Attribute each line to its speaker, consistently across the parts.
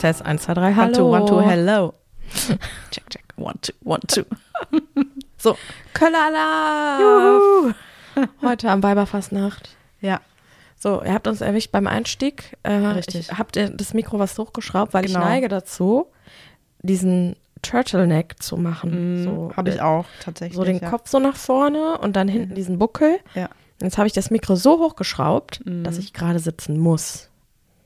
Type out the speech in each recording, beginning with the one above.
Speaker 1: Test, Test, 1, 2, 3, hallo.
Speaker 2: One, two, one, two, hello. check, check. One, two, one, two. so.
Speaker 1: Kölleralarm. Heute am Weiberfastnacht.
Speaker 2: Ja.
Speaker 1: So, ihr habt uns erwischt beim Einstieg. Äh,
Speaker 2: Richtig.
Speaker 1: Ich, habt ihr das Mikro was hochgeschraubt, weil
Speaker 2: Genau.
Speaker 1: ich neige dazu, diesen Turtleneck zu machen. so,
Speaker 2: Habe ich
Speaker 1: äh,
Speaker 2: auch tatsächlich.
Speaker 1: So den
Speaker 2: ja.
Speaker 1: Kopf so nach vorne und dann hinten diesen Buckel.
Speaker 2: Ja.
Speaker 1: Jetzt habe ich das Mikro so hochgeschraubt,
Speaker 2: Mhm.
Speaker 1: dass ich gerade sitzen muss.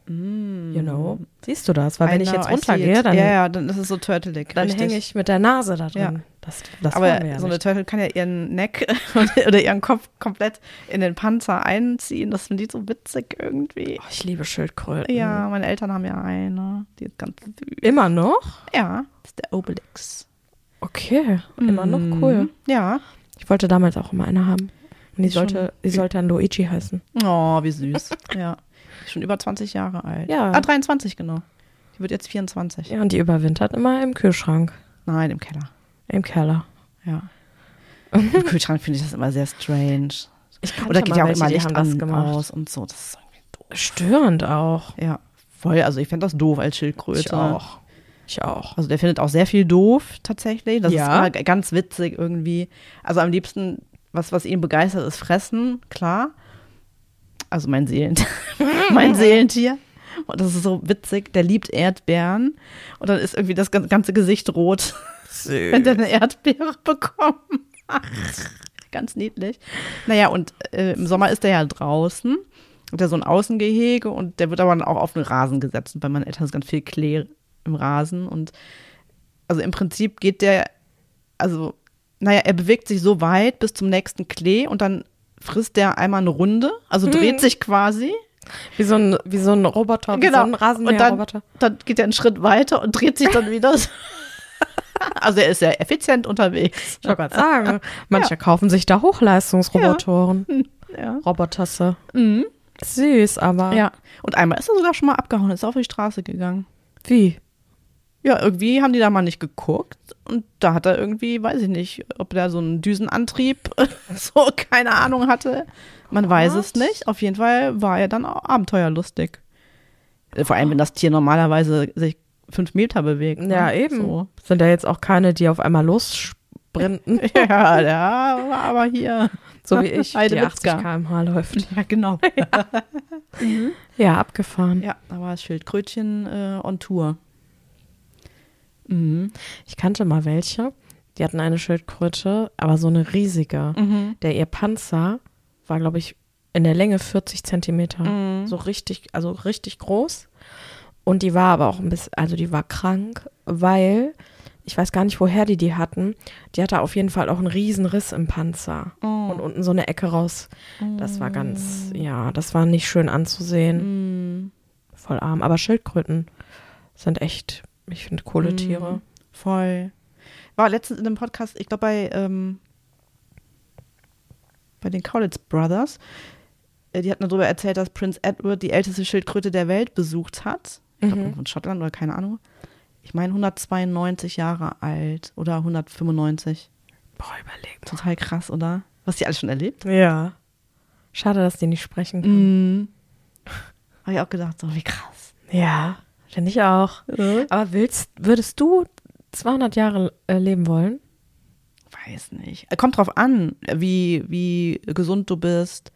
Speaker 1: You know? Siehst du das? Weil wenn ich
Speaker 2: know,
Speaker 1: jetzt runtergehe, dann,
Speaker 2: Ja, ja, dann ist es so turtelig.
Speaker 1: dann hänge ich mit der Nase da drin.
Speaker 2: Ja.
Speaker 1: Das, das
Speaker 2: Aber
Speaker 1: ja
Speaker 2: so eine
Speaker 1: nicht.
Speaker 2: Turtle kann ja ihren Neck oder ihren Kopf komplett in den Panzer einziehen. Das finde ich so witzig irgendwie.
Speaker 1: Oh, ich liebe Schildkröten.
Speaker 2: Ja, meine Eltern haben ja eine. Die ist ganz süß.
Speaker 1: Immer noch?
Speaker 2: Ja, das ist der Obelix.
Speaker 1: Okay, immer noch cool.
Speaker 2: Mhm. Ja.
Speaker 1: Ich wollte damals auch immer eine haben. Und die
Speaker 2: schon-
Speaker 1: sollte, die sollte dann Luigi heißen.
Speaker 2: Oh, wie süß. ja. Schon über 20 Jahre alt.
Speaker 1: Ja.
Speaker 2: Ah, 23, genau. Die wird jetzt 24.
Speaker 1: Ja, und die überwintert immer im Kühlschrank,
Speaker 2: Nein, im Keller.
Speaker 1: im Keller.
Speaker 2: Ja. Im Kühlschrank finde ich das immer sehr strange.
Speaker 1: Ich kannte
Speaker 2: Oder geht ja auch immer
Speaker 1: die
Speaker 2: Licht an, aus und so. Das ist irgendwie doof.
Speaker 1: Störend auch.
Speaker 2: Ja, voll. Also ich fände das doof als Schildkröte.
Speaker 1: Ich auch. Ich auch.
Speaker 2: Also der findet auch sehr viel doof tatsächlich. Das
Speaker 1: Ja.
Speaker 2: ist immer ganz witzig irgendwie. Also am liebsten, was, was ihn begeistert, ist Fressen, klar. Also mein Seelen, mein Seelentier. Und das ist so witzig. Der liebt Erdbeeren. Und dann ist irgendwie das gan- ganze Gesicht rot, wenn der eine Erdbeere bekommt. ganz niedlich. Naja, und äh, im Sommer ist der ja draußen. Hat er so ein Außengehege und der wird aber dann auch auf den Rasen gesetzt. Und bei meinen Eltern ist ganz viel Klee im Rasen. Und also im Prinzip geht der, also, naja, er bewegt sich so weit bis zum nächsten Klee und dann frisst der einmal eine Runde, also dreht sich quasi.
Speaker 1: Wie so ein, wie so ein Roboter, wie
Speaker 2: Genau.
Speaker 1: so ein
Speaker 2: und dann,
Speaker 1: Rasenmäherroboter.
Speaker 2: dann geht er einen Schritt weiter und dreht sich dann wieder. also er ist sehr effizient unterwegs.
Speaker 1: Ich wollte gerade sagen, manche kaufen sich da Hochleistungsrobotoren.
Speaker 2: Ja.
Speaker 1: Robotersse.
Speaker 2: Mhm.
Speaker 1: Süß, aber
Speaker 2: ja. Und einmal ist er sogar schon mal abgehauen, ist auf die Straße gegangen.
Speaker 1: wie?
Speaker 2: Ja, irgendwie haben die da mal nicht geguckt und da hat er irgendwie, weiß ich nicht, ob der so einen Düsenantrieb, so keine Ahnung hatte. Man weiß es nicht. Auf jeden Fall war er dann auch abenteuerlustig. Vor allem, wenn das Tier normalerweise sich fünf Meter bewegt. ne?
Speaker 1: Ja, eben.
Speaker 2: So.
Speaker 1: Sind ja jetzt auch keine, die auf einmal lossprinten,
Speaker 2: Ja, war aber hier.
Speaker 1: so wie ich, die
Speaker 2: Heidewitzka.
Speaker 1: 80 km/h läuft.
Speaker 2: Ja, genau.
Speaker 1: Ja, abgefahren.
Speaker 2: ja, da war das Schildkrötchen äh, on Tour. Mhm.
Speaker 1: Ich kannte mal welche, die hatten eine Schildkröte, aber so eine riesige.
Speaker 2: Mhm.
Speaker 1: Der ihr Panzer war, glaube ich, in der Länge 40 Zentimeter.
Speaker 2: Mhm.
Speaker 1: So richtig, also richtig groß. Und die war aber auch ein bisschen, also die war krank, weil ich weiß gar nicht, woher die die hatten. Die hatte auf jeden Fall auch einen riesen Riss im Panzer
Speaker 2: Oh.
Speaker 1: und unten so eine Ecke raus. Das war ganz, ja, das war nicht schön anzusehen.
Speaker 2: Mhm.
Speaker 1: Voll arm. Aber Schildkröten sind echt, ich finde, coole
Speaker 2: Mhm.
Speaker 1: Tiere.
Speaker 2: Voll. War letztens in einem Podcast, ich glaube bei, ähm, bei den Kaulitz Brothers, äh, die hatten darüber erzählt, dass Prince Edward die älteste Schildkröte der Welt besucht hat. Ich glaube,
Speaker 1: Mhm.
Speaker 2: in Schottland oder keine Ahnung. Ich meine 192 Jahre alt oder 195.
Speaker 1: Boah, überleg mal.
Speaker 2: Total krass, oder? Was die alles schon erlebt?
Speaker 1: Ja. Schade, dass die nicht sprechen kann.
Speaker 2: Mhm. Habe ich auch gedacht, so wie krass.
Speaker 1: Ja, finde ich auch. Aber willst, würdest du 200 Jahre äh, leben wollen?
Speaker 2: Weiß nicht. Kommt drauf an, wie, wie gesund du bist,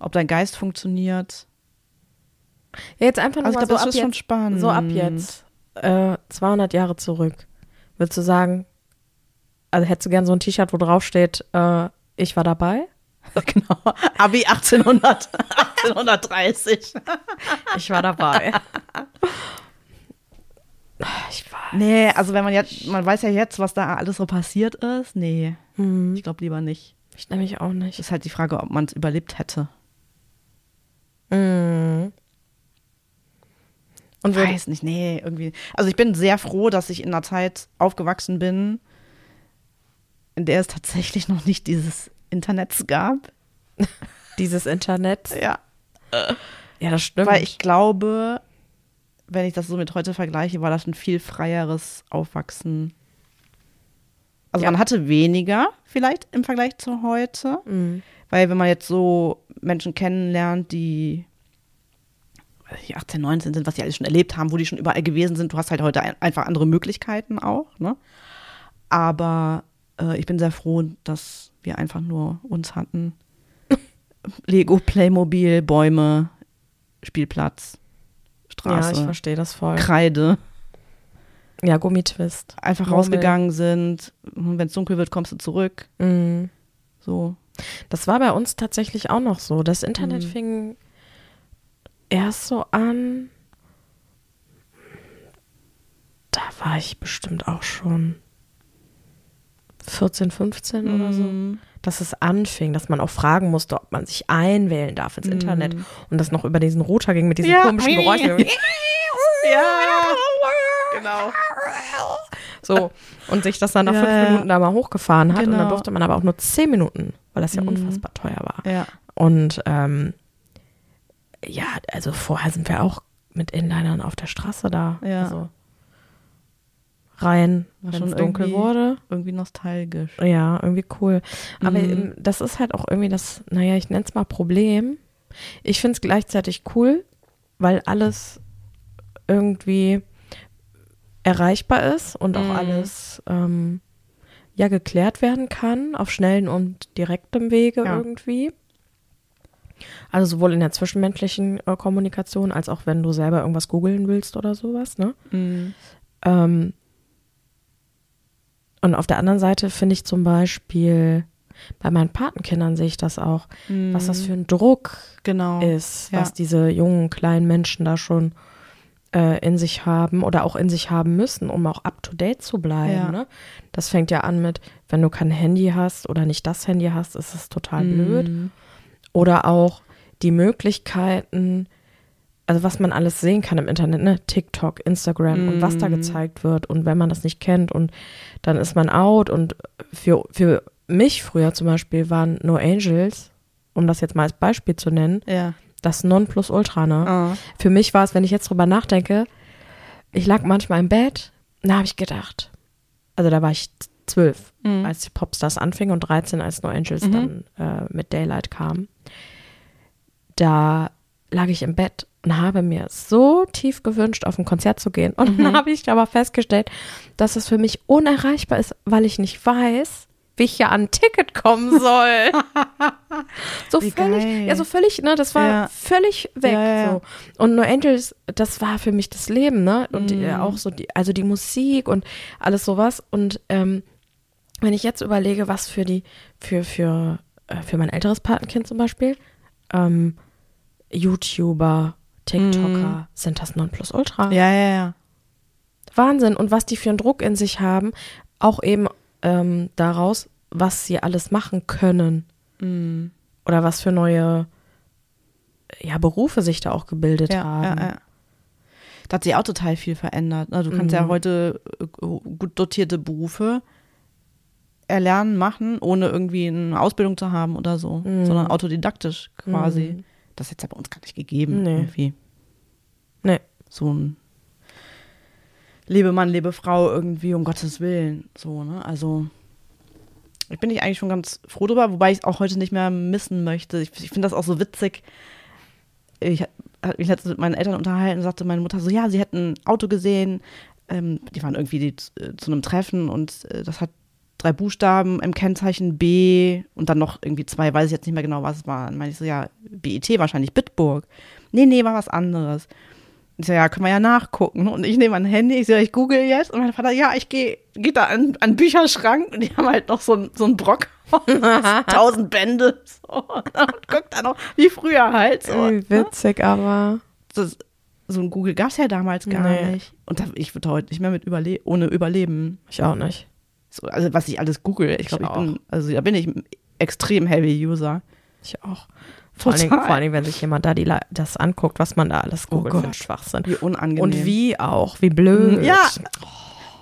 Speaker 2: ob dein Geist funktioniert.
Speaker 1: Ja, jetzt einfach nur
Speaker 2: Also
Speaker 1: mal so
Speaker 2: das
Speaker 1: ab
Speaker 2: ist schon
Speaker 1: jetzt,
Speaker 2: spannend.
Speaker 1: so ab jetzt äh, 200 Jahre zurück. Würdest du sagen, also hättest du gern so ein T-Shirt, wo drauf steht, äh, ich war dabei?
Speaker 2: Genau. Abi 1800, 1830.
Speaker 1: Ich war dabei. ich war.
Speaker 2: Nee, also wenn man jetzt, man weiß ja jetzt, was da alles so passiert ist. Nee,
Speaker 1: Hm,
Speaker 2: ich glaube lieber nicht.
Speaker 1: ich nämlich auch nicht.
Speaker 2: Das ist halt die Frage, ob man es überlebt hätte.
Speaker 1: Mhm. Und würd,
Speaker 2: Weiß nicht, nee, irgendwie. Also ich bin sehr froh, dass ich in einer Zeit aufgewachsen bin, in der es tatsächlich noch nicht dieses Internets gab.
Speaker 1: dieses Internet.
Speaker 2: Ja.
Speaker 1: Ja, das stimmt.
Speaker 2: Weil ich glaube, wenn ich das so mit heute vergleiche, war das ein viel freieres Aufwachsen. Also
Speaker 1: Ja.
Speaker 2: man hatte weniger vielleicht im Vergleich zu heute.
Speaker 1: Mhm.
Speaker 2: Weil wenn man jetzt so Menschen kennenlernt, die, die 18, 19 sind, was die alles schon erlebt haben, wo die schon überall gewesen sind. Du hast halt heute ein, einfach andere Möglichkeiten auch. Ne? Aber äh, ich bin sehr froh, dass wir einfach nur uns hatten. Lego, Playmobil, Bäume, Spielplatz, Straße.
Speaker 1: Ja, ich verstehe das voll.
Speaker 2: Kreide.
Speaker 1: Ja, Gummitwist.
Speaker 2: Einfach
Speaker 1: Murmel.
Speaker 2: rausgegangen sind. Wenn es dunkel wird, kommst du zurück.
Speaker 1: Mhm.
Speaker 2: So.
Speaker 1: Das war bei uns tatsächlich auch noch so. Das Internet
Speaker 2: Mhm.
Speaker 1: fing erst so an. Da war ich bestimmt auch schon 14, 15 oder so.
Speaker 2: Mhm.
Speaker 1: Dass es anfing, dass man auch fragen musste, ob man sich einwählen darf ins Internet. Und das noch über diesen Router ging mit diesen
Speaker 2: Mhm. Ja.
Speaker 1: komischen Geräuschen.
Speaker 2: Ja. Genau.
Speaker 1: So. Und sich das dann nach
Speaker 2: Ja,
Speaker 1: fünf. Minuten da mal hochgefahren hat. Und dann
Speaker 2: Genau.
Speaker 1: durfte man aber auch nur zehn Minuten, weil das ja
Speaker 2: Mhm.
Speaker 1: unfassbar teuer war.
Speaker 2: Ja.
Speaker 1: Und ähm, ja, also vorher sind wir auch mit Inlinern auf der Straße da.
Speaker 2: Ja.
Speaker 1: Also rein, wenn
Speaker 2: schon
Speaker 1: es dunkel wurde.
Speaker 2: Irgendwie nostalgisch.
Speaker 1: Ja, irgendwie cool. Aber
Speaker 2: Mhm.
Speaker 1: ähm, das ist halt auch irgendwie das, naja, ich nenne es mal Problem. Ich finde es gleichzeitig cool, weil alles irgendwie erreichbar ist und auch
Speaker 2: Mhm.
Speaker 1: alles ähm, ja geklärt werden kann auf schnellen und direktem Wege
Speaker 2: Ja.
Speaker 1: irgendwie. Also sowohl in der zwischenmenschlichen äh, Kommunikation als auch wenn du selber irgendwas googeln willst oder sowas, ne?
Speaker 2: Mhm.
Speaker 1: Ähm, und auf der anderen Seite finde ich zum Beispiel, bei meinen Patenkindern sehe ich das auch, was das für ein Druck
Speaker 2: Genau.
Speaker 1: ist,
Speaker 2: Ja.
Speaker 1: was diese jungen kleinen Menschen da schon äh, in sich haben oder auch in sich haben müssen, um auch up-to-date zu bleiben.
Speaker 2: Ja.
Speaker 1: Ne? Das fängt ja an mit, wenn du kein Handy hast oder nicht das Handy hast, ist es total blöd.
Speaker 2: Mhm.
Speaker 1: Oder auch die Möglichkeiten, also was man alles sehen kann im Internet, ne? TikTok, Instagram und was da
Speaker 2: Mhm.
Speaker 1: gezeigt wird. Und wenn man das nicht kennt und dann ist man out. Und für, für mich früher zum Beispiel waren No Angels, um das jetzt mal als Beispiel zu nennen,
Speaker 2: Ja.
Speaker 1: das Nonplusultra, ne?
Speaker 2: Ah.
Speaker 1: Für mich war es, wenn ich jetzt drüber nachdenke, ich lag manchmal im Bett, da habe ich gedacht, also da war ich zwölf,
Speaker 2: Mhm.
Speaker 1: als die Popstars anfingen und 13, als No Angels
Speaker 2: Mhm.
Speaker 1: dann äh, mit Daylight kam. Da lag ich im Bett und habe mir so tief gewünscht, auf ein Konzert zu gehen. Und
Speaker 2: Mhm.
Speaker 1: dann habe ich aber festgestellt, dass es für mich unerreichbar ist, weil ich nicht weiß, wie ich ja an ein Ticket kommen soll. so
Speaker 2: Wie
Speaker 1: völlig,
Speaker 2: geil.
Speaker 1: ja, so völlig, ne, das war
Speaker 2: Ja.
Speaker 1: völlig weg.
Speaker 2: Ja, ja.
Speaker 1: So. Und No Angels, das war für mich das Leben, ne? Und
Speaker 2: Mhm.
Speaker 1: äh, auch so die, also die Musik und alles sowas. Und ähm, wenn ich jetzt überlege, was für die, für, für, äh, für mein älteres Patenkind zum Beispiel, ähm, YouTuber, TikToker, sind das Nonplusultra.
Speaker 2: Ja, ja, ja.
Speaker 1: Wahnsinn. Und was die für einen Druck in sich haben, auch eben ähm, daraus, was sie alles machen können
Speaker 2: Mhm.
Speaker 1: oder was für neue ja, Berufe sich da auch gebildet
Speaker 2: Ja,
Speaker 1: haben.
Speaker 2: ja, ja. Da hat sich auch total viel verändert. ne? Du kannst ja
Speaker 1: Mhm.
Speaker 2: heute äh, gut dotierte Berufe erlernen, machen, ohne irgendwie eine Ausbildung zu haben oder so,
Speaker 1: Mhm.
Speaker 2: sondern autodidaktisch quasi.
Speaker 1: Mhm.
Speaker 2: Das hätte es ja bei uns gar nicht gegeben.
Speaker 1: Nee.
Speaker 2: Irgendwie. So ein lebe Mann, lebe Frau irgendwie, um Gottes Willen. So, ne? Also, ich bin ich eigentlich schon ganz froh drüber, wobei ich es auch heute nicht mehr missen möchte. Ich, ich finde das auch so witzig. Ich habe mich letztens mit meinen Eltern unterhalten und sagte meine Mutter so, ja, sie hätten ein Auto gesehen. Ähm, die waren irgendwie die, äh, zu einem Treffen und äh, das hat drei Buchstaben im Kennzeichen B und dann noch irgendwie zwei, weiß ich jetzt nicht mehr genau, was es war. Dann meine ich so, ja, BIT wahrscheinlich Bitburg. Nee, nee, war was anderes. Ich so, ja, können wir ja nachgucken. Und ich nehme mein Handy, ich so, ich google jetzt. Und mein Vater, ja, ich gehe geh da an, an den Bücherschrank und die haben halt noch so, ein- so einen Brock. Tausend Bände. So. Und guckt dann noch, wie früher halt. So.
Speaker 1: Wie witzig, aber.
Speaker 2: Das, so ein Google gab es ja damals gar
Speaker 1: Nee.
Speaker 2: nicht. Und da, ich würde heute nicht mehr mit überle ohne überleben.
Speaker 1: Ich auch nicht.
Speaker 2: So, also was ich alles google. Ich
Speaker 1: Ich
Speaker 2: glaube, ich,
Speaker 1: auch.
Speaker 2: bin, also da bin ich ein extrem heavy User.
Speaker 1: Ich auch. Vor
Speaker 2: Total.
Speaker 1: vor Dingen, wenn sich jemand da die, das anguckt, was man da alles
Speaker 2: Oh
Speaker 1: googelt einen
Speaker 2: Gott.
Speaker 1: Schwachsinn.
Speaker 2: Wie unangenehm.
Speaker 1: Und wie auch, wie blöd.
Speaker 2: Ja.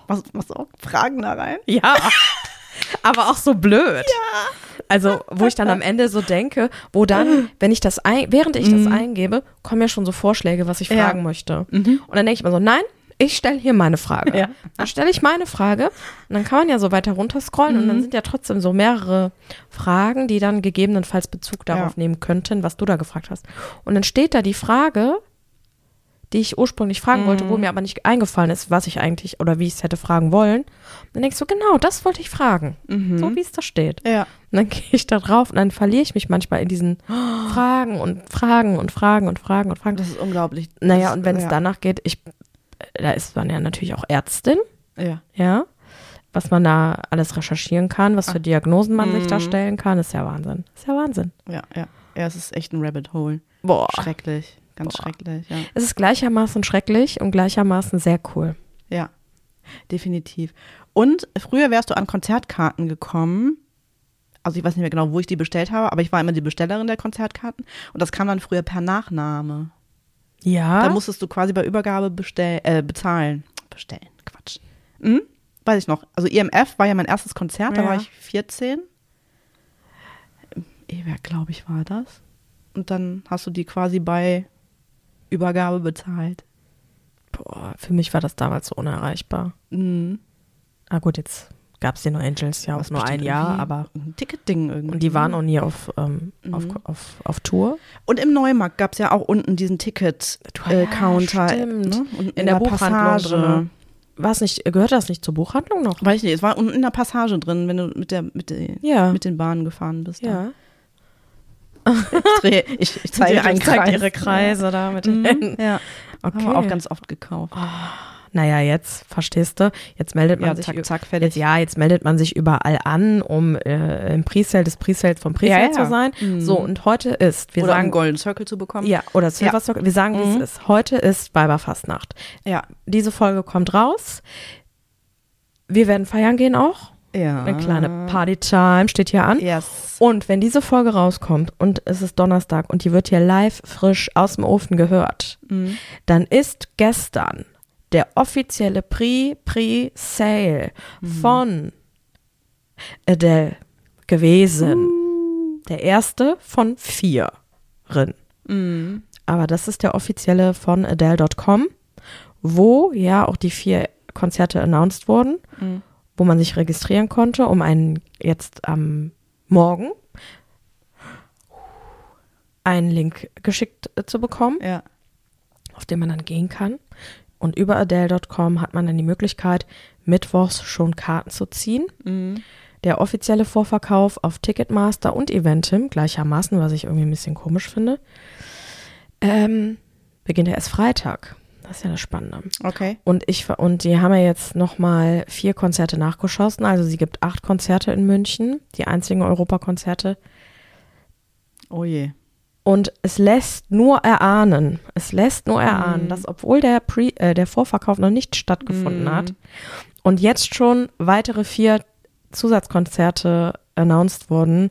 Speaker 2: Was, was auch? Fragen da rein?
Speaker 1: Ja. Aber auch so blöd. Ja. Also, wo ich dann am Ende so denke, wo dann, wenn ich das ein, während ich das eingebe, kommen ja schon so Vorschläge, was ich
Speaker 2: Ja.
Speaker 1: fragen möchte. Und dann denke ich mir so, nein, ich stelle hier meine Frage.
Speaker 2: Ja.
Speaker 1: Dann stelle ich meine Frage und dann kann man ja so weiter runterscrollen und dann sind ja trotzdem so mehrere Fragen, die dann gegebenenfalls Bezug darauf
Speaker 2: Ja.
Speaker 1: nehmen könnten, was du da gefragt hast. Und dann steht da die Frage die ich ursprünglich fragen wollte, wo mir aber nicht eingefallen ist, was ich eigentlich oder wie ich es hätte fragen wollen. Und dann denkst du, genau, das wollte ich fragen. So wie es da steht.
Speaker 2: Ja.
Speaker 1: Und dann gehe ich da drauf und dann verliere ich mich manchmal in diesen Fragen und Fragen und Fragen und Fragen und Fragen.
Speaker 2: Das ist unglaublich.
Speaker 1: Naja, und wenn es
Speaker 2: ja.
Speaker 1: danach geht, ich, da ist man ja natürlich auch Ärztin,
Speaker 2: Ja.
Speaker 1: ja, was man da alles recherchieren kann, was für Diagnosen man sich da stellen kann, ist ja Wahnsinn. Ist ja Wahnsinn.
Speaker 2: Ja, ja. Ja, es ist echt ein Rabbit Hole.
Speaker 1: Boah.
Speaker 2: Schrecklich. Ganz
Speaker 1: Boah.
Speaker 2: schrecklich, ja.
Speaker 1: Es ist gleichermaßen schrecklich und gleichermaßen sehr cool.
Speaker 2: Ja, definitiv. Und früher wärst du an Konzertkarten gekommen. Also ich weiß nicht mehr genau, wo ich die bestellt habe, aber ich war immer die Bestellerin der Konzertkarten. Und das kam dann früher per Nachname.
Speaker 1: Ja.
Speaker 2: Da musstest du quasi bei Übergabe bestell, äh, bezahlen. Bestellen, Quatsch. Hm? Weiß ich noch. Also IMF war ja mein erstes Konzert, da
Speaker 1: Ja.
Speaker 2: war ich 14. Im E-Werk, glaube ich, war das. Und dann hast du die quasi bei Übergabe bezahlt.
Speaker 1: Boah, für mich war das damals so unerreichbar.
Speaker 2: Mhm.
Speaker 1: Ah gut, jetzt gab es die No Angels ja auch
Speaker 2: Was
Speaker 1: nur ein Jahr, aber
Speaker 2: Ein Ticketding irgendwie.
Speaker 1: und die waren auch nie auf, ähm, auf,
Speaker 2: Mhm.
Speaker 1: auf, auf Tour.
Speaker 2: Und im Neumarkt gab es ja auch unten diesen
Speaker 1: Ja,
Speaker 2: Ticket-Counter.
Speaker 1: stimmt.
Speaker 2: ne? Und
Speaker 1: In der Buchhandlung
Speaker 2: Passage.
Speaker 1: drin. War's nicht, gehört das nicht zur Buchhandlung noch?
Speaker 2: Weiß ich nicht, es war unten in der Passage drin, wenn du mit, der, mit, der,
Speaker 1: Ja.
Speaker 2: mit den Bahnen gefahren bist.
Speaker 1: Ja.
Speaker 2: Ich, drehe- ich, ich zeige einen Kreis.
Speaker 1: ihre Kreise da mit den
Speaker 2: Mhm.
Speaker 1: Händen.
Speaker 2: Ja,
Speaker 1: Okay.
Speaker 2: haben wir auch ganz oft gekauft.
Speaker 1: Naja, jetzt, verstehst du, jetzt meldet man
Speaker 2: Ja,
Speaker 1: sich
Speaker 2: zack, zack, fertig.
Speaker 1: Jetzt, ja, jetzt meldet man sich überall an, um äh, im Presale des Presales vom Presale
Speaker 2: Ja,
Speaker 1: zu sein.
Speaker 2: Mhm.
Speaker 1: So, und heute ist, wir
Speaker 2: Oder einen
Speaker 1: sagen,
Speaker 2: Golden Circle zu bekommen.
Speaker 1: ja, oder Silver. Circle, wir sagen, wie
Speaker 2: Mhm.
Speaker 1: es ist. Heute ist Weiberfastnacht.
Speaker 2: Ja.
Speaker 1: Diese Folge kommt raus. Wir werden feiern gehen auch.
Speaker 2: ja.
Speaker 1: Eine kleine Party-Time steht hier an.
Speaker 2: Yes.
Speaker 1: Und wenn diese Folge rauskommt und es ist Donnerstag und die wird hier live frisch aus dem Ofen gehört,
Speaker 2: Mhm.
Speaker 1: dann ist gestern der offizielle Pre-Pre-Sale von Adele gewesen. Der erste von vier.
Speaker 2: Mhm.
Speaker 1: Aber das ist der offizielle von Adele.com, wo ja auch die vier Konzerte announced wurden,
Speaker 2: Mhm.
Speaker 1: wo man sich registrieren konnte, um einen jetzt am Morgen einen Link geschickt äh, zu bekommen,
Speaker 2: Ja.
Speaker 1: auf den man dann gehen kann. Und über Adele.com hat man dann die Möglichkeit, mittwochs schon Karten zu ziehen.
Speaker 2: Mhm.
Speaker 1: Der offizielle Vorverkauf auf Ticketmaster und Eventim gleichermaßen, was ich irgendwie ein bisschen komisch finde, ähm, beginnt ja erst Freitag. Das ist ja das Spannende.
Speaker 2: Okay.
Speaker 1: Und ich und die haben ja jetzt noch mal vier Konzerte nachgeschossen. Also sie gibt acht Konzerte in München, die einzigen Europakonzerte.
Speaker 2: Oh je.
Speaker 1: Und es lässt nur erahnen, es lässt nur erahnen, dass obwohl der, Pre, äh, der Vorverkauf noch nicht stattgefunden hat und jetzt schon weitere vier Zusatzkonzerte announced wurden,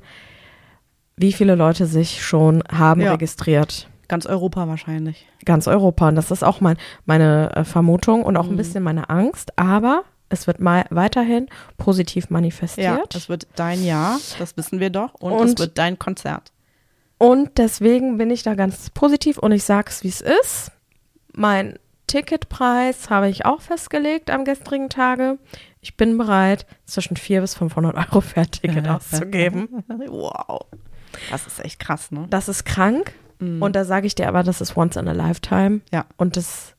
Speaker 1: wie viele Leute sich schon haben
Speaker 2: Ja.
Speaker 1: registriert.
Speaker 2: Ganz Europa wahrscheinlich.
Speaker 1: Ganz Europa. Und das ist auch mein, meine äh, Vermutung und auch
Speaker 2: Mhm.
Speaker 1: ein bisschen meine Angst. Aber es wird mal weiterhin positiv
Speaker 2: Ja,
Speaker 1: manifestiert.
Speaker 2: es wird dein Jahr, das wissen wir doch. Und,
Speaker 1: Und-
Speaker 2: es wird dein Konzert.
Speaker 1: Und deswegen bin ich da ganz positiv und ich sag's, wie es ist. Mein Ticketpreis habe ich auch festgelegt am gestrigen Tage. Ich bin bereit, zwischen 400 bis 500 Euro für ein Ticket auszugeben.
Speaker 2: Wow. Das ist echt krass, ne?
Speaker 1: Das ist krank. Und da sage ich dir aber, das ist once in a lifetime.
Speaker 2: Ja.
Speaker 1: Und das,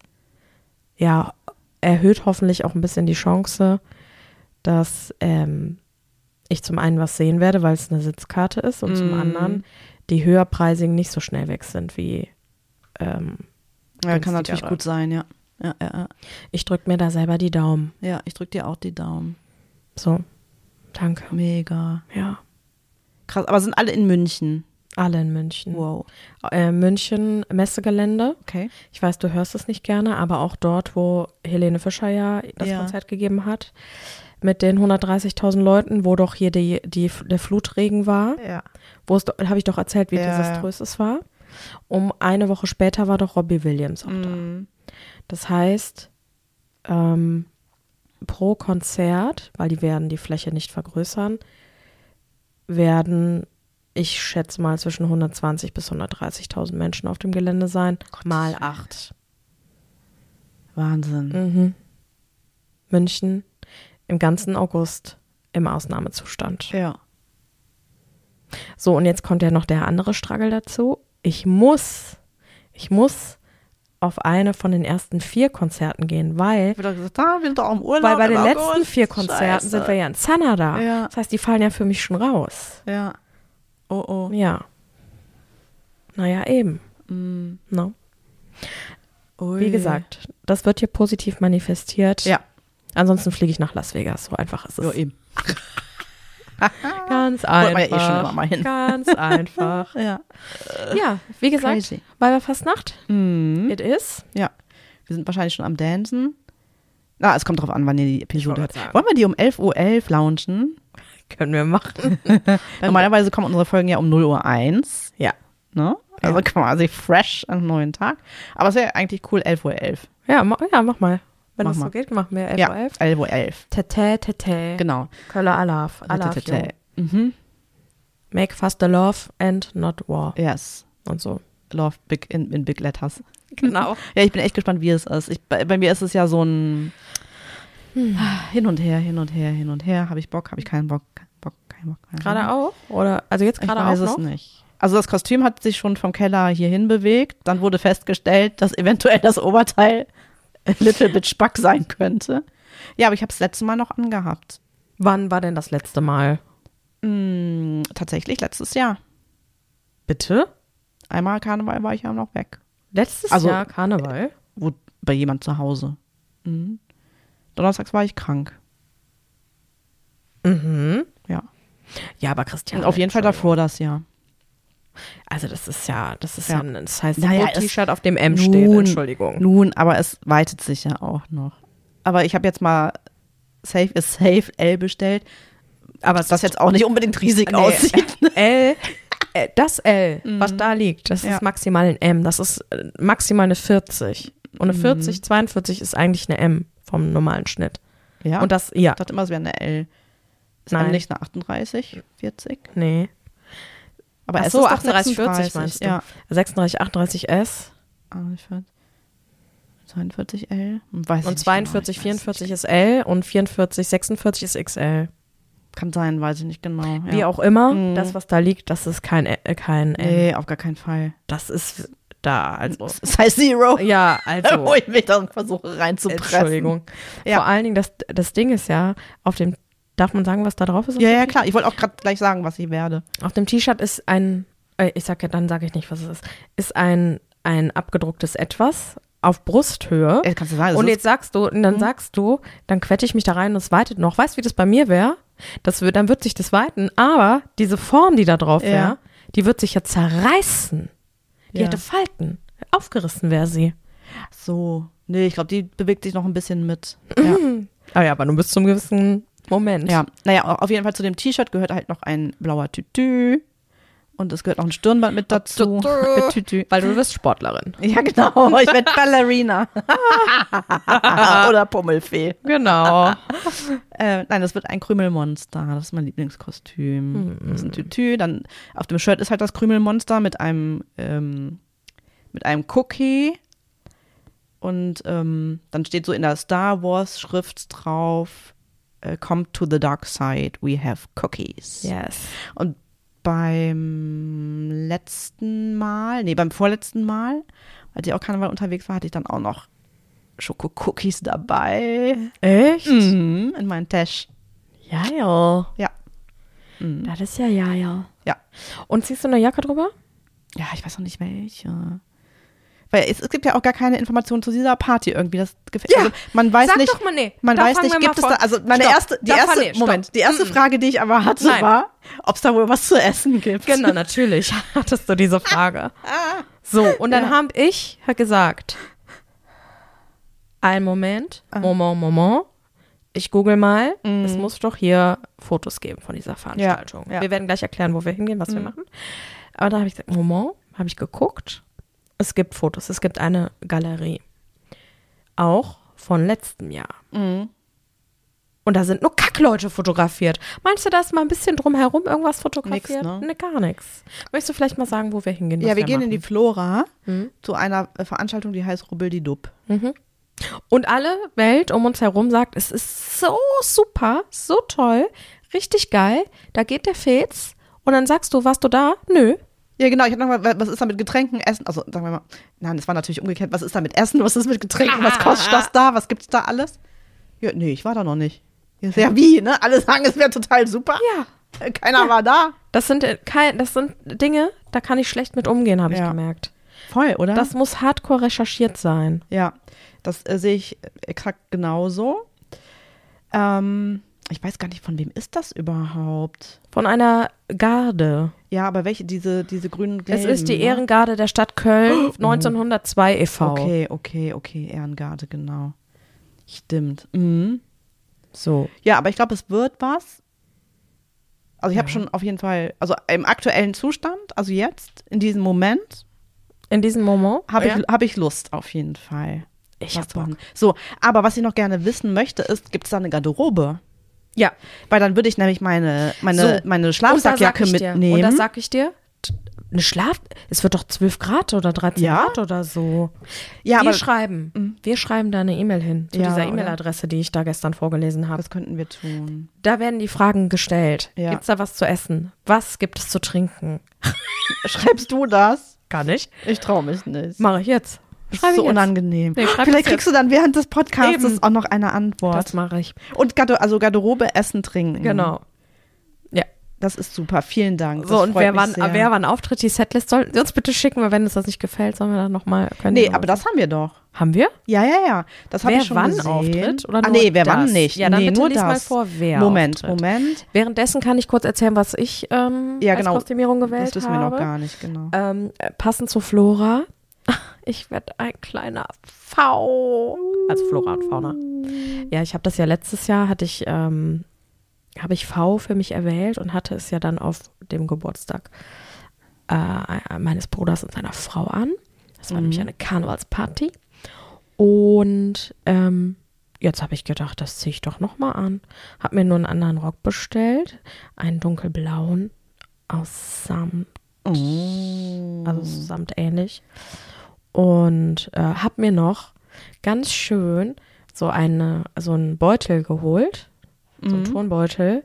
Speaker 1: ja, erhöht hoffentlich auch ein bisschen die Chance, dass ähm, ich zum einen was sehen werde, weil es eine Sitzkarte ist und zum
Speaker 2: Mhm.
Speaker 1: anderen die höherpreisigen nicht so schnell weg sind wie ähm,
Speaker 2: Ja, kann natürlich gut sein, ja. Ja, ja, ja.
Speaker 1: ich drücke mir da selber die Daumen.
Speaker 2: ja ich drücke dir auch die Daumen.
Speaker 1: So, danke.
Speaker 2: Mega.
Speaker 1: Ja,
Speaker 2: Krass, aber sind alle in München.
Speaker 1: alle in München.
Speaker 2: Wow.
Speaker 1: Äh, München Messegelände.
Speaker 2: Okay.
Speaker 1: Ich weiß, du hörst es nicht gerne, aber auch dort, wo Helene Fischer ja das
Speaker 2: Ja.
Speaker 1: Konzert gegeben hat, mit den 130.000 Leuten, wo doch hier die, die, der Flutregen war,
Speaker 2: Ja.
Speaker 1: Wo es, habe ich doch erzählt, wie
Speaker 2: Ja,
Speaker 1: desaströs es war. Um eine Woche später war doch Robbie Williams auch da.
Speaker 2: Mhm.
Speaker 1: Das heißt, ähm, pro Konzert, weil die werden die Fläche nicht vergrößern, werden, ich schätze mal, zwischen 120 bis 130.000 Menschen auf dem Gelände sein, mal
Speaker 2: Willen.
Speaker 1: acht.
Speaker 2: Wahnsinn.
Speaker 1: Mhm. München im ganzen August im Ausnahmezustand.
Speaker 2: Ja.
Speaker 1: So, und jetzt kommt ja noch der andere Struggle dazu. Ich muss, ich muss auf eine von den ersten vier Konzerten gehen, weil,
Speaker 2: gesagt, ah, wir sind doch im Urlaub.
Speaker 1: weil bei den letzten
Speaker 2: August.
Speaker 1: vier Konzerten
Speaker 2: Scheiße.
Speaker 1: sind wir ja in Zanada.
Speaker 2: Ja.
Speaker 1: Das heißt, die fallen ja für mich schon raus.
Speaker 2: Ja. Oh, oh.
Speaker 1: Ja. Naja, eben.
Speaker 2: Mm.
Speaker 1: No.
Speaker 2: Ui.
Speaker 1: Wie gesagt, das wird hier positiv manifestiert.
Speaker 2: Ja.
Speaker 1: Ansonsten fliege ich nach Las Vegas. So einfach ist es.
Speaker 2: Ja, eben.
Speaker 1: Ganz einfach.
Speaker 2: wir ja eh schon immer mal hin.
Speaker 1: Ganz einfach.
Speaker 2: Ja.
Speaker 1: Ja, wie gesagt,
Speaker 2: Crazy.
Speaker 1: weil wir Fastnacht.
Speaker 2: Mhm.
Speaker 1: It is.
Speaker 2: Ja. Wir sind wahrscheinlich schon am Dancen. Na, es kommt drauf an, wann ihr die Episode hört. Wollen wir die um 11.11 Uhr launchen?
Speaker 1: Können wir machen.
Speaker 2: Normalerweise kommen unsere Folgen ja um 0 Uhr 1.
Speaker 1: Ja.
Speaker 2: Ne? Also
Speaker 1: Ja.
Speaker 2: quasi fresh am neuen Tag. Aber es wäre eigentlich cool, 11.11 Uhr. 11.
Speaker 1: Ja, ma ja, mach mal. Wenn
Speaker 2: Mach
Speaker 1: das
Speaker 2: mal.
Speaker 1: so geht, machen wir 11
Speaker 2: Ja,
Speaker 1: Uhr 11.
Speaker 2: 11.11 Uhr. 11.
Speaker 1: Tete, tete.
Speaker 2: Genau.
Speaker 1: Köller Alaf. Alaf.
Speaker 2: Tete. Mhm.
Speaker 1: Make faster love and not war.
Speaker 2: Yes.
Speaker 1: Und so.
Speaker 2: Love big in, in big letters.
Speaker 1: Genau.
Speaker 2: Ja, ich bin echt gespannt, wie es ist. Ich, bei, bei mir ist es ja so ein
Speaker 1: Hm.
Speaker 2: hin und her, hin und her, hin und her. Habe ich Bock, habe ich keinen Bock, keinen Bock, keinen Bock. keinen
Speaker 1: Gerade
Speaker 2: Bock.
Speaker 1: auch? Oder, also jetzt
Speaker 2: Ich
Speaker 1: gerade
Speaker 2: weiß
Speaker 1: auch
Speaker 2: es nicht. Also das Kostüm hat sich schon vom Keller hierhin bewegt. Dann wurde festgestellt, dass eventuell das Oberteil a little bit spack sein könnte. Ja, aber ich habe es letzte Mal noch angehabt.
Speaker 1: Wann war denn das letzte Mal?
Speaker 2: Hm, tatsächlich letztes Jahr.
Speaker 1: Bitte?
Speaker 2: Einmal Karneval war ich ja noch weg.
Speaker 1: Letztes
Speaker 2: Also-
Speaker 1: Jahr Karneval?
Speaker 2: Wo, bei jemand zu Hause. Mhm. Donnerstags war ich krank.
Speaker 1: Mhm.
Speaker 2: Ja.
Speaker 1: Ja, aber Christian.
Speaker 2: Und auf jeden Fall davor das Jahr.
Speaker 1: Also das ist ja, das ist ja,
Speaker 2: Ja.
Speaker 1: ein, das heißt,
Speaker 2: Naja,
Speaker 1: T-Shirt auf dem M steht,
Speaker 2: Nun-
Speaker 1: Entschuldigung.
Speaker 2: Nun, aber es weitet sich ja auch noch. Aber ich habe jetzt mal Safe is Safe L bestellt. Aber das jetzt auch nicht unbedingt riesig
Speaker 1: Nee,
Speaker 2: aussieht.
Speaker 1: L, äh, das L, was da liegt, das
Speaker 2: Mhm. Ja.
Speaker 1: ist maximal ein M. Das ist äh, maximal eine 40. Und eine
Speaker 2: Mhm.
Speaker 1: 40, 42 ist eigentlich eine M vom normalen Schnitt.
Speaker 2: Ja.
Speaker 1: Und das, ja,
Speaker 2: ich dachte immer, es wäre eine L. Ist
Speaker 1: Nein.
Speaker 2: Nein. nicht eine 38, 40?
Speaker 1: nee.
Speaker 2: Aber
Speaker 1: Ach
Speaker 2: es
Speaker 1: so,
Speaker 2: ist doch
Speaker 1: 38, 40
Speaker 2: 36,
Speaker 1: meinst du?
Speaker 2: Ja.
Speaker 1: 36, 38 S
Speaker 2: 42 L? Weiß
Speaker 1: und
Speaker 2: nicht
Speaker 1: 42,
Speaker 2: genau. Ich weiß
Speaker 1: 44 ist L und 44, 46 ist XL.
Speaker 2: Kann sein, weiß ich nicht genau. Ja.
Speaker 1: Wie auch immer,
Speaker 2: Mhm.
Speaker 1: das, was da liegt, das ist kein, äh, kein M.
Speaker 2: Nee, auf gar keinen Fall.
Speaker 1: Das ist da, also.
Speaker 2: Das heißt Zero.
Speaker 1: Ja, also.
Speaker 2: Wo ich mich dann versuche reinzupressen.
Speaker 1: Entschuldigung.
Speaker 2: Ja.
Speaker 1: Vor allen Dingen, das, das Ding ist ja, auf dem, darf man sagen, was da drauf ist?
Speaker 2: Ja, ja, klar. Ich wollte auch gerade gleich sagen, was ich werde.
Speaker 1: Auf dem T-Shirt ist ein, äh, ich sag ja, dann sage ich nicht, was es ist, ist ein, ein abgedrucktes Etwas auf Brusthöhe.
Speaker 2: Ey, kannst du sagen,
Speaker 1: und jetzt sagst du, und dann sagst du, dann quette ich mich da rein und es weitet noch. Weißt du, wie das bei mir wäre? Das wird, dann wird sich das weiten, aber diese Form, die da drauf wäre,
Speaker 2: Ja.
Speaker 1: die wird sich ja zerreißen. Die
Speaker 2: Ja.
Speaker 1: hätte Falten. Aufgerissen wäre sie.
Speaker 2: so. Nee, ich glaube, die bewegt sich noch ein bisschen mit. Ja.
Speaker 1: Ah ja, aber nur bis zum gewissen Moment.
Speaker 2: ja. Naja, auf jeden Fall zu dem T-Shirt gehört halt noch ein blauer Tütü. Und es gehört noch ein Stirnband mit dazu.
Speaker 1: Tütü. Weil du bist Sportlerin.
Speaker 2: Ja, genau. Ich werde Ballerina. Oder Pummelfee.
Speaker 1: Genau.
Speaker 2: Äh, nein, das wird ein Krümelmonster. Das ist mein Lieblingskostüm. Das ist ein Tütü. Dann auf dem Shirt ist halt das Krümelmonster mit einem, ähm, mit einem Cookie. Und ähm, dann steht so in der Star Wars Schrift drauf, Come to the dark side, we have cookies.
Speaker 1: Yes.
Speaker 2: Und beim letzten Mal, nee, beim vorletzten Mal, als ich auch Karneval unterwegs war, hatte ich dann auch noch Schoko-Cookies dabei.
Speaker 1: Echt?
Speaker 2: Mhm, in meinen Tash.
Speaker 1: Ja, ja.
Speaker 2: Ja. Mhm.
Speaker 1: Das ist ja ja, ja.
Speaker 2: Ja.
Speaker 1: Und ziehst du eine Jacke drüber?
Speaker 2: Ja, ich weiß noch nicht welche. Weil es, es gibt ja auch gar keine Informationen zu dieser Party irgendwie. Das gefällt
Speaker 1: Ja.
Speaker 2: also man weiß
Speaker 1: Sag
Speaker 2: nicht,
Speaker 1: doch mal, nee.
Speaker 2: man
Speaker 1: Da
Speaker 2: weiß nicht,
Speaker 1: wir
Speaker 2: gibt es da, also meine
Speaker 1: Stopp.
Speaker 2: erste, die erste,
Speaker 1: stopp.
Speaker 2: Moment, die erste. Frage, die ich aber hatte,
Speaker 1: Nein.
Speaker 2: war, ob es da wohl was zu essen gibt.
Speaker 1: Genau, natürlich hattest du diese Frage. So, und dann
Speaker 2: Ja.
Speaker 1: habe ich gesagt, ein Moment,
Speaker 2: Ah.
Speaker 1: Moment, Moment. Ich google mal,
Speaker 2: Mhm.
Speaker 1: es muss doch hier Fotos geben von dieser Veranstaltung.
Speaker 2: ja.
Speaker 1: Wir werden gleich erklären, wo wir hingehen, was wir
Speaker 2: Mhm.
Speaker 1: machen. Aber da habe ich gesagt, Moment, habe ich geguckt. Es gibt Fotos, es gibt eine Galerie. Auch von letztem Jahr.
Speaker 2: Mhm.
Speaker 1: Und da sind nur Kackleute fotografiert. Meinst du, da ist mal ein bisschen drumherum irgendwas fotografiert?
Speaker 2: Nix, ne?
Speaker 1: Nee, gar nichts. Möchtest du vielleicht mal sagen, wo wir hingehen?
Speaker 2: Ja, wir gehen in die
Speaker 1: machen?
Speaker 2: Flora
Speaker 1: Mhm.
Speaker 2: zu einer äh, Veranstaltung, die heißt Rubbel-die-Dub.
Speaker 1: Mhm. Und alle Welt um uns herum sagt, es ist so super, so toll, richtig geil. Da geht der Fez. Und dann sagst du, warst du da? Nö.
Speaker 2: Ja, genau. Ich habe nochmal, was ist da mit Getränken, Essen? Also sagen wir mal, nein, das war natürlich umgekehrt. Was ist da mit Essen? Was ist mit Getränken? Was kostet das da? Was gibt's da alles? Ja, nee, ich war da noch nicht. Ja, wie, ne? Alle sagen, es wäre total super.
Speaker 1: Ja.
Speaker 2: Keiner war da.
Speaker 1: Das sind, äh, das sind Dinge, da kann ich schlecht mit umgehen, habe ich
Speaker 2: Ja.
Speaker 1: gemerkt.
Speaker 2: Voll, oder?
Speaker 1: Das muss hardcore recherchiert sein.
Speaker 2: ja, das äh, sehe ich exakt genauso. Ähm, ich weiß gar nicht, von wem ist das überhaupt?
Speaker 1: Von einer Garde.
Speaker 2: Ja, aber welche, diese, diese grünen
Speaker 1: Es
Speaker 2: gelben,
Speaker 1: ist die
Speaker 2: ne?
Speaker 1: Ehrengarde der Stadt Köln 1902 e.V.
Speaker 2: Okay, okay, okay, Ehrengarde, genau. Stimmt. Mhm.
Speaker 1: So.
Speaker 2: Ja, aber ich glaube, es wird was. Also ich habe
Speaker 1: Ja.
Speaker 2: schon auf jeden Fall, also im aktuellen Zustand, also jetzt, in diesem Moment,
Speaker 1: In diesem Moment
Speaker 2: habe
Speaker 1: ja.
Speaker 2: ich, hab ich Lust auf jeden Fall.
Speaker 1: Ich
Speaker 2: was
Speaker 1: hab
Speaker 2: zu
Speaker 1: Bock.
Speaker 2: So, aber was ich noch gerne wissen möchte, ist, gibt es da eine Garderobe?
Speaker 1: Ja.
Speaker 2: Weil dann würde ich nämlich meine, meine,
Speaker 1: So.
Speaker 2: meine Schlafsackjacke
Speaker 1: ich
Speaker 2: mitnehmen.
Speaker 1: Und das sag ich dir. Eine Schlaf. Es wird doch 12 Grad oder 13
Speaker 2: Ja?
Speaker 1: Grad oder so.
Speaker 2: ja,
Speaker 1: wir
Speaker 2: aber
Speaker 1: schreiben. Wir schreiben da eine E-Mail hin zu
Speaker 2: Ja,
Speaker 1: dieser? E-Mail-Adresse, die ich da gestern vorgelesen habe.
Speaker 2: das könnten wir tun.
Speaker 1: Da werden die Fragen gestellt.
Speaker 2: Ja.
Speaker 1: Gibt's da was zu essen? Was gibt es zu trinken?
Speaker 2: Schreibst du das?
Speaker 1: Gar nicht.
Speaker 2: Ich traue mich nicht.
Speaker 1: Mache ich jetzt.
Speaker 2: Das ist so
Speaker 1: jetzt.
Speaker 2: unangenehm.
Speaker 1: Nee,
Speaker 2: Vielleicht kriegst du dann während des Podcasts
Speaker 1: Eben.
Speaker 2: auch noch eine Antwort.
Speaker 1: Das mache ich.
Speaker 2: Und Garde also Garderobe, Essen, Trinken.
Speaker 1: Genau. Ja.
Speaker 2: Das ist super. Vielen Dank.
Speaker 1: So,
Speaker 2: Das
Speaker 1: und
Speaker 2: freut
Speaker 1: wer wann,
Speaker 2: sehr.
Speaker 1: wer wann auftritt, die Setlist sollten Sie uns bitte schicken, weil wenn uns das nicht gefällt, sollen wir dann nochmal können.
Speaker 2: Nee, aber das haben wir doch.
Speaker 1: haben wir?
Speaker 2: Ja, ja, ja. Das habe
Speaker 1: Wer
Speaker 2: ich schon
Speaker 1: wann
Speaker 2: gesehen.
Speaker 1: auftritt oder
Speaker 2: ah, nee, wer
Speaker 1: das?
Speaker 2: wann nicht.
Speaker 1: Ja, dann
Speaker 2: nee,
Speaker 1: bitte
Speaker 2: nur
Speaker 1: lies
Speaker 2: das.
Speaker 1: mal vor, wer
Speaker 2: Moment,
Speaker 1: auftritt.
Speaker 2: Moment.
Speaker 1: Währenddessen kann ich kurz erzählen, was ich ähm,
Speaker 2: Ja,
Speaker 1: als
Speaker 2: genau.
Speaker 1: Kostümierung gewählt
Speaker 2: Das wissen
Speaker 1: habe.
Speaker 2: wir noch gar nicht, genau.
Speaker 1: Ähm, äh, passend zu Flora. Ich werde ein kleiner V. Also Flora und Fauna. Ja, ich habe das ja letztes Jahr, hatte ich, ähm, habe ich V für mich erwählt und hatte es ja dann auf dem Geburtstag äh, meines Bruders und seiner Frau an. Das war
Speaker 2: Mhm.
Speaker 1: nämlich eine Karnevalsparty. Und ähm, jetzt habe ich gedacht, das ziehe ich doch nochmal an. Habe mir nur einen anderen Rock bestellt. Einen dunkelblauen aus Samt
Speaker 2: Oh.
Speaker 1: also samt ähnlich. Und äh, habe mir noch ganz schön so eine, so einen Beutel geholt, so einen Turnbeutel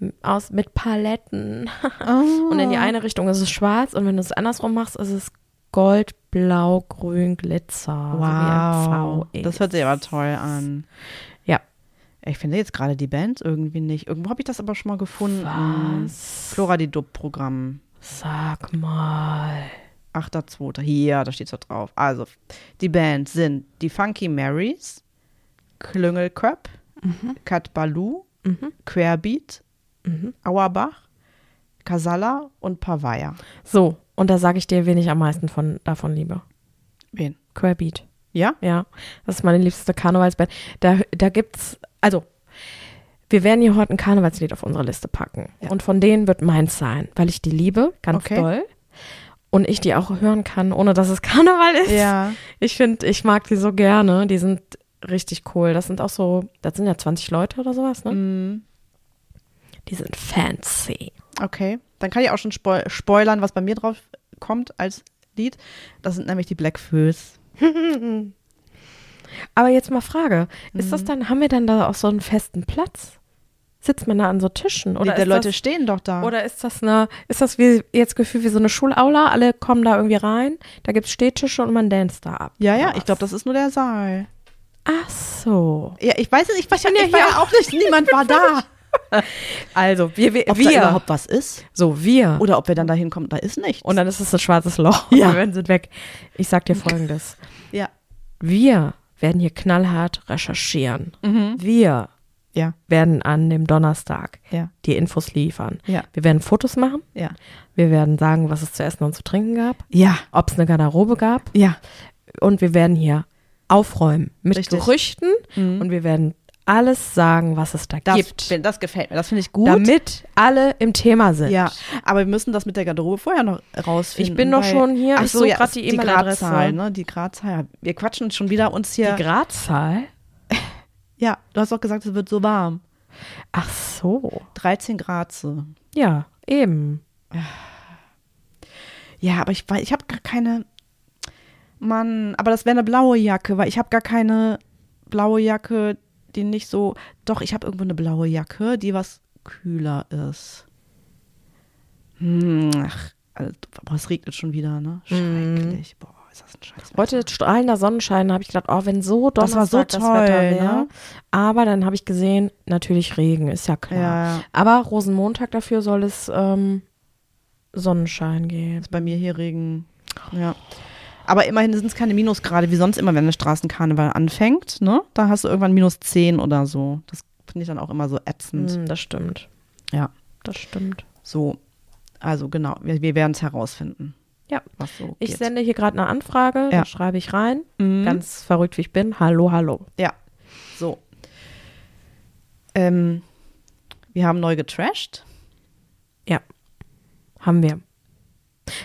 Speaker 1: m- aus mit Paletten.
Speaker 2: Oh.
Speaker 1: Und in die eine Richtung ist es schwarz und wenn du es andersrum machst, ist es Gold, Blau, Grün, Glitzer.
Speaker 2: Wow.
Speaker 1: So wie ein V
Speaker 2: das hört sich aber toll an.
Speaker 1: Ja.
Speaker 2: Ich finde jetzt gerade die Band irgendwie nicht. Irgendwo habe ich das aber schon mal gefunden.
Speaker 1: Was?
Speaker 2: Flora die Dub-Programm.
Speaker 1: Sag mal.
Speaker 2: 8.2. Hier, da steht so drauf. Also, die Band sind die Funky Marys, Klüngelköpp, Kat Baloo, Querbeat, Auerbach, Casalla und Pavaya.
Speaker 1: So, und da sage ich dir, wen ich am meisten von, davon liebe.
Speaker 2: Wen?
Speaker 1: Querbeat.
Speaker 2: Ja?
Speaker 1: Ja, das ist meine liebste Karnevalsband. Da, da gibt's, also, wir werden hier heute ein Karnevalslied auf unsere Liste packen.
Speaker 2: Ja.
Speaker 1: Und von denen wird meins sein, weil ich die liebe, ganz
Speaker 2: Okay.
Speaker 1: doll. Und ich die auch hören kann, ohne dass es Karneval ist.
Speaker 2: Ja.
Speaker 1: Ich finde, ich mag die so gerne. Die sind richtig cool. Das sind auch so, das sind ja 20 Leute oder sowas, ne?
Speaker 2: Mm,
Speaker 1: Die sind fancy.
Speaker 2: okay. Dann kann ich auch schon spo spoilern, was bei mir drauf kommt als Lied. Das sind nämlich die Blackfoes.
Speaker 1: Aber jetzt mal Frage, ist
Speaker 2: Mhm.
Speaker 1: das dann, haben wir dann da auch so einen festen Platz? Sitzt man da an so Tischen? Oder
Speaker 2: die, Leute
Speaker 1: das,
Speaker 2: stehen doch da.
Speaker 1: Oder ist das eine, ist das wie jetzt Gefühl wie so eine Schulaula? Alle kommen da irgendwie rein, da gibt es Stehtische und man danst da ab.
Speaker 2: ja, ja, ich glaube, das ist nur der Saal.
Speaker 1: Ach so.
Speaker 2: Ja, ich weiß es, ich, weiß, ich,
Speaker 1: ja
Speaker 2: war
Speaker 1: hier
Speaker 2: ja auch nicht, niemand war da.
Speaker 1: Also, wir, wir,
Speaker 2: Ob da
Speaker 1: wir
Speaker 2: überhaupt was ist?
Speaker 1: so, wir.
Speaker 2: Oder ob wir dann da hinkommen, da ist nichts.
Speaker 1: und dann ist es ein schwarzes Loch.
Speaker 2: Ja.
Speaker 1: Wir sind weg. Ich sag dir folgendes.
Speaker 2: ja.
Speaker 1: Wir werden hier knallhart recherchieren.
Speaker 2: Mhm.
Speaker 1: Wir
Speaker 2: Ja,
Speaker 1: werden an dem Donnerstag
Speaker 2: ja,
Speaker 1: die Infos liefern.
Speaker 2: ja,
Speaker 1: Wir werden Fotos machen.
Speaker 2: ja.
Speaker 1: Wir werden sagen, was es zu essen und zu trinken gab.
Speaker 2: Ja,
Speaker 1: Ob es eine Garderobe gab.
Speaker 2: ja.
Speaker 1: Und wir werden hier aufräumen mit
Speaker 2: Richtig.
Speaker 1: Gerüchten.
Speaker 2: Mhm.
Speaker 1: Und wir werden alles sagen, was es da
Speaker 2: Das,
Speaker 1: gibt.
Speaker 2: das gefällt mir, das finde ich gut.
Speaker 1: Damit alle im Thema sind.
Speaker 2: ja, aber wir müssen das mit der Garderobe vorher noch rausfinden.
Speaker 1: Ich bin doch
Speaker 2: weil-
Speaker 1: schon hier,
Speaker 2: Ach
Speaker 1: ich
Speaker 2: so,
Speaker 1: suche
Speaker 2: ja,
Speaker 1: grad die
Speaker 2: die
Speaker 1: E-Mail-Adresse.
Speaker 2: Gradzahl, ne? Die Gradzahl. Wir quatschen schon wieder uns hier.
Speaker 1: Die Gradzahl?
Speaker 2: Ja, du hast doch gesagt, es wird so warm.
Speaker 1: Ach so.
Speaker 2: 13 Grad. so.
Speaker 1: Ja, eben.
Speaker 2: Ja, aber ich, ich habe gar keine. Mann, aber das wäre eine blaue Jacke, weil ich habe gar keine blaue Jacke, die nicht so. Doch, ich habe irgendwo eine blaue Jacke, die was kühler ist. Hm, ach, Also, boah, es regnet schon wieder, ne?
Speaker 1: Mhm.
Speaker 2: Schrecklich. Boah, ist das ein Scheiß.
Speaker 1: Heute strahlender Sonnenschein, habe ich gedacht, oh, wenn so
Speaker 2: Das war
Speaker 1: Donnerstag
Speaker 2: so
Speaker 1: das,
Speaker 2: toll,
Speaker 1: Wetter wäre.
Speaker 2: ne?
Speaker 1: Aber dann habe ich gesehen, natürlich Regen, ist ja klar.
Speaker 2: Ja,
Speaker 1: Aber Rosenmontag dafür soll es ähm, Sonnenschein geben.
Speaker 2: ist bei mir hier Regen. Ja. Aber immerhin sind es keine Minusgrade, wie sonst immer, wenn der Straßenkarneval anfängt, ne? Da hast du irgendwann minus 10 oder so. Das finde ich dann auch immer so ätzend.
Speaker 1: Hm, das stimmt.
Speaker 2: Ja.
Speaker 1: Das stimmt.
Speaker 2: So. Also genau, wir, wir werden es herausfinden,
Speaker 1: Ja.
Speaker 2: so
Speaker 1: Ich
Speaker 2: geht.
Speaker 1: sende hier gerade eine Anfrage,
Speaker 2: Ja.
Speaker 1: da schreibe ich rein.
Speaker 2: Mhm.
Speaker 1: Ganz verrückt wie ich bin. Hallo, hallo.
Speaker 2: Ja. So. Ähm, wir haben neu getrashed.
Speaker 1: Haben wir.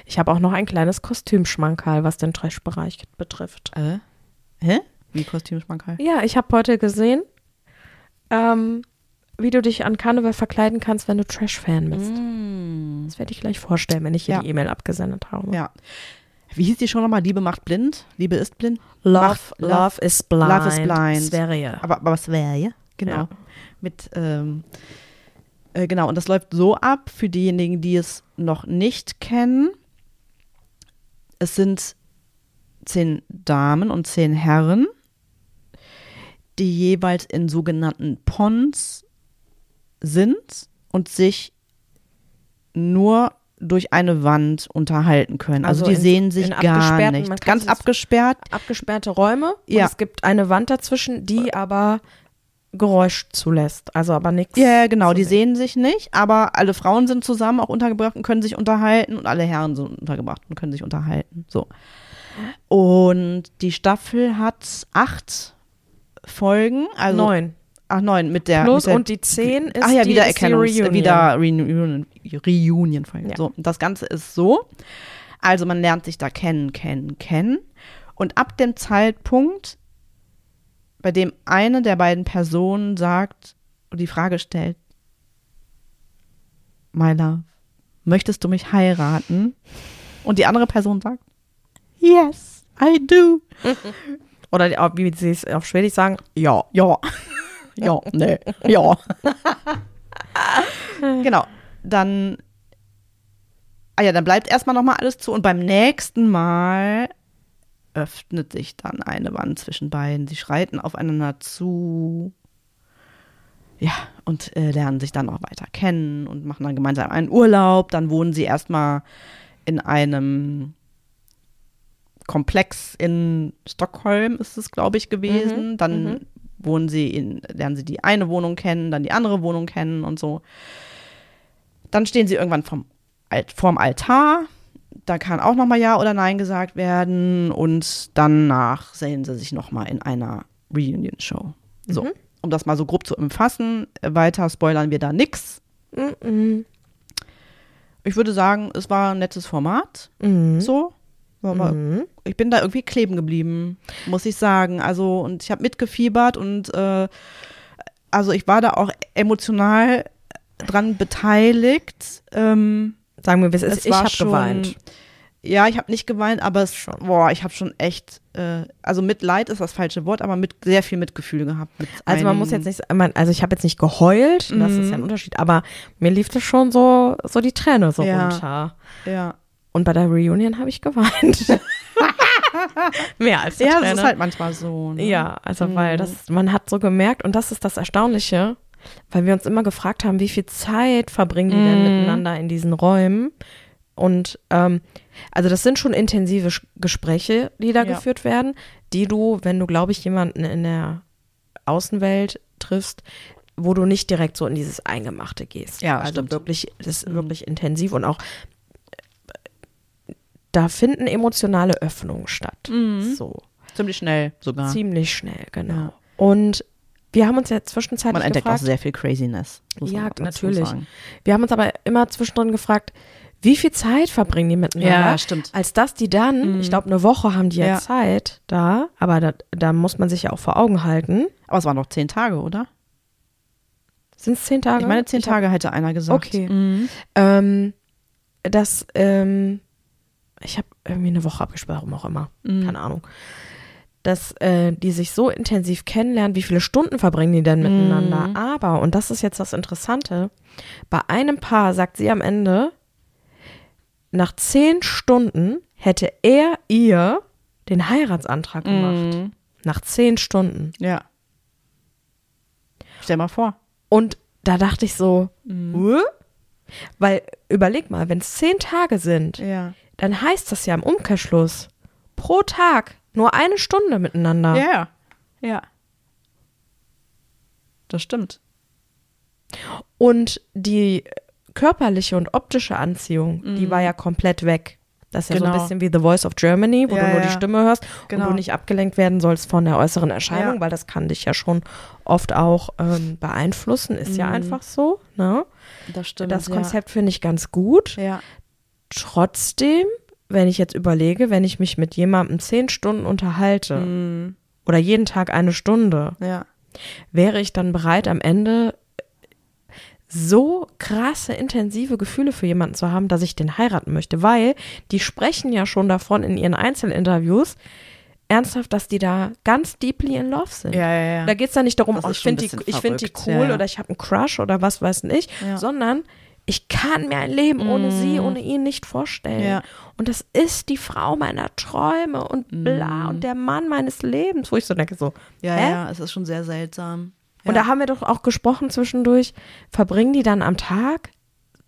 Speaker 1: Ich habe auch noch ein kleines Kostümschmankerl, was den Trash-Bereich betrifft.
Speaker 2: Äh? Hä? Wie Kostümschmankerl?
Speaker 1: Ja, ich habe heute gesehen, ähm, wie du dich an Karneval verkleiden kannst, wenn du Trash-Fan bist.
Speaker 2: Mm.
Speaker 1: Das werde ich gleich vorstellen, wenn ich hier
Speaker 2: Ja.
Speaker 1: die E-Mail abgesendet habe.
Speaker 2: Ja. Wie hieß die schon nochmal? Liebe macht blind? Liebe ist blind?
Speaker 1: Love,
Speaker 2: Macht-
Speaker 1: love, is blind.
Speaker 2: Love is blind.
Speaker 1: Sverige.
Speaker 2: Aber, aber was wäre ja? Genau.
Speaker 1: Ja.
Speaker 2: Mit, ähm, äh, genau, und das läuft so ab, für diejenigen, die es noch nicht kennen. Es sind zehn Damen und zehn Herren, die jeweils in sogenannten Pons sind und sich nur durch eine Wand unterhalten können. Also,
Speaker 1: Also
Speaker 2: die
Speaker 1: in-
Speaker 2: sehen sich gar nicht. Ganz abgesperrt.
Speaker 1: Abgesperrte Räume
Speaker 2: Ja.
Speaker 1: und es gibt eine Wand dazwischen, die aber Geräusch zulässt. Also aber nichts.
Speaker 2: Ja, genau, die
Speaker 1: sehen.
Speaker 2: sehen sich nicht, aber alle Frauen sind zusammen auch untergebracht und können sich unterhalten und alle Herren sind untergebracht und können sich unterhalten. So. Und die Staffel hat acht Folgen, also
Speaker 1: Neun.
Speaker 2: Ach neun mit der
Speaker 1: Plus
Speaker 2: mit der,
Speaker 1: und die zehn ist
Speaker 2: ach ja
Speaker 1: die, Reunion.
Speaker 2: wieder Reunion Reunion.
Speaker 1: Ja.
Speaker 2: So, das Ganze ist so, also man lernt sich da kennen, kennen, kennen und ab dem Zeitpunkt bei dem eine der beiden Personen sagt und die Frage stellt, My love, möchtest du mich heiraten? Und die andere Person sagt, Yes, I do.
Speaker 1: Oder wie sie es auf Schwedisch sagen,
Speaker 2: Ja, ja. Ja, nee, ja. genau. Dann, ah ja, dann bleibt erstmal nochmal alles zu und beim nächsten Mal öffnet sich dann eine Wand zwischen beiden. Sie schreiten aufeinander zu. Ja, und äh, lernen sich dann auch weiter kennen und machen dann gemeinsam einen Urlaub. Dann wohnen sie erstmal in einem Komplex in Stockholm, ist es, glaube ich, gewesen.
Speaker 1: Mhm,
Speaker 2: dann
Speaker 1: mhm.
Speaker 2: Wohnen sie in, lernen sie die eine Wohnung kennen, dann die andere Wohnung kennen und so. Dann stehen sie irgendwann vom, Alt, vorm Altar. Da kann auch nochmal Ja oder Nein gesagt werden. Und danach sehen sie sich nochmal in einer Reunion-Show. So,
Speaker 1: Mhm.
Speaker 2: um das mal so grob zu umfassen. Weiter spoilern wir da nix.
Speaker 1: Mhm.
Speaker 2: Ich würde sagen, es war ein nettes Format.
Speaker 1: Mhm.
Speaker 2: So.
Speaker 1: Mhm.
Speaker 2: ich bin da irgendwie kleben geblieben, muss ich sagen. Also, und ich habe mitgefiebert und äh, also ich war da auch emotional dran beteiligt. Ähm,
Speaker 1: Sagen wir, wie es ist. ich habe geweint.
Speaker 2: Ja, ich habe nicht geweint, aber es,
Speaker 1: Schon.
Speaker 2: boah, ich habe schon echt, äh, also Mitleid ist das falsche Wort, aber mit sehr viel Mitgefühl gehabt. Mit
Speaker 1: Also man muss jetzt nicht, man- also ich habe jetzt nicht geheult, das ist ja ein
Speaker 2: Mhm.
Speaker 1: Unterschied, aber mir lief das schon so, so die Träne so
Speaker 2: Ja.
Speaker 1: runter.
Speaker 2: Ja,
Speaker 1: Und bei der Reunion habe ich geweint. Mehr als eine
Speaker 2: ja
Speaker 1: Träne.
Speaker 2: das ist halt manchmal so. Ne?
Speaker 1: Ja, also weil
Speaker 2: Mhm.
Speaker 1: das, man hat so gemerkt, und das ist das Erstaunliche, weil wir uns immer gefragt haben, wie viel Zeit verbringen die denn
Speaker 2: Mhm.
Speaker 1: miteinander in diesen Räumen. Und ähm, also das sind schon intensive Gespräche, die da
Speaker 2: Ja.
Speaker 1: geführt werden, die du, wenn du, glaube ich, jemanden in der Außenwelt triffst, wo du nicht direkt so in dieses Eingemachte gehst.
Speaker 2: Ja,
Speaker 1: also
Speaker 2: stimmt.
Speaker 1: wirklich, das ist
Speaker 2: Mhm.
Speaker 1: wirklich intensiv und auch da finden emotionale Öffnungen statt.
Speaker 2: Mhm.
Speaker 1: So.
Speaker 2: Ziemlich schnell sogar.
Speaker 1: Ziemlich schnell, genau.
Speaker 2: Ja.
Speaker 1: Und wir haben uns ja zwischenzeitlich
Speaker 2: Man entdeckt auch
Speaker 1: gefragt,
Speaker 2: sehr viel Craziness.
Speaker 1: Ja,
Speaker 2: auch
Speaker 1: natürlich.
Speaker 2: Sagen.
Speaker 1: wir haben uns aber immer zwischendrin gefragt, wie viel Zeit verbringen die miteinander?
Speaker 2: stimmt.
Speaker 1: Als dass die dann,
Speaker 2: Mhm.
Speaker 1: ich glaube, eine Woche haben die ja,
Speaker 2: Ja.
Speaker 1: Zeit da, aber da, da muss man sich ja auch vor Augen halten.
Speaker 2: Aber es waren noch zehn Tage, oder?
Speaker 1: Sind es zehn Tage?
Speaker 2: Ich meine, zehn
Speaker 1: Ich hab-
Speaker 2: Tage hätte einer gesagt.
Speaker 1: Okay.
Speaker 2: Mhm.
Speaker 1: Ähm, dass, ähm, ich habe irgendwie eine Woche abgesperrt, warum auch immer.
Speaker 2: Mhm.
Speaker 1: Keine Ahnung. Dass äh, die sich so intensiv kennenlernen, wie viele Stunden verbringen die denn miteinander.
Speaker 2: Mhm.
Speaker 1: Aber, und das ist jetzt das Interessante, bei einem Paar sagt sie am Ende, nach zehn Stunden hätte er ihr den Heiratsantrag gemacht.
Speaker 2: Mhm.
Speaker 1: Nach zehn Stunden.
Speaker 2: Ja. Stell mal vor.
Speaker 1: Und da dachte ich so,
Speaker 2: Mhm.
Speaker 1: Weil überleg mal, wenn es zehn Tage sind,
Speaker 2: Ja.
Speaker 1: Dann heißt das ja im Umkehrschluss pro Tag nur eine Stunde miteinander.
Speaker 2: Ja, ja. Ja. Das stimmt.
Speaker 1: Und die körperliche und optische Anziehung, die war ja komplett weg. Das ist ja so
Speaker 2: Mhm. Genau.
Speaker 1: ein bisschen wie The Voice of Germany, wo
Speaker 2: Ja,
Speaker 1: du nur die
Speaker 2: ja.
Speaker 1: Stimme hörst
Speaker 2: Genau.
Speaker 1: und du nicht abgelenkt werden sollst von der äußeren Erscheinung,
Speaker 2: Ja.
Speaker 1: weil das kann dich ja schon oft auch ähm, beeinflussen, ist ja
Speaker 2: Mhm.
Speaker 1: einfach so. Ne?
Speaker 2: Das stimmt.
Speaker 1: Das Konzept finde ich ganz gut. Trotzdem, wenn ich jetzt überlege, wenn ich mich mit jemandem zehn Stunden unterhalte
Speaker 2: Mhm.
Speaker 1: oder jeden Tag eine Stunde,
Speaker 2: Ja.
Speaker 1: wäre ich dann bereit, am Ende so krasse, intensive Gefühle für jemanden zu haben, dass ich den heiraten möchte, weil die sprechen ja schon davon in ihren Einzelinterviews, ernsthaft, dass die da ganz deeply in love sind.
Speaker 2: Ja, ja, ja.
Speaker 1: Da geht es ja nicht darum, oh, ich finde die, ich find die cool
Speaker 2: ja, ja.
Speaker 1: oder ich habe einen Crush oder was weiß ich, sondern ich kann mir ein Leben ohne
Speaker 2: Mm.
Speaker 1: sie, ohne ihn nicht vorstellen.
Speaker 2: Ja.
Speaker 1: Und das ist die Frau meiner Träume und bla
Speaker 2: Mm.
Speaker 1: und der Mann meines Lebens, wo ich so denke, so,
Speaker 2: Ja,
Speaker 1: hä?
Speaker 2: ja, es ist schon sehr seltsam.
Speaker 1: Und
Speaker 2: ja.
Speaker 1: da haben wir doch auch gesprochen zwischendurch, verbringen die dann am Tag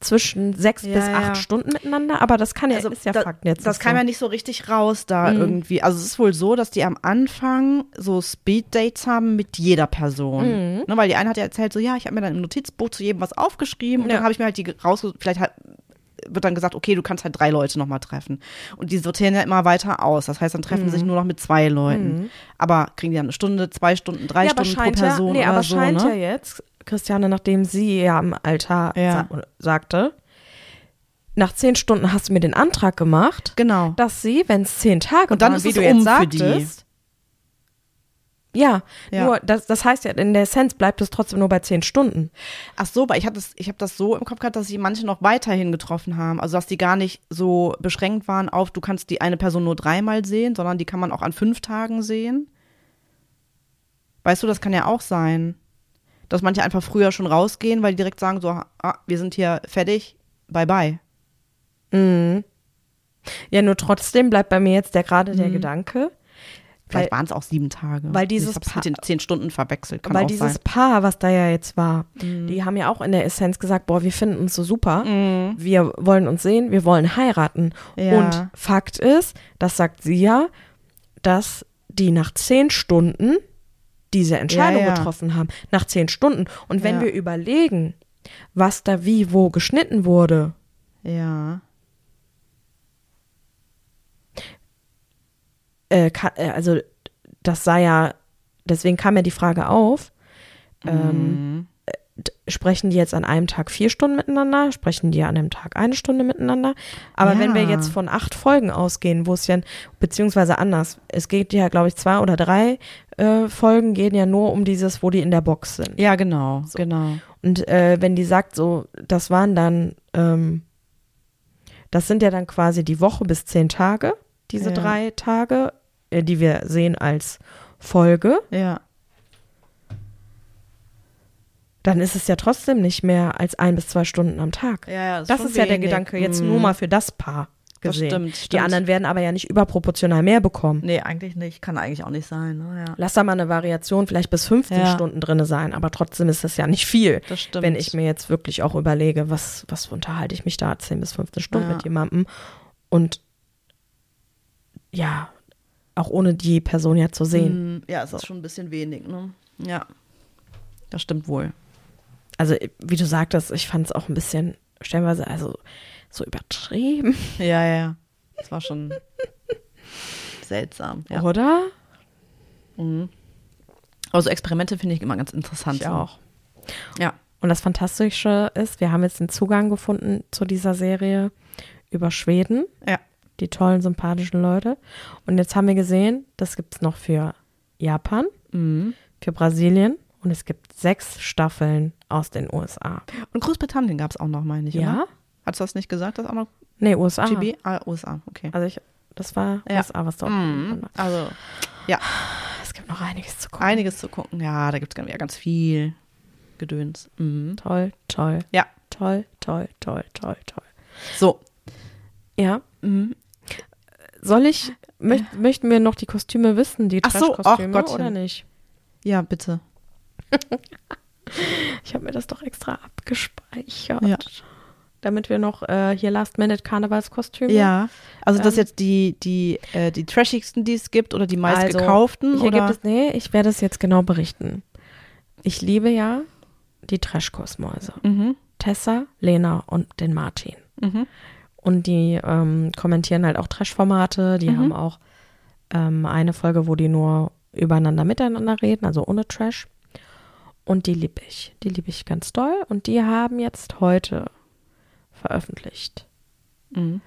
Speaker 1: zwischen sechs
Speaker 2: Ja,
Speaker 1: bis
Speaker 2: ja.
Speaker 1: acht Stunden miteinander, aber das kann ja, ist ja
Speaker 2: da,
Speaker 1: Fakt jetzt.
Speaker 2: Das kam
Speaker 1: so.
Speaker 2: ja nicht so richtig raus da
Speaker 1: Mhm.
Speaker 2: irgendwie. Also es ist wohl so, dass die am Anfang so Speed-Dates haben mit jeder Person.
Speaker 1: Mhm.
Speaker 2: Ne, weil die eine hat ja erzählt, so ja, ich habe mir dann im Notizbuch zu jedem was aufgeschrieben und
Speaker 1: Ja.
Speaker 2: dann habe ich mir halt die rausgesucht, vielleicht halt wird dann gesagt, okay, du kannst halt drei Leute nochmal treffen. Und die sortieren ja immer weiter aus. Das heißt, dann treffen sie sich nur noch mit zwei Leuten. Aber kriegen die dann eine Stunde, zwei Stunden, drei
Speaker 1: Mhm. ja,
Speaker 2: Stunden pro Person
Speaker 1: ja, nee,
Speaker 2: oder
Speaker 1: aber
Speaker 2: so,
Speaker 1: scheint
Speaker 2: ne?
Speaker 1: ja jetzt, Christiane, nachdem sie ja im Altar
Speaker 2: Ja.
Speaker 1: sa sagte, nach zehn Stunden hast du mir den Antrag gemacht,
Speaker 2: Genau.
Speaker 1: dass sie, wenn es zehn Tage
Speaker 2: Und dann
Speaker 1: waren,
Speaker 2: ist
Speaker 1: wie
Speaker 2: es
Speaker 1: du jetzt
Speaker 2: um für die.
Speaker 1: sagtest, Ja,
Speaker 2: Ja.
Speaker 1: nur das, das heißt ja, in der Essenz bleibt es trotzdem nur bei zehn Stunden.
Speaker 2: Ach so, aber ich habe das, ich hab das so im Kopf gehabt, dass sie manche noch weiterhin getroffen haben. Also, dass die gar nicht so beschränkt waren auf, du kannst die eine Person nur dreimal sehen, sondern die kann man auch an fünf Tagen sehen. Weißt du, das kann ja auch sein. Dass manche einfach früher schon rausgehen, weil die direkt sagen so, ah, wir sind hier fertig, bye bye.
Speaker 1: Mhm. Ja, nur trotzdem bleibt bei mir jetzt der gerade der Gedanke,
Speaker 2: Vielleicht waren es auch sieben Tage.
Speaker 1: weil dieses
Speaker 2: ich hab's
Speaker 1: Pa-
Speaker 2: mit den zehn Stunden verwechselt. Kann
Speaker 1: weil dieses
Speaker 2: sein. Mhm.
Speaker 1: Paar, was da ja jetzt war, die haben ja auch in der Essenz gesagt, boah, wir finden uns so super, wir wollen uns sehen, wir wollen heiraten.
Speaker 2: Mhm. Ja.
Speaker 1: Und Fakt ist, das sagt sie ja, dass die nach zehn Stunden diese Entscheidung
Speaker 2: Ja, ja.
Speaker 1: getroffen haben. Nach zehn Stunden. Und wenn
Speaker 2: Ja.
Speaker 1: wir überlegen, was da wie wo geschnitten wurde,
Speaker 2: Ja.
Speaker 1: äh, äh, also das sah ja, deswegen kam ja die Frage auf, ähm,
Speaker 2: Mhm.
Speaker 1: d- sprechen die jetzt an einem Tag vier Stunden miteinander, sprechen die an einem Tag eine Stunde miteinander. Aber
Speaker 2: Ja.
Speaker 1: wenn wir jetzt von acht Folgen ausgehen, wo es ja, beziehungsweise anders, es geht ja, glaube ich, zwei oder drei äh, Folgen gehen ja nur um dieses, wo die in der Box sind.
Speaker 2: Ja, genau, genau.
Speaker 1: Und äh, wenn die sagt, so, das waren dann, ähm, das sind ja dann quasi die Woche bis zehn Tage, diese
Speaker 2: Ja.
Speaker 1: drei Tage, äh, die wir sehen als Folge,
Speaker 2: Ja.
Speaker 1: Dann ist es ja trotzdem nicht mehr als ein bis zwei Stunden am Tag.
Speaker 2: Ja, ja,
Speaker 1: Das
Speaker 2: schon
Speaker 1: ist ja der
Speaker 2: wenig.
Speaker 1: Gedanke jetzt
Speaker 2: Mhm.
Speaker 1: nur mal für das Paar
Speaker 2: Das
Speaker 1: gesehen.
Speaker 2: stimmt,
Speaker 1: Die
Speaker 2: stimmt.
Speaker 1: anderen werden aber ja nicht überproportional mehr bekommen.
Speaker 2: Nee, eigentlich nicht. Kann eigentlich auch nicht sein. Ne? Ja.
Speaker 1: Lass da mal eine Variation vielleicht bis 15
Speaker 2: Ja.
Speaker 1: Stunden drinne sein, aber trotzdem ist das ja nicht viel.
Speaker 2: Das stimmt.
Speaker 1: Wenn ich mir jetzt wirklich auch überlege, was, was unterhalte ich mich da 10 bis 15 Stunden
Speaker 2: Ja.
Speaker 1: mit jemandem und ja, auch ohne die Person ja zu sehen.
Speaker 2: Mm, Ja, es ist schon ein bisschen wenig, ne? Ja. Das stimmt wohl.
Speaker 1: Also, wie du sagtest, ich fand es auch ein bisschen stellenweise, also so übertrieben,
Speaker 2: Ja, ja, ja. Das war schon seltsam. Ja.
Speaker 1: oder?
Speaker 2: Mhm. Also Experimente finde ich immer ganz interessant.
Speaker 1: Ich auch.
Speaker 2: Ja.
Speaker 1: Und das Fantastische ist, wir haben jetzt den Zugang gefunden zu dieser Serie über Schweden,
Speaker 2: Ja.
Speaker 1: die tollen, sympathischen Leute. Und jetzt haben wir gesehen, das gibt es noch für Japan,
Speaker 2: Mhm.
Speaker 1: für Brasilien und es gibt sechs Staffeln aus den USA.
Speaker 2: Und Großbritannien gab es auch noch, meine ich,
Speaker 1: Ja?
Speaker 2: oder? Hast du das nicht gesagt, dass auch noch
Speaker 1: Nee, USA.
Speaker 2: GB? Ah, USA, okay.
Speaker 1: Also ich, das war
Speaker 2: Ja.
Speaker 1: USA, was dort.
Speaker 2: Mhm. Also, ja,
Speaker 1: Es gibt noch einiges zu gucken.
Speaker 2: einiges zu gucken. Ja, da gibt es ja ganz viel Gedöns. Mhm.
Speaker 1: Toll, toll.
Speaker 2: Ja.
Speaker 1: Toll, toll, toll, toll, toll.
Speaker 2: So,
Speaker 1: Ja.
Speaker 2: Mhm.
Speaker 1: Soll ich, möcht, möchten wir noch die Kostüme wissen, die
Speaker 2: Ach so,
Speaker 1: Trash-Kostüme
Speaker 2: Gottchen.
Speaker 1: oder nicht?
Speaker 2: Ja, bitte.
Speaker 1: Ich habe mir das doch extra abgespeichert.
Speaker 2: Ja.
Speaker 1: Damit wir noch äh, hier Last-Minute-Karnevalskostüme.
Speaker 2: Ja. Also das
Speaker 1: Ähm.
Speaker 2: jetzt die, die, äh, die trashigsten, die es gibt oder die meist
Speaker 1: Also,
Speaker 2: gekauften?
Speaker 1: Hier
Speaker 2: oder?
Speaker 1: gibt es, nee, ich werde es jetzt genau berichten. Ich liebe ja die Trash-Kosmäuse.
Speaker 2: Mhm.
Speaker 1: Tessa, Lena und den Martin.
Speaker 2: Mhm.
Speaker 1: Und die ähm, kommentieren halt auch Trash-Formate. Die
Speaker 2: Mhm.
Speaker 1: haben auch ähm, eine Folge, wo die nur übereinander miteinander reden, also ohne Trash. Und die liebe ich. Die liebe ich ganz doll. Und die haben jetzt heute veröffentlicht
Speaker 2: Mhm.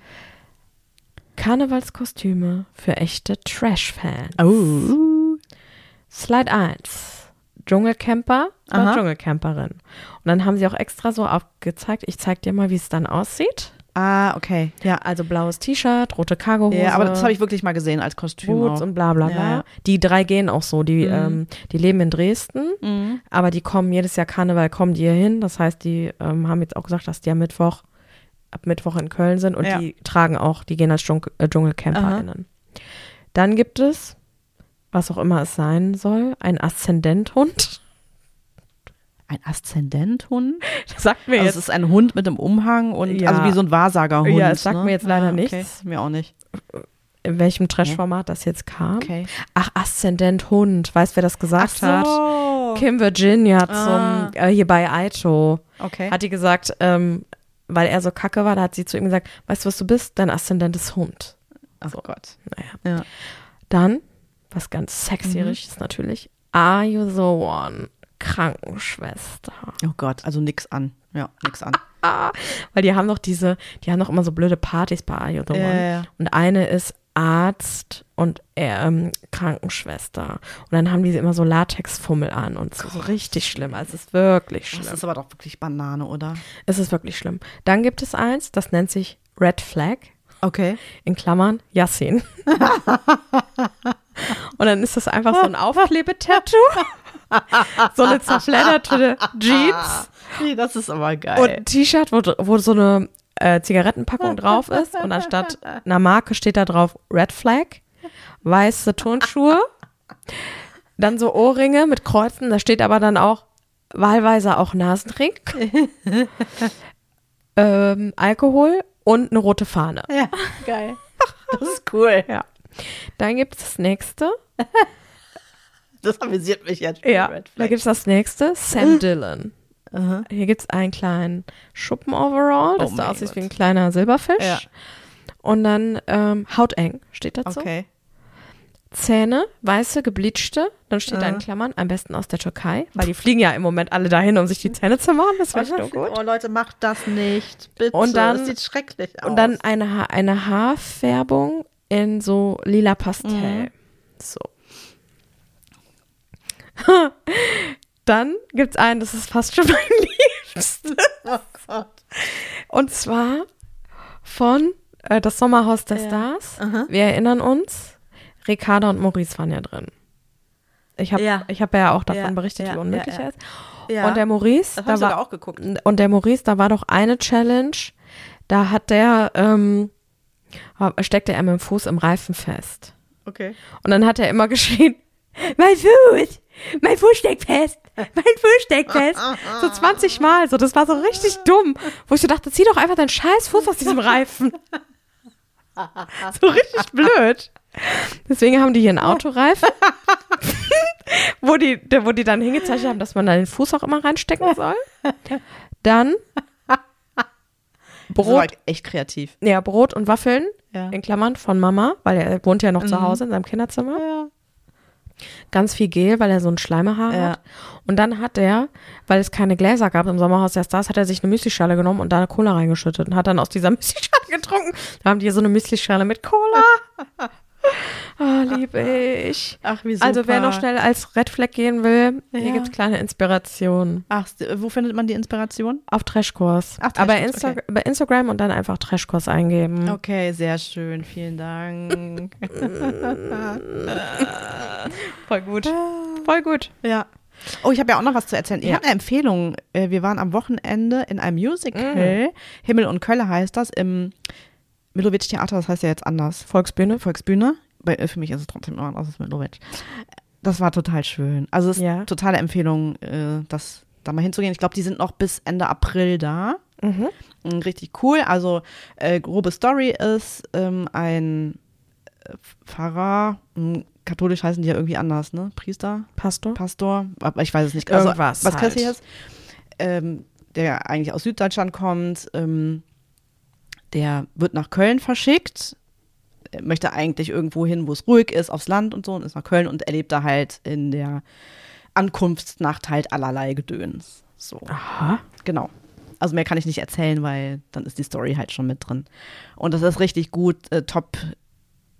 Speaker 1: Karnevalskostüme für echte Trash-Fans.
Speaker 2: Oh.
Speaker 1: Slide 1. Dschungelcamper oder. Dschungelcamperin. Und dann haben sie auch extra so aufgezeigt. Ich zeig dir mal, wie es dann aussieht.
Speaker 2: Ah, okay. Ja.
Speaker 1: Also blaues T-Shirt, rote Cargohose.
Speaker 2: Ja, aber das habe ich wirklich mal gesehen als Kostüm.
Speaker 1: Boots und bla bla bla.
Speaker 2: Ja.
Speaker 1: Die drei gehen auch so. Die,
Speaker 2: Mhm.
Speaker 1: ähm, die leben in Dresden,
Speaker 2: Mhm.
Speaker 1: aber die kommen jedes Jahr Karneval, kommen die hier hin. Das heißt, die ähm, haben jetzt auch gesagt, dass die am Mittwoch, ab Mittwoch in Köln sind und
Speaker 2: Ja.
Speaker 1: die tragen auch, die gehen als Dschung äh, DschungelcamperInnen. Dann gibt es, was auch immer es sein soll, ein Aszendenthund.
Speaker 2: Ein Aszendenthund?
Speaker 1: Das sagt mir
Speaker 2: Also es ist ein Hund mit einem Umhang und
Speaker 1: Ja.
Speaker 2: also wie so ein Wahrsagerhund.
Speaker 1: Ja, es sagt
Speaker 2: ne?
Speaker 1: mir jetzt leider
Speaker 2: ah, okay.
Speaker 1: nichts.
Speaker 2: Mir auch nicht.
Speaker 1: in welchem Trash-Format das jetzt kam.
Speaker 2: Okay.
Speaker 1: Ach, Aszendenthund. Weißt wer das gesagt hat?
Speaker 2: so.
Speaker 1: Kim Virginia
Speaker 2: Ah.
Speaker 1: zum, äh, hier bei Aito.
Speaker 2: Okay.
Speaker 1: Hat die gesagt, ähm, weil er so kacke war, da hat sie zu ihm gesagt, weißt du, was du bist? Dein Aszendent ist Hund.
Speaker 2: Ach Gott.
Speaker 1: Naja.
Speaker 2: Ja.
Speaker 1: Dann, was ganz sexy
Speaker 2: Mhm.
Speaker 1: ist natürlich, Are You the One? Krankenschwester.
Speaker 2: Oh Gott, also nix an. Ja, nix an.
Speaker 1: Ah, weil die haben doch diese, die haben doch immer so blöde Partys bei
Speaker 2: ja, ja.
Speaker 1: Und eine ist Arzt und ähm, Krankenschwester. Und dann haben die immer so Latexfummel an und so, so richtig schlimm. Also es ist wirklich schlimm.
Speaker 2: Das ist aber doch wirklich Banane, oder?
Speaker 1: Es ist wirklich schlimm. Dann gibt es eins, das nennt sich Red Flag,
Speaker 2: Okay.
Speaker 1: in Klammern Yassin. und dann ist das einfach so ein Aufklebetattoo, so eine zerfledderte Jeans
Speaker 2: Nee, das ist aber geil.
Speaker 1: und ein T-Shirt, wo, wo so eine äh, Zigarettenpackung drauf ist und anstatt einer Marke steht da drauf Red Flag, weiße Turnschuhe, dann so Ohrringe mit Kreuzen, da steht aber dann auch wahlweise auch Nasenring, ähm, Alkohol und eine rote Fahne.
Speaker 2: ja, geil. Das ist cool.
Speaker 1: Ja. Dann gibt es das nächste.
Speaker 2: Das amüsiert mich jetzt.
Speaker 1: Ja, da gibt es das nächste. Sam Dillon.
Speaker 2: Aha.
Speaker 1: Hier gibt es einen kleinen Schuppen-Overall, das
Speaker 2: Oh
Speaker 1: da aussieht
Speaker 2: Gott.
Speaker 1: wie ein kleiner Silberfisch.
Speaker 2: Ja.
Speaker 1: Und dann ähm, hauteng steht dazu.
Speaker 2: Okay.
Speaker 1: Zähne, weiße, gebleachte. Dann steht da in
Speaker 2: Aha.
Speaker 1: Klammern, am besten aus der Türkei, weil die fliegen ja im Moment alle dahin, um sich die Zähne zu machen. Das finde ich nur gut.
Speaker 2: Oh Leute, macht das nicht. Bitte.
Speaker 1: Und dann-
Speaker 2: das sieht schrecklich aus.
Speaker 1: Und dann eine, ha eine Haarfärbung in so lila Pastell.
Speaker 2: Mhm.
Speaker 1: So. Dann gibt es einen, das ist fast schon mein Liebstes.
Speaker 2: Oh Gott.
Speaker 1: Und zwar von äh, Das Sommerhaus der
Speaker 2: Ja.
Speaker 1: Stars.
Speaker 2: Aha.
Speaker 1: Wir erinnern uns, Ricarda und Maurice waren ja drin. Ich habe
Speaker 2: Ja.
Speaker 1: ich hab ja auch davon
Speaker 2: Ja,
Speaker 1: berichtet,
Speaker 2: ja,
Speaker 1: wie unmöglich
Speaker 2: ja,
Speaker 1: er ist. Und der Maurice,
Speaker 2: das
Speaker 1: da war,
Speaker 2: auch geguckt.
Speaker 1: und der Maurice, da war doch eine Challenge, da hat der, ähm, steckte er mit dem Fuß im Reifen fest.
Speaker 2: Okay.
Speaker 1: Und dann hat er immer geschrien, mein Fuß, mein Fuß steckt fest, mein Fuß steckt fest. So 20 Mal, so, das war so richtig dumm. Wo ich so dachte, zieh doch einfach deinen scheiß Fuß aus diesem Reifen. So richtig blöd. Deswegen haben die hier einen Autoreifen, wo die, wo die dann hingezeichnet haben, dass man da den Fuß auch immer reinstecken soll. Dann Brot,
Speaker 2: echt kreativ.
Speaker 1: ja, Brot und Waffeln,
Speaker 2: Ja.
Speaker 1: in Klammern, von Mama, weil er wohnt ja noch zu
Speaker 2: Mhm.
Speaker 1: Hause in seinem Kinderzimmer.
Speaker 2: Ja.
Speaker 1: Ganz viel Gel, weil er so ein Schleimehaar
Speaker 2: Ja.
Speaker 1: hat. Und dann hat er, weil es keine Gläser gab im Sommerhaus der Stars, hat er sich eine Müslischale genommen und da eine Cola reingeschüttet und hat dann aus dieser Müslischale getrunken. Da haben die so eine Müslischale mit Cola. Ah, liebe ich.
Speaker 2: Ach, wie super.
Speaker 1: Also wer noch schnell als Red Flag gehen will, hier
Speaker 2: Ja.
Speaker 1: gibt's kleine Inspirationen.
Speaker 2: Ach, wo findet man die Inspiration?
Speaker 1: Auf Trashkurs.
Speaker 2: Ach,
Speaker 1: Aber
Speaker 2: Trashkurs,
Speaker 1: Insta
Speaker 2: okay.
Speaker 1: bei Instagram und dann einfach Trashkurs eingeben.
Speaker 2: Okay, sehr schön. Vielen Dank.
Speaker 1: Voll gut. Voll gut.
Speaker 2: ja. Oh, ich habe ja auch noch was zu erzählen. Ich
Speaker 1: Ja.
Speaker 2: habe eine Empfehlung. Äh, Wir waren am Wochenende in einem Musical. Himmel und Kölle heißt das, im Milovic Theater, das heißt ja jetzt anders.
Speaker 1: Volksbühne?
Speaker 2: Volksbühne. Bei, äh, für mich ist es trotzdem immer anders als Milovic. Das war total schön. Also es ist
Speaker 1: Ja.
Speaker 2: eine totale Empfehlung, äh, das da mal hinzugehen. Ich glaube, die sind noch bis Ende April da.
Speaker 1: Mhm.
Speaker 2: Mm, Richtig cool. Also äh, grobe Story ist ähm, ein äh, Pfarrer, mm, katholisch heißen die ja irgendwie anders, ne? Priester,
Speaker 1: Pastor?
Speaker 2: Pastor, aber ich weiß es nicht. Also,
Speaker 1: Irgendwas
Speaker 2: was
Speaker 1: halt.
Speaker 2: christliches, ähm, der eigentlich aus Süddeutschland kommt, ähm, der wird nach Köln verschickt, Er möchte eigentlich irgendwo hin, wo es ruhig ist, aufs Land und so, und ist nach Köln und erlebt da halt in der Ankunftsnacht halt allerlei Gedöns. So.
Speaker 1: Aha.
Speaker 2: Genau. Also mehr kann ich nicht erzählen, weil dann ist die Story halt schon mit drin. Und das ist richtig gut, äh, top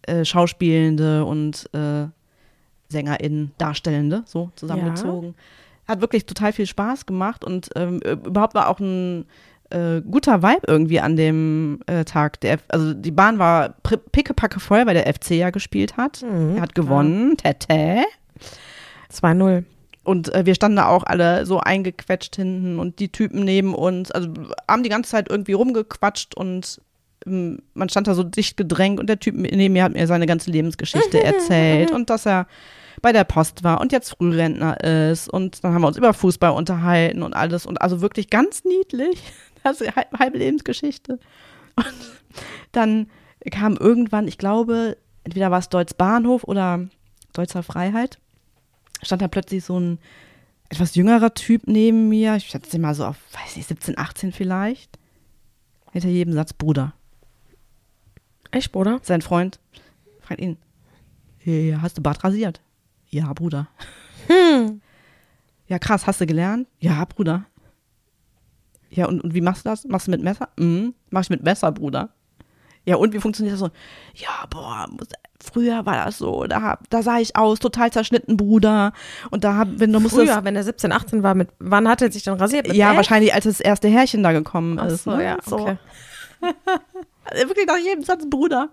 Speaker 2: äh, Schauspielende und äh, SängerInnen, Darstellende, so zusammengezogen. Hat wirklich total viel Spaß gemacht und ähm, überhaupt war auch ein äh, guter Vibe irgendwie an dem äh, Tag. Der, F- also die Bahn war pickepacke voll, weil der FC ja gespielt hat.
Speaker 1: Mhm.
Speaker 2: Er hat gewonnen, Tete.
Speaker 1: 2-0.
Speaker 2: Und äh, wir standen da auch alle so eingequetscht hinten und die Typen neben uns, also haben die ganze Zeit irgendwie rumgequatscht und ähm, man stand da so dicht gedrängt und der Typ neben mir hat mir seine ganze Lebensgeschichte erzählt und dass er bei der Post war und jetzt Frührentner ist und dann haben wir uns über Fußball unterhalten und alles und also wirklich ganz niedlich, halb, halbe Lebensgeschichte. Und dann kam irgendwann, ich glaube, entweder war es Deutz Bahnhof oder Deutzer Freiheit, stand da plötzlich so ein etwas jüngerer Typ neben mir. Ich schätze mal so auf, weiß nicht, 17, 18 vielleicht. Hinter jedem Satz Bruder.
Speaker 1: Echt, Bruder?
Speaker 2: Sein Freund fragt ihn, "Hey, hast du Bart rasiert? Ja, Bruder.
Speaker 1: Hm.
Speaker 2: Ja, krass, hast du gelernt? Ja, Bruder. Ja, und, und wie machst du das? Machst du mit Messer? Mhm, mach ich mit Messer, Bruder. Ja, und wie funktioniert das so? Ja, boah, muss, früher war das so, da, da sah ich aus, total zerschnitten, Bruder. Und da hab, wenn du musstest,
Speaker 1: Früher, wenn er 17, 18 war, mit wann hat er sich dann rasiert? Mit
Speaker 2: ja,
Speaker 1: elf?
Speaker 2: wahrscheinlich als das erste Härchen da gekommen
Speaker 1: Ach
Speaker 2: ist.
Speaker 1: so,
Speaker 2: ne?
Speaker 1: ja,
Speaker 2: so.
Speaker 1: okay.
Speaker 2: Wirklich nach jedem Satz, Bruder.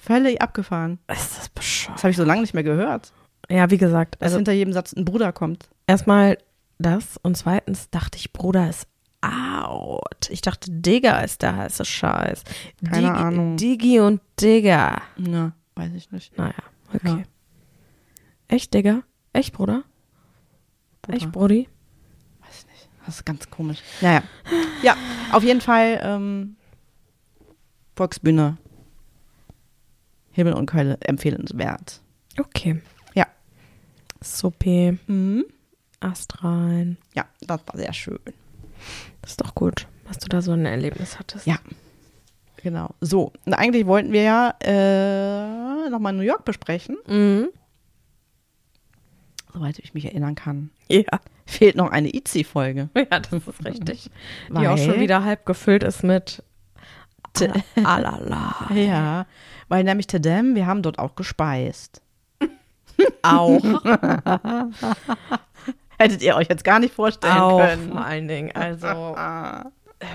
Speaker 2: Völlig abgefahren.
Speaker 1: Ist das bescheuert?
Speaker 2: Das habe ich so lange nicht mehr gehört,
Speaker 1: Ja, wie gesagt,
Speaker 2: dass
Speaker 1: also
Speaker 2: hinter jedem Satz ein Bruder kommt.
Speaker 1: erstmal das und zweitens dachte ich, Bruder ist out. Ich dachte, Digga ist der heiße Scheiß.
Speaker 2: Keine
Speaker 1: Digi,
Speaker 2: Ahnung.
Speaker 1: Digi und Digga.
Speaker 2: Ja, weiß ich nicht.
Speaker 1: Naja, okay.
Speaker 2: Ja.
Speaker 1: Echt, Digga? Echt, Bruder?
Speaker 2: Bruder.
Speaker 1: Echt, Brody?
Speaker 2: Weiß nicht. Das ist ganz komisch. Naja. Ja, auf jeden Fall ähm, Volksbühne. Himmel und Keule empfehlenswert.
Speaker 1: Okay.
Speaker 2: Ja.
Speaker 1: Supi,
Speaker 2: Mhm.
Speaker 1: Ast rein.
Speaker 2: Ja, das war sehr schön.
Speaker 1: Das ist doch gut, was du da so ein Erlebnis hattest.
Speaker 2: Ja. Genau. So, und eigentlich wollten wir ja äh, nochmal New York besprechen,
Speaker 1: Mhm.
Speaker 2: soweit ich mich erinnern kann.
Speaker 1: Ja.
Speaker 2: Fehlt noch eine ITZY-Folge.
Speaker 1: Ja, das ist richtig. Die
Speaker 2: Weil-
Speaker 1: auch schon wieder halb gefüllt ist mit Alala.
Speaker 2: Ja, weil nämlich Tedem, wir haben dort auch gespeist.
Speaker 1: Auch.
Speaker 2: Hättet ihr euch jetzt gar nicht vorstellen
Speaker 1: Auch
Speaker 2: können.
Speaker 1: vor allen Dingen. Also,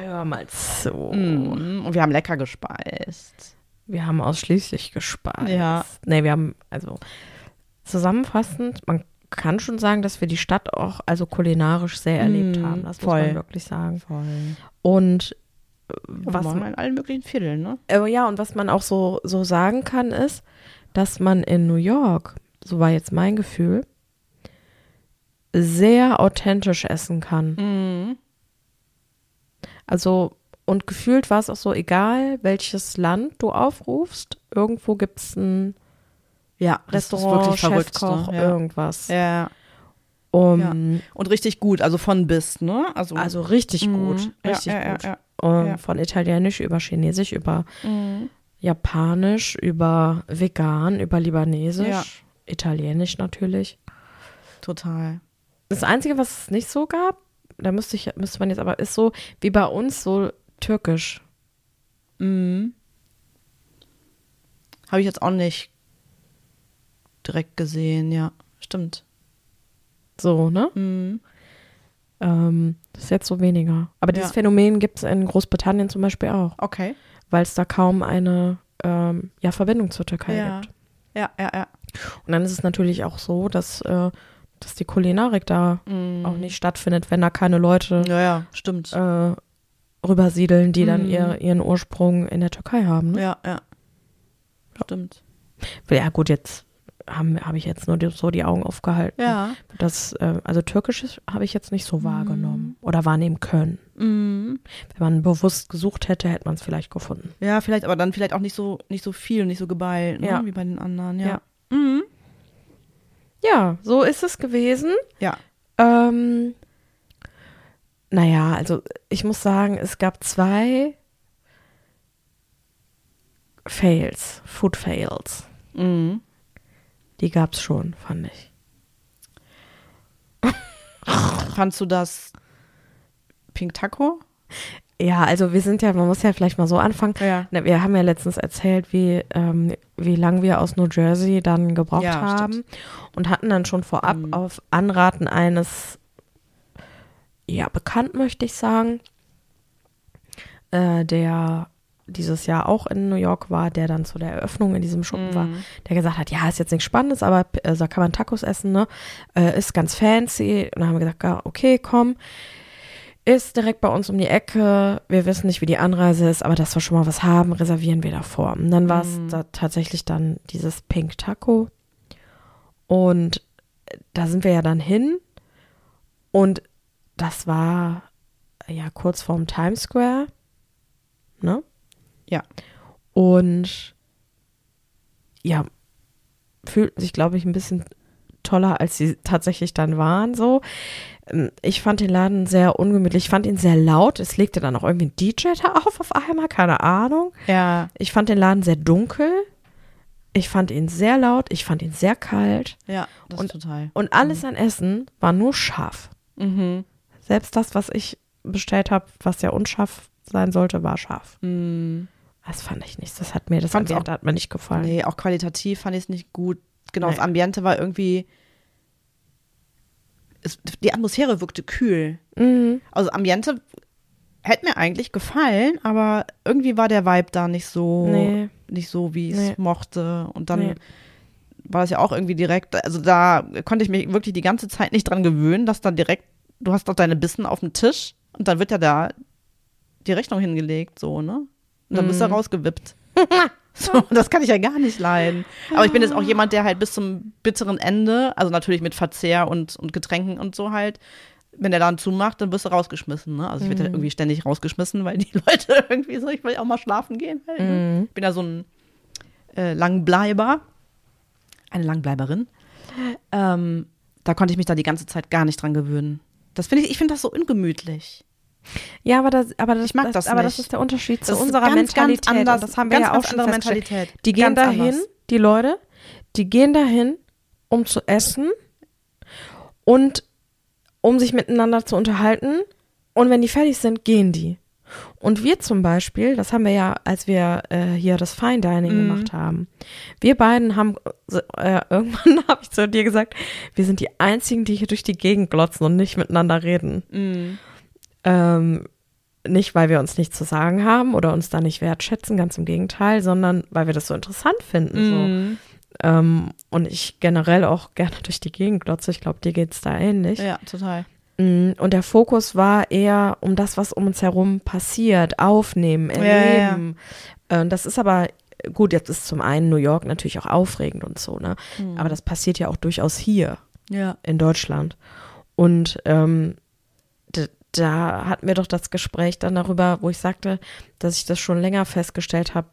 Speaker 1: hör mal zu.
Speaker 2: Mhm. Und wir haben lecker gespeist.
Speaker 1: Wir haben ausschließlich gespeist.
Speaker 2: Ja.
Speaker 1: Nee, wir haben, also zusammenfassend, man kann schon sagen, dass wir die Stadt auch also kulinarisch sehr erlebt
Speaker 2: Mm,
Speaker 1: haben. Das
Speaker 2: voll.
Speaker 1: muss man wirklich sagen.
Speaker 2: Voll.
Speaker 1: Und
Speaker 2: Was waren in allen möglichen Vierteln, ne?
Speaker 1: äh, ja, und was man auch so, so sagen kann, ist, dass man in New York, so war jetzt mein Gefühl, sehr authentisch essen kann.
Speaker 2: Mhm.
Speaker 1: Also, und gefühlt war es auch so, egal welches Land du aufrufst, irgendwo gibt es ein
Speaker 2: Ja, das ist
Speaker 1: Restaurant,
Speaker 2: wirklich verrückt.
Speaker 1: Chefkoch,
Speaker 2: ne? ja.
Speaker 1: irgendwas.
Speaker 2: ja.
Speaker 1: Um,
Speaker 2: Und richtig gut, also von bis, ne? Also,
Speaker 1: Also richtig
Speaker 2: Mhm.
Speaker 1: gut,
Speaker 2: Ja,
Speaker 1: richtig
Speaker 2: ja, ja,
Speaker 1: gut.
Speaker 2: ja.
Speaker 1: Um,
Speaker 2: ja.
Speaker 1: Von Italienisch über Chinesisch, über
Speaker 2: Mhm.
Speaker 1: Japanisch, über Vegan, über Libanesisch,
Speaker 2: Ja.
Speaker 1: Italienisch natürlich.
Speaker 2: Total.
Speaker 1: Das Einzige, was es nicht so gab, da müsste ich, müsste man jetzt aber, ist so wie bei uns so türkisch.
Speaker 2: Mhm. Habe ich jetzt auch nicht direkt gesehen, ja. Stimmt.
Speaker 1: So, ne?
Speaker 2: Mhm.
Speaker 1: Ähm, das ist jetzt so weniger. Aber dieses
Speaker 2: Ja.
Speaker 1: Phänomen gibt es in Großbritannien zum Beispiel auch,
Speaker 2: Okay.
Speaker 1: weil es da kaum eine ähm, ja, Verbindung zur Türkei
Speaker 2: Ja.
Speaker 1: gibt.
Speaker 2: Ja, ja, ja.
Speaker 1: Und dann ist es natürlich auch so, dass, äh, dass die Kulinarik da
Speaker 2: Mhm.
Speaker 1: auch nicht stattfindet, wenn da keine Leute
Speaker 2: Ja, ja, stimmt.
Speaker 1: äh, rübersiedeln, die dann
Speaker 2: Mhm.
Speaker 1: ihr, ihren Ursprung in der Türkei haben. Ne?
Speaker 2: Ja, ja. Stimmt.
Speaker 1: Ja, gut, jetzt habe hab ich jetzt nur so die Augen aufgehalten.
Speaker 2: Ja.
Speaker 1: Das, äh, also Türkisch habe ich jetzt nicht so wahrgenommen oder wahrnehmen können.
Speaker 2: Mhm.
Speaker 1: Wenn man bewusst gesucht hätte, hätte man es vielleicht gefunden.
Speaker 2: Ja, vielleicht, aber dann vielleicht auch nicht so, nicht so viel, nicht so geballt, ne?
Speaker 1: Ja.
Speaker 2: wie bei den anderen, ja.
Speaker 1: Ja.
Speaker 2: Mhm.
Speaker 1: Ja, so ist es gewesen.
Speaker 2: Ja.
Speaker 1: Ähm, naja, also ich muss sagen, es gab zwei Fails, Food Fails.
Speaker 2: Mhm.
Speaker 1: Die gab es schon, fand ich.
Speaker 2: Fandst du das Pink Taco?
Speaker 1: Ja, also wir sind ja, man muss ja vielleicht mal so anfangen.
Speaker 2: Ja.
Speaker 1: Wir haben ja letztens erzählt, wie, ähm, wie lange wir aus New Jersey dann gebraucht
Speaker 2: Ja,
Speaker 1: haben
Speaker 2: stimmt.
Speaker 1: und hatten dann schon vorab
Speaker 2: Mhm.
Speaker 1: auf Anraten eines, ja, bekannt möchte ich sagen, äh, der dieses Jahr auch in New York war, der dann zu der Eröffnung in diesem Schuppen war,
Speaker 2: Mhm.
Speaker 1: der gesagt hat, ja, ist jetzt nichts Spannendes, aber äh, da kann man Tacos essen, ne? Äh, ist ganz fancy. Und dann haben wir gesagt, ja, okay, komm. Ist direkt bei uns um die Ecke. Wir wissen nicht, wie die Anreise ist, aber dass wir schon mal was haben, reservieren wir davor. Und dann war es
Speaker 2: Mhm.
Speaker 1: da tatsächlich dann dieses Pink Taco. Und da sind wir ja dann hin. Und das war ja kurz vorm Times Square. Ne?
Speaker 2: Ja.
Speaker 1: Und ja, fühlten sich, glaube ich, ein bisschen toller, als sie tatsächlich dann waren. So, Ähm, ich fand den Laden sehr ungemütlich. Ich fand ihn sehr laut. Es legte dann auch irgendwie ein DJ da auf auf einmal, keine Ahnung.
Speaker 2: Ja.
Speaker 1: Ich fand den Laden sehr dunkel. Ich fand ihn sehr laut. Ich fand ihn sehr kalt.
Speaker 2: Ja, das
Speaker 1: Und-
Speaker 2: total.
Speaker 1: Und alles an Essen war nur scharf.
Speaker 2: Mhm.
Speaker 1: Selbst das, was ich bestellt habe, was ja unscharf sein sollte, war scharf.
Speaker 2: Mhm.
Speaker 1: Das fand ich nicht. Das hat mir, das
Speaker 2: Fand's
Speaker 1: Ambiente hat mir nicht gefallen.
Speaker 2: Nee, auch qualitativ fand ich es nicht gut. Genau,
Speaker 1: Nee.
Speaker 2: das Ambiente war irgendwie. Es, die Atmosphäre wirkte kühl.
Speaker 1: Mhm.
Speaker 2: Also Ambiente hätte mir eigentlich gefallen, aber irgendwie war der Vibe da nicht so,
Speaker 1: Nee.
Speaker 2: nicht so, wie ich es
Speaker 1: Nee.
Speaker 2: mochte. Und dann
Speaker 1: Nee.
Speaker 2: war das ja auch irgendwie direkt, also da konnte ich mich wirklich die ganze Zeit nicht dran gewöhnen, dass dann direkt, du hast doch deine Bissen auf dem Tisch und dann wird ja da die Rechnung hingelegt, so, ne? Und dann bist du
Speaker 1: Mhm.
Speaker 2: rausgewippt. So, das kann ich ja gar nicht leiden. Aber ich bin jetzt auch jemand, der halt bis zum bitteren Ende, also natürlich mit Verzehr und, und Getränken und so halt, wenn der Laden zumacht, dann wirst du rausgeschmissen. Ne? Also ich werde
Speaker 1: Mhm.
Speaker 2: halt irgendwie ständig rausgeschmissen, weil die Leute irgendwie so, ich will auch mal schlafen gehen. Halt, ne?
Speaker 1: Mhm.
Speaker 2: Ich bin ja so ein äh, Langbleiber, eine Langbleiberin. Ähm, da konnte ich mich da die ganze Zeit gar nicht dran gewöhnen. Das finde ich, ich finde das so ungemütlich.
Speaker 1: Ja, aber das, aber das,
Speaker 2: Ich mag das
Speaker 1: aber
Speaker 2: nicht.
Speaker 1: das ist der Unterschied zu
Speaker 2: Das
Speaker 1: unserer
Speaker 2: ganz,
Speaker 1: Mentalität.
Speaker 2: ganz anders,
Speaker 1: das haben wir
Speaker 2: ganz,
Speaker 1: ja auch
Speaker 2: ganz
Speaker 1: schon
Speaker 2: andere. Mentalität.
Speaker 1: Die gehen
Speaker 2: Ganz
Speaker 1: dahin,
Speaker 2: anders.
Speaker 1: die Leute, die gehen dahin, um zu essen und um sich miteinander zu unterhalten. Und wenn die fertig sind, gehen die. Und wir zum Beispiel, das haben wir ja, als wir äh, hier das Fine Dining
Speaker 2: Mhm.
Speaker 1: gemacht haben, wir beiden haben, äh, irgendwann habe ich zu dir gesagt, wir sind die Einzigen, die hier durch die Gegend glotzen und nicht miteinander reden.
Speaker 2: Mhm.
Speaker 1: Ähm, nicht, weil wir uns nichts zu sagen haben oder uns da nicht wertschätzen, ganz im Gegenteil, sondern weil wir das so interessant finden. So.
Speaker 2: Mhm.
Speaker 1: Ähm, und ich generell auch gerne durch die Gegend glotze. Ich glaube, dir geht's da ähnlich.
Speaker 2: Ja, total.
Speaker 1: Mm, Und der Fokus war eher um das, was um uns herum passiert, aufnehmen,
Speaker 2: Ja, ja, ja.
Speaker 1: erleben. Äh, Das ist aber, gut, jetzt ist zum einen New York natürlich auch aufregend und so, ne?
Speaker 2: Mhm.
Speaker 1: Aber das passiert ja auch durchaus hier
Speaker 2: Ja.
Speaker 1: in Deutschland. Und ähm, da hatten wir doch das Gespräch dann darüber, wo ich sagte, dass ich das schon länger festgestellt habe,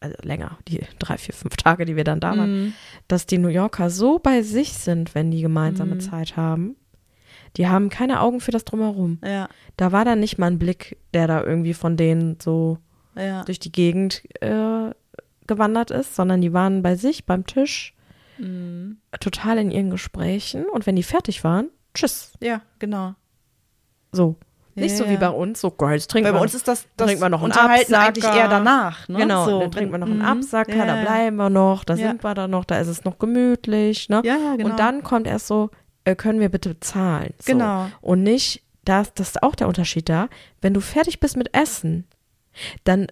Speaker 1: also länger, die drei, vier, fünf Tage, die wir dann da waren,
Speaker 2: Mhm.
Speaker 1: dass die New Yorker so bei sich sind, wenn die gemeinsame
Speaker 2: Mhm.
Speaker 1: Zeit haben. Die haben keine Augen für das Drumherum.
Speaker 2: Ja,
Speaker 1: Da war dann nicht mal ein Blick, der da irgendwie von denen so
Speaker 2: ja.
Speaker 1: durch die Gegend äh, gewandert ist, sondern die waren bei sich beim Tisch
Speaker 2: Mhm.
Speaker 1: total in ihren Gesprächen und wenn die fertig waren, tschüss.
Speaker 2: Ja, genau.
Speaker 1: So.
Speaker 2: Ja,
Speaker 1: Nicht so wie bei uns, so geil, jetzt trinken
Speaker 2: Weil
Speaker 1: wir.
Speaker 2: bei uns ist das, das
Speaker 1: trinken wir noch einen
Speaker 2: Unterhalten
Speaker 1: Absacker.
Speaker 2: eigentlich eher danach. Ne?
Speaker 1: genau,
Speaker 2: so,
Speaker 1: dann trinken wir noch einen
Speaker 2: mhm.
Speaker 1: Absacker,
Speaker 2: ja,
Speaker 1: da bleiben wir noch, da sind wir dann noch, da ist es noch gemütlich, ne?
Speaker 2: Ja, genau.
Speaker 1: Und dann kommt erst so, äh, können wir bitte bezahlen? So.
Speaker 2: Genau.
Speaker 1: Und nicht, das, das ist auch der Unterschied da, wenn du fertig bist mit Essen, dann,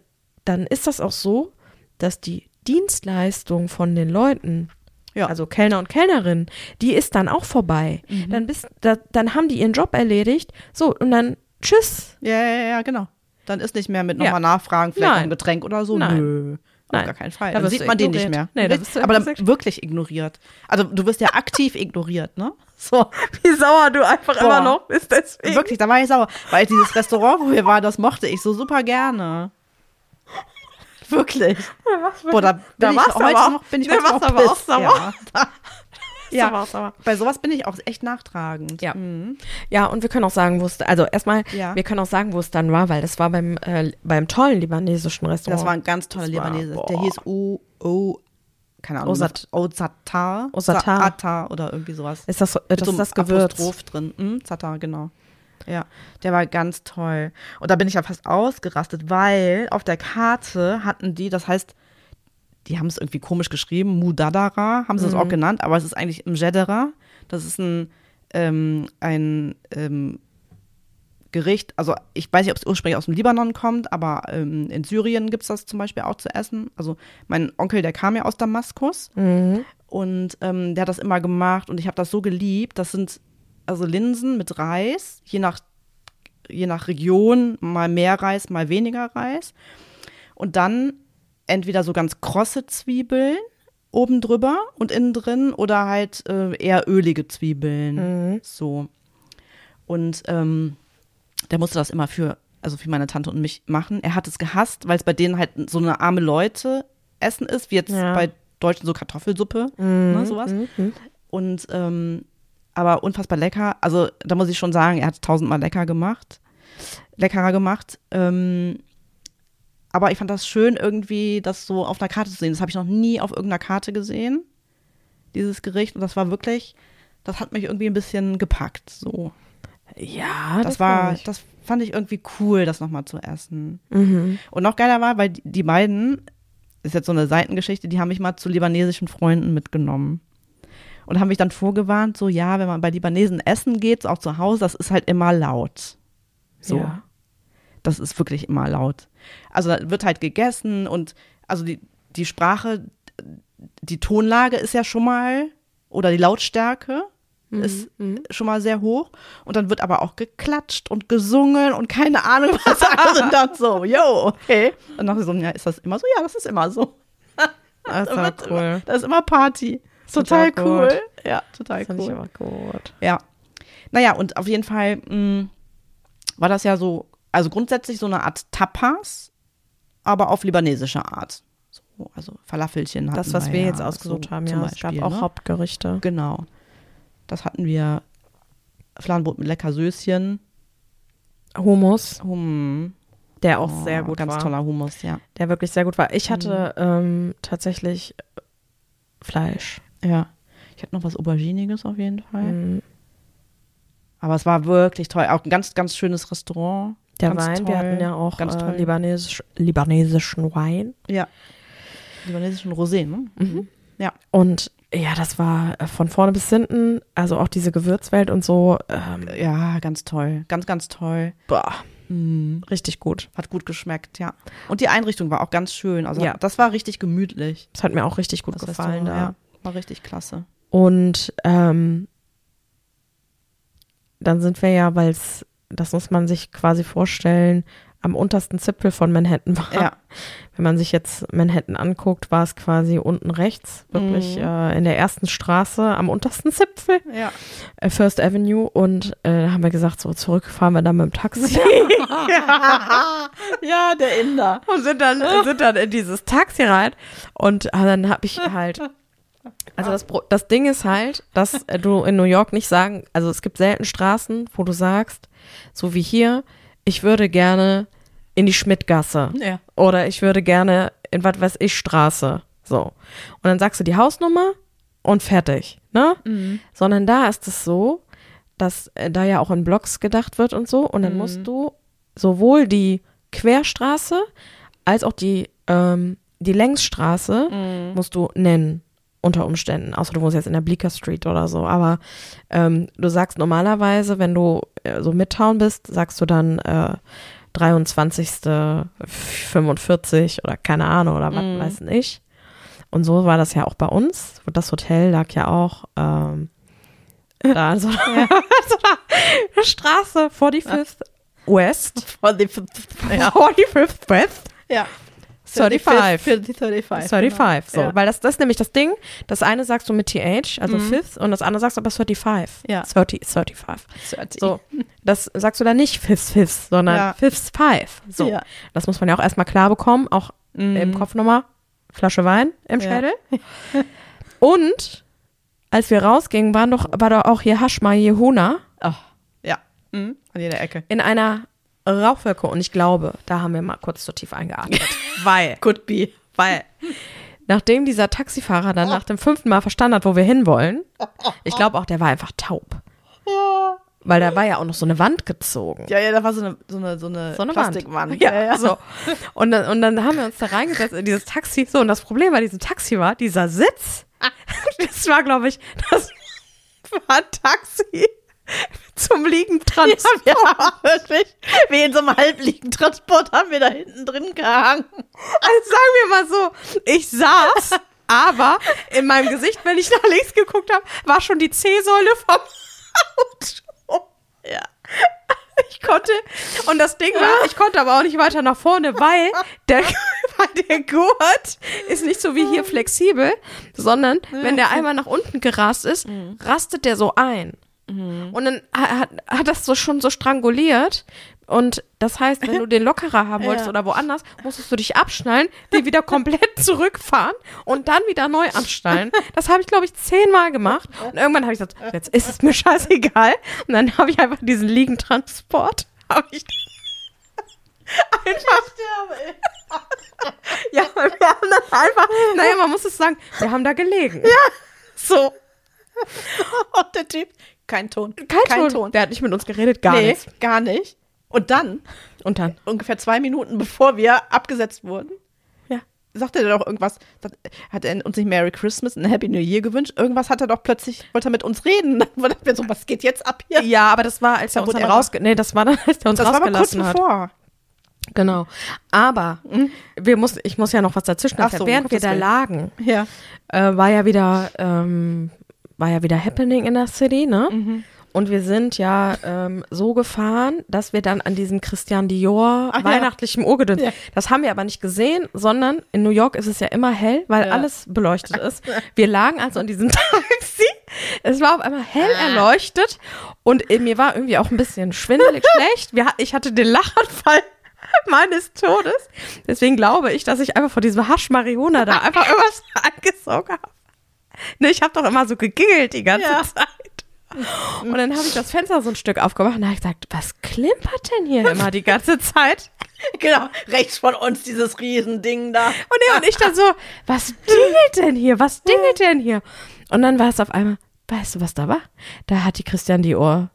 Speaker 1: dann ist das auch so, dass die Dienstleistung von den Leuten,
Speaker 2: Ja.
Speaker 1: also Kellner und Kellnerin, die ist dann auch vorbei.
Speaker 2: Mhm.
Speaker 1: Dann bist, da, dann haben die ihren Job erledigt, so, und dann tschüss.
Speaker 2: Ja, ja, ja, genau. Dann ist nicht mehr mit
Speaker 1: Ja.
Speaker 2: nochmal nachfragen, vielleicht
Speaker 1: Nein.
Speaker 2: ein Getränk oder so.
Speaker 1: Nein.
Speaker 2: Nö. Auf
Speaker 1: Nein.
Speaker 2: gar keinen Fall.
Speaker 1: Da
Speaker 2: Dann sieht man den nicht
Speaker 1: ignoriert.
Speaker 2: mehr.
Speaker 1: Nee, da wirst du
Speaker 2: Aber dann
Speaker 1: ignoriert.
Speaker 2: wirklich ignoriert. Also du wirst ja aktiv ignoriert, ne? So.
Speaker 1: Wie sauer du einfach
Speaker 2: Boah. immer noch
Speaker 1: bist deswegen.
Speaker 2: Wirklich, da war ich sauer. Weil dieses Restaurant, wo wir waren, das mochte ich so super gerne. Wirklich. Boah, da bin
Speaker 1: Da
Speaker 2: ich
Speaker 1: warst du
Speaker 2: heute
Speaker 1: auch-
Speaker 2: noch, bin ich
Speaker 1: da
Speaker 2: heute noch
Speaker 1: aber auch sauer.
Speaker 2: Ja. ja.
Speaker 1: sauer, sauer.
Speaker 2: Bei sowas bin ich auch echt nachtragend.
Speaker 1: Ja.
Speaker 2: Mhm.
Speaker 1: Ja, und wir können auch sagen, wo es, also erstmal,
Speaker 2: Ja.
Speaker 1: wir können auch sagen, wo es dann war, weil das war beim, äh, beim tollen libanesischen Restaurant.
Speaker 2: Das war ein ganz toller Libanese. Der
Speaker 1: boah.
Speaker 2: hieß O, O, keine Ahnung.
Speaker 1: Ozat-
Speaker 2: Ozatar.
Speaker 1: Ozatar.
Speaker 2: Zatar oder irgendwie sowas.
Speaker 1: ist das, äh, das
Speaker 2: so
Speaker 1: ist das Gewürz.
Speaker 2: Apostroph drin. Mhm, Zatar, genau. Ja, der war ganz toll. Und da bin ich ja fast ausgerastet, weil auf der Karte hatten die, das heißt, die haben es irgendwie komisch geschrieben, Mudadara, haben sie es auch genannt, aber es ist eigentlich Mjedera. Das ist ein, ähm, ein ähm, Gericht, also ich weiß nicht, ob es ursprünglich aus dem Libanon kommt, aber ähm, in Syrien gibt es das zum Beispiel auch zu essen. Also mein Onkel, der kam ja aus Damaskus
Speaker 1: Mhm.
Speaker 2: und ähm, der hat das immer gemacht und ich habe das so geliebt. Das sind also Linsen mit Reis, je nach, je nach Region, mal mehr Reis, mal weniger Reis. Und dann entweder so ganz krosse Zwiebeln oben drüber und innen drin oder halt äh, eher ölige Zwiebeln.
Speaker 1: Mhm.
Speaker 2: So. Und ähm, der musste das immer für, also für meine Tante und mich machen. Er hat es gehasst, weil es bei denen halt so eine arme Leute Essen ist, wie jetzt
Speaker 1: Ja.
Speaker 2: bei Deutschen so Kartoffelsuppe, ne, sowas.
Speaker 1: Mhm.
Speaker 2: Und ähm, aber unfassbar lecker. Also da muss ich schon sagen, er hat es tausendmal lecker gemacht, leckerer gemacht. Ähm, aber ich fand das schön, irgendwie das so auf einer Karte zu sehen. Das habe ich noch nie auf irgendeiner Karte gesehen, dieses Gericht. Und das war wirklich, das hat mich irgendwie ein bisschen gepackt. So,
Speaker 1: Ja,
Speaker 2: das, war,
Speaker 1: glaub ich.
Speaker 2: das fand ich irgendwie cool, das nochmal zu essen.
Speaker 1: Mhm.
Speaker 2: Und noch geiler war, weil die, die beiden, ist jetzt so eine Seitengeschichte, die haben mich mal zu libanesischen Freunden mitgenommen. Und haben mich dann vorgewarnt, so ja, wenn man bei Libanesen essen geht, auch zu Hause, das ist halt immer laut. So.
Speaker 1: Ja.
Speaker 2: Das ist wirklich immer laut. Also da wird halt gegessen und also die, die Sprache, die Tonlage ist ja schon mal, oder die Lautstärke ist schon mal sehr hoch. Und dann wird aber auch geklatscht und gesungen und keine Ahnung was. Also dann so, yo, okay. Und dann so, ja, ist das immer so? Ja, das ist immer so.
Speaker 1: Das
Speaker 2: Da
Speaker 1: war
Speaker 2: wird
Speaker 1: cool.
Speaker 2: Immer, das ist immer Party. Total,
Speaker 1: Total
Speaker 2: cool.
Speaker 1: gut.
Speaker 2: Ja, total
Speaker 1: Das ich
Speaker 2: cool.
Speaker 1: aber gut.
Speaker 2: Ja. Naja, und auf jeden Fall mh, war das ja so, also grundsätzlich so eine Art Tapas, aber auf libanesische Art. So, also Falafelchen hatten
Speaker 1: Das, was wir
Speaker 2: ja
Speaker 1: jetzt ausgesucht
Speaker 2: so
Speaker 1: haben, ja. Es gab
Speaker 2: Beispiel,
Speaker 1: auch
Speaker 2: ne?
Speaker 1: Hauptgerichte.
Speaker 2: Genau. Das hatten wir. Fladenbrot mit lecker Söschen.
Speaker 1: Hummus,
Speaker 2: Hum,
Speaker 1: der auch
Speaker 2: oh,
Speaker 1: sehr gut
Speaker 2: ganz
Speaker 1: war.
Speaker 2: toller Hummus, ja.
Speaker 1: Der wirklich sehr gut war. Ich hatte ähm, tatsächlich Fleisch.
Speaker 2: Ja. Ich hatte noch was Auberginiges auf jeden Fall.
Speaker 1: Mhm.
Speaker 2: Aber es war wirklich toll. Auch ein ganz, ganz schönes Restaurant.
Speaker 1: Der
Speaker 2: ganz
Speaker 1: Wein,
Speaker 2: toll.
Speaker 1: wir hatten ja auch
Speaker 2: ganz
Speaker 1: äh,
Speaker 2: toll.
Speaker 1: libanesisch, libanesischen Wein.
Speaker 2: Ja. Libanesischen Rosé, ne?
Speaker 1: Mhm.
Speaker 2: Ja.
Speaker 1: Und ja, das war äh, von vorne bis hinten, also auch diese Gewürzwelt und so, ähm,
Speaker 2: Ja, ganz toll. Ganz, ganz toll.
Speaker 1: boah,
Speaker 2: Mhm.
Speaker 1: richtig gut.
Speaker 2: Hat gut geschmeckt, ja. Und die Einrichtung war auch ganz schön. Also
Speaker 1: Ja.
Speaker 2: das war richtig gemütlich.
Speaker 1: Das hat mir auch richtig gut
Speaker 2: Das
Speaker 1: gefallen da.
Speaker 2: ja. War richtig klasse.
Speaker 1: Und ähm, dann sind wir ja, weil es, das muss man sich quasi vorstellen, am untersten Zipfel von Manhattan war.
Speaker 2: Ja.
Speaker 1: Wenn man sich jetzt Manhattan anguckt, war es quasi unten rechts, wirklich
Speaker 2: Mhm.
Speaker 1: äh, in der ersten Straße am untersten Zipfel,
Speaker 2: Ja.
Speaker 1: äh, First Avenue. Und äh, da haben wir gesagt, so zurück fahren wir dann mit dem Taxi.
Speaker 2: ja, der Inder.
Speaker 1: und sind dann, sind dann in dieses Taxi rein. Und äh, dann habe ich halt. Also das, Pro- das Ding ist halt, dass äh, du in New York nicht sagen, also es gibt selten Straßen, wo du sagst, so wie hier, ich würde gerne in die Schmidtgasse
Speaker 2: Ja.
Speaker 1: oder ich würde gerne in was weiß ich Straße. So. Und dann sagst du die Hausnummer und fertig, ne? Sondern da ist es so, dass äh, da ja auch in Blocks gedacht wird und so. Und dann musst du sowohl die Querstraße als auch die, ähm, die Längsstraße musst du nennen unter Umständen, außer du wohnst jetzt in der Bleecker Street oder so. Aber ähm, du sagst normalerweise, wenn du äh, so Midtown bist, sagst du dann äh, 23. 45 oder keine Ahnung oder was weiß ich. Und so war das ja auch bei uns. Das Hotel lag ja auch ähm, da an so, einer- so einer Straße vor die Fifth. West,
Speaker 2: For the, ja.
Speaker 1: 45th West,
Speaker 2: ja.
Speaker 1: 35.
Speaker 2: 35. 35.
Speaker 1: 35. So,
Speaker 2: Ja.
Speaker 1: weil das, das ist nämlich das Ding. Das eine sagst du mit TH, also fifth, und das andere sagst du aber 35.
Speaker 2: Ja.
Speaker 1: 30, 35.
Speaker 2: 30.
Speaker 1: So, das sagst du dann nicht fifth, fifth, sondern
Speaker 2: Ja.
Speaker 1: fifth, five. So,
Speaker 2: Ja.
Speaker 1: das muss man ja auch erstmal klar bekommen, auch im Kopf nochmal. Flasche Wein im. Schädel. Und als wir rausgingen, war doch, war doch auch hier Hashma Jehuna
Speaker 2: Oh, ja. Mhm. An jeder Ecke.
Speaker 1: in einer Rauchwolke. Und ich glaube, da haben wir mal kurz zu tief eingeatmet. weil,
Speaker 2: Could be.
Speaker 1: weil, nachdem dieser Taxifahrer dann nach dem fünften Mal verstanden hat, wo wir hinwollen, ich glaube auch, der war einfach taub.
Speaker 2: Ja.
Speaker 1: Weil da war ja auch noch so eine Wand gezogen.
Speaker 2: Ja, ja, da war so eine, so eine, so eine,
Speaker 1: So eine
Speaker 2: Plastikwand.
Speaker 1: Wand. Ja, so. Und dann, und dann haben wir uns da reingesetzt in dieses Taxi. So, und das Problem bei diesem Taxi war, dieser Sitz, das war, glaube ich, das war ein Taxi zum Liegentransport.
Speaker 2: Ja, wir haben wirklich, wie in so einem Halbliegentransport haben wir da hinten drin gehangen.
Speaker 1: Also sagen wir mal so, ich saß, aber in meinem Gesicht, wenn ich nach links geguckt habe, war schon die C-Säule vom Auto.
Speaker 2: Ja.
Speaker 1: Ich konnte, und das Ding war, ich konnte aber auch nicht weiter nach vorne, weil der, weil der Gurt ist nicht so wie hier flexibel, sondern wenn der einmal nach unten gerast ist, rastet der so ein. Und dann hat, hat das so schon so stranguliert. Und das heißt, wenn du den lockerer haben wolltest
Speaker 2: Ja.
Speaker 1: oder woanders, musstest du dich abschnallen, den wieder komplett zurückfahren und dann wieder neu anschnallen. Das habe ich, glaube ich, zehnmal gemacht. Und irgendwann habe ich gesagt, jetzt ist es mir scheißegal. Und dann habe ich einfach diesen Liegentransport. Habe ich einfach. Ja, wir haben dann einfach. Naja, man muss es sagen, wir haben da gelegen. Ja. So.
Speaker 2: Und der Typ, kein Ton.
Speaker 1: Kein, Ton. Der hat nicht mit uns geredet, gar
Speaker 2: nee,
Speaker 1: nichts.
Speaker 2: gar nicht. Und dann,
Speaker 1: Und dann.
Speaker 2: ungefähr zwei Minuten bevor wir abgesetzt wurden,
Speaker 1: Ja.
Speaker 2: sagte er doch irgendwas, hat er uns nicht Merry Christmas und Happy New Year gewünscht? Irgendwas hat er doch plötzlich, wollte er mit uns reden. Dann dachten wir so, was geht jetzt ab hier?
Speaker 1: Ja, aber das war, als er
Speaker 2: Da
Speaker 1: uns dann rausge... Nee, das war dann, als er uns
Speaker 2: das war aber kurz
Speaker 1: rausgelassen hat.
Speaker 2: bevor.
Speaker 1: Genau. Aber wir muss, ich muss ja noch was dazwischen
Speaker 2: so,
Speaker 1: Während wir da lagen,
Speaker 2: Ja.
Speaker 1: äh, war ja wieder, ähm, war ja wieder Happening in der City, ne?
Speaker 2: Mhm.
Speaker 1: Und wir sind ja ähm, so gefahren, dass wir dann an diesem Christian Dior
Speaker 2: Ach ja.
Speaker 1: weihnachtlichen Uhrgedöns,
Speaker 2: Ja.
Speaker 1: das haben wir aber nicht gesehen, sondern in New York ist es ja immer hell, weil
Speaker 2: Ja.
Speaker 1: alles beleuchtet ist. Wir lagen also in diesem Taxi. Es war auf einmal hell
Speaker 2: Ah.
Speaker 1: erleuchtet und mir war irgendwie auch ein bisschen schwindelig schlecht. Wir, ich hatte den Lachanfall meines Todes. Deswegen glaube ich, dass ich einfach vor diesem Hasch Marihuana da einfach irgendwas angesogen habe. Ne, ich habe doch immer so gegingelt die ganze
Speaker 2: Ja.
Speaker 1: Zeit. Und dann habe ich das Fenster so ein Stück aufgemacht und habe gesagt, was klimpert denn hier immer die ganze Zeit?
Speaker 2: Genau, rechts von uns dieses Riesending da.
Speaker 1: Und er und ich dann so, was dingelt denn hier? Was dingelt denn hier? Und dann war es auf einmal, weißt du, was da war? Da hat die Christian Dior Ju-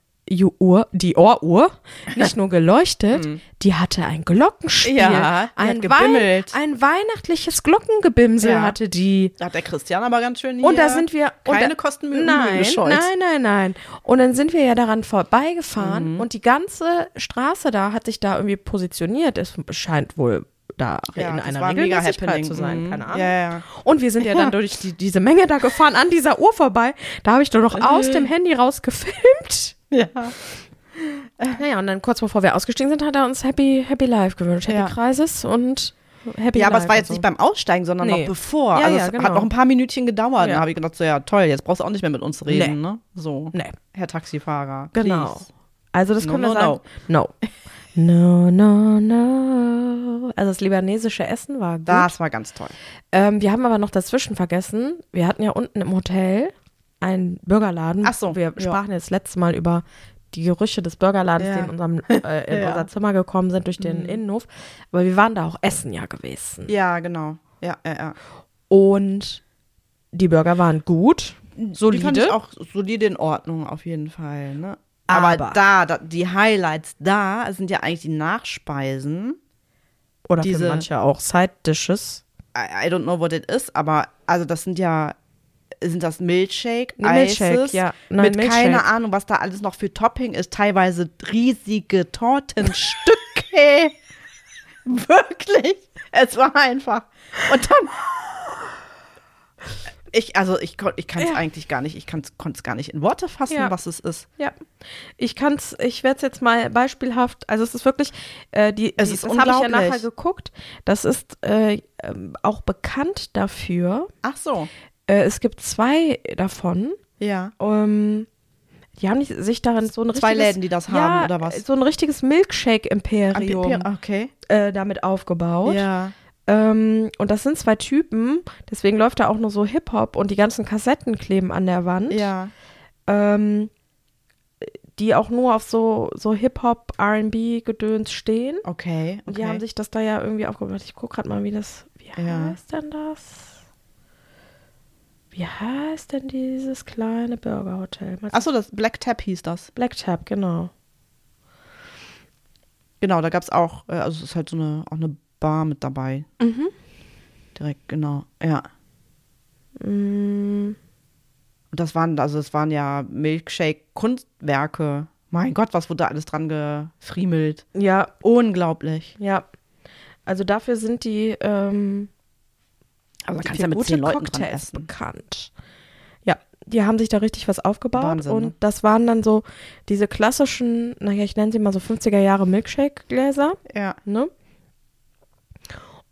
Speaker 1: Uhr, die Ohruhr nicht nur geleuchtet, die hatte ein Glockenspiel.
Speaker 2: Mhm. Ja,
Speaker 1: ein. Wei ein weihnachtliches Glockengebimsel
Speaker 2: Ja.
Speaker 1: hatte die.
Speaker 2: Da hat der Christian aber ganz schön hier
Speaker 1: Und da sind wir. und
Speaker 2: keine
Speaker 1: da,
Speaker 2: Kosten Mühe
Speaker 1: Nein,
Speaker 2: gescheut.
Speaker 1: nein, nein, nein. Und dann sind wir ja daran
Speaker 2: Mhm.
Speaker 1: vorbeigefahren und die ganze Straße da hat sich da irgendwie positioniert. Es scheint wohl da
Speaker 2: Ja,
Speaker 1: in einer Regelmäßigkeit zu sein.
Speaker 2: Mhm.
Speaker 1: Keine Ahnung.
Speaker 2: Ja, ja.
Speaker 1: Und wir sind ja dann durch die, diese Menge da gefahren, an dieser Uhr vorbei. Da habe ich doch noch aus dem Handy raus gefilmt.
Speaker 2: Ja.
Speaker 1: Naja, und dann kurz bevor wir ausgestiegen sind, hat er uns Happy, Happy Life gewünscht. Happy
Speaker 2: Ja.
Speaker 1: Crisis und Happy
Speaker 2: Ja, aber
Speaker 1: Life
Speaker 2: es war jetzt
Speaker 1: so.
Speaker 2: nicht beim Aussteigen, sondern
Speaker 1: Nee.
Speaker 2: noch bevor.
Speaker 1: Ja,
Speaker 2: also
Speaker 1: ja,
Speaker 2: es
Speaker 1: genau.
Speaker 2: hat noch ein paar Minütchen gedauert.
Speaker 1: Ja.
Speaker 2: Dann habe ich gedacht, so ja toll, jetzt brauchst du auch nicht mehr mit uns reden,
Speaker 1: Nee.
Speaker 2: ne? So,
Speaker 1: Nee,
Speaker 2: Herr Taxifahrer.
Speaker 1: genau.
Speaker 2: please.
Speaker 1: Also das
Speaker 2: No,
Speaker 1: können wir
Speaker 2: no,
Speaker 1: sagen. No. No, no, no. Also das libanesische Essen war gut.
Speaker 2: Das war ganz toll.
Speaker 1: Ähm, wir haben aber noch dazwischen vergessen, wir hatten ja unten im Hotel einen Burgerladen.
Speaker 2: Ach so,
Speaker 1: Wir
Speaker 2: ja.
Speaker 1: sprachen jetzt letztes Mal über die Gerüche des Burgerladens,
Speaker 2: Ja.
Speaker 1: die in, unserem, äh, in
Speaker 2: Ja. Mhm.
Speaker 1: unser Zimmer gekommen sind durch den Innenhof. Aber wir waren da auch essen ja gewesen.
Speaker 2: Ja, genau. Ja, ja, ja.
Speaker 1: Und die Burger waren gut,
Speaker 2: Die fand ich
Speaker 1: solide.
Speaker 2: auch solide in Ordnung, auf jeden Fall, ne? Aber,
Speaker 1: Aber-
Speaker 2: da, da, die Highlights da sind ja eigentlich die Nachspeisen.
Speaker 1: Oder
Speaker 2: diese-
Speaker 1: für manche auch Side-Dishes.
Speaker 2: I, I don't know what it is, aber also das sind ja, sind das Milkshake,
Speaker 1: Milkshake,
Speaker 2: Ices,
Speaker 1: ja. Nein,
Speaker 2: mit
Speaker 1: Milkshake.
Speaker 2: keine Ahnung, was da alles noch für Topping ist, teilweise riesige Tortenstücke. Wirklich. Es war einfach. Und dann Ich, also ich, ich kann es
Speaker 1: Ja.
Speaker 2: eigentlich gar nicht, ich konnte es gar nicht in Worte fassen,
Speaker 1: Ja.
Speaker 2: was es ist.
Speaker 1: Ja, ich kann's, ich werde es jetzt mal beispielhaft, also es ist wirklich, äh, die,
Speaker 2: Es
Speaker 1: die,
Speaker 2: ist
Speaker 1: das habe ich ja nachher geguckt, das ist äh, ähm, auch bekannt dafür.
Speaker 2: Ach so.
Speaker 1: Äh, es gibt zwei davon,
Speaker 2: Ja.
Speaker 1: ähm, die haben sich darin so ein
Speaker 2: Zwei
Speaker 1: richtiges,
Speaker 2: Läden, die das
Speaker 1: ja,
Speaker 2: haben, oder was?
Speaker 1: so ein richtiges Milkshake-Imperium
Speaker 2: Okay.
Speaker 1: äh, damit aufgebaut.
Speaker 2: Ja.
Speaker 1: Ähm, und das sind zwei Typen, deswegen läuft da auch nur so Hip-Hop und die ganzen Kassetten kleben an der Wand.
Speaker 2: Ja.
Speaker 1: ähm, die auch nur auf so, so Hip-Hop, RB-Gedöns stehen.
Speaker 2: Okay.
Speaker 1: Und
Speaker 2: okay.
Speaker 1: die haben sich das da ja irgendwie aufgebaut. Ich gucke gerade mal, wie das, wie
Speaker 2: Ja.
Speaker 1: heißt denn das? Wie heißt denn dieses kleine Burgerhotel?
Speaker 2: Achso, das Black Tap hieß das.
Speaker 1: Black Tap, genau.
Speaker 2: Genau, da gab es auch, äh, also es ist halt so eine, auch eine Bar mit dabei.
Speaker 1: Mhm.
Speaker 2: Direkt, genau. Ja.
Speaker 1: Mm,
Speaker 2: Und das waren, also es waren ja Milkshake-Kunstwerke. Mein Gott, was wurde da alles dran gefriemelt?
Speaker 1: ja,
Speaker 2: Unglaublich.
Speaker 1: ja. Also dafür sind die, ähm,
Speaker 2: Also kannst ja mit
Speaker 1: gute
Speaker 2: zehn Leuten
Speaker 1: Cocktails bekannt. Ja, die haben sich da richtig was aufgebaut
Speaker 2: Wahnsinn,
Speaker 1: und
Speaker 2: ne?
Speaker 1: das waren dann so diese klassischen, naja, ich nenne sie mal so 50er Jahre Milkshake-Gläser,
Speaker 2: Ja.
Speaker 1: ne?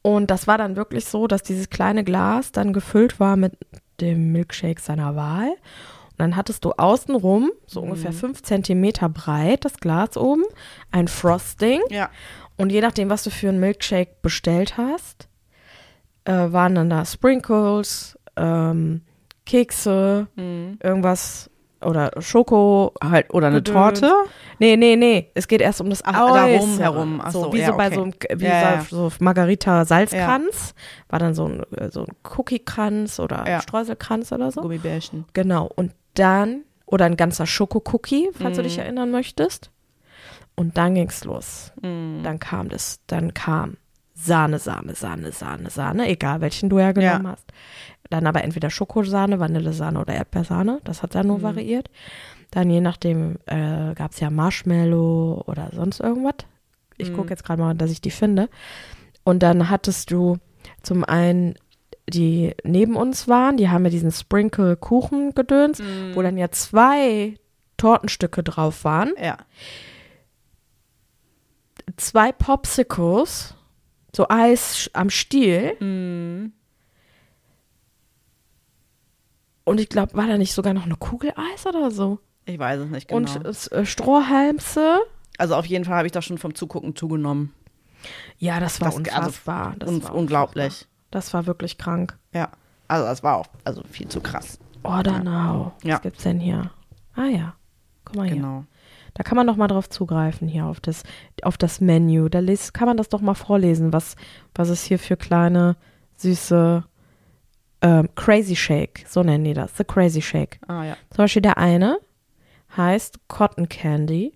Speaker 1: Und das war dann wirklich so, dass dieses kleine Glas dann gefüllt war mit dem Milkshake seiner Wahl. Und dann hattest du außenrum, so
Speaker 2: Mhm.
Speaker 1: ungefähr fünf Zentimeter breit, das Glas oben, ein Frosting.
Speaker 2: Ja.
Speaker 1: Und je nachdem, was du für einen Milkshake bestellt hast, äh, waren dann da Sprinkles, ähm, Kekse,
Speaker 2: Mhm.
Speaker 1: irgendwas oder Schoko.
Speaker 2: Halt, oder eine
Speaker 1: Gedöns.
Speaker 2: Torte?
Speaker 1: Nee, nee, nee. Es geht erst um das
Speaker 2: Ach, darum herum. Ach
Speaker 1: so,
Speaker 2: so,
Speaker 1: wie
Speaker 2: ja,
Speaker 1: so bei
Speaker 2: okay.
Speaker 1: so einem wie
Speaker 2: Ja,
Speaker 1: so, so Margarita Salzkranz. War dann so ein, äh, so ein Cookie-Kranz oder
Speaker 2: Ja.
Speaker 1: Streuselkranz oder so.
Speaker 2: Gummibärchen.
Speaker 1: Genau. Und dann, oder ein ganzer Schoko-Cookie, falls du
Speaker 2: Mhm.
Speaker 1: dich erinnern möchtest. Und dann ging's los.
Speaker 2: Mhm.
Speaker 1: Dann kam das, dann kam Sahne, Sahne, Sahne, Sahne, Sahne, egal welchen du ja genommen hast. Dann aber entweder Schokosahne, Vanillesahne oder Erdbeersahne, das hat dann nur
Speaker 2: Mhm.
Speaker 1: variiert. Dann je nachdem äh, gab es ja Marshmallow oder sonst irgendwas. Ich
Speaker 2: Mhm.
Speaker 1: gucke jetzt gerade mal, dass ich die finde. Und dann hattest du zum einen die neben uns waren, die haben ja diesen Sprinkle-Kuchen-Gedöns,
Speaker 2: Mhm.
Speaker 1: wo dann ja zwei Tortenstücke drauf waren
Speaker 2: Ja.
Speaker 1: zwei Popsicles, so Eis am Stiel.
Speaker 2: Mhm.
Speaker 1: Und ich glaube, war da nicht sogar noch eine Kugel Eis oder so?
Speaker 2: Ich weiß es nicht genau.
Speaker 1: Und äh, Strohhalmse.
Speaker 2: also auf jeden Fall habe ich das schon vom Zugucken zugenommen.
Speaker 1: Ja, das war
Speaker 2: Das- also
Speaker 1: unfassbar. das
Speaker 2: Un
Speaker 1: war
Speaker 2: unglaublich.
Speaker 1: unfassbar. Das war wirklich krank.
Speaker 2: Ja. Also das war auch also viel zu krass.
Speaker 1: Ordanau.
Speaker 2: Ja.
Speaker 1: Was gibt's denn hier? Ah ja. Guck mal hier.
Speaker 2: Genau.
Speaker 1: Da kann man doch mal drauf zugreifen hier auf das, auf das Menü. Da les, kann man das doch mal vorlesen, was, was es hier für kleine, süße ähm, Crazy Shake, so nennen die das, The Crazy Shake.
Speaker 2: Ah ja.
Speaker 1: Zum Beispiel der eine heißt Cotton Candy.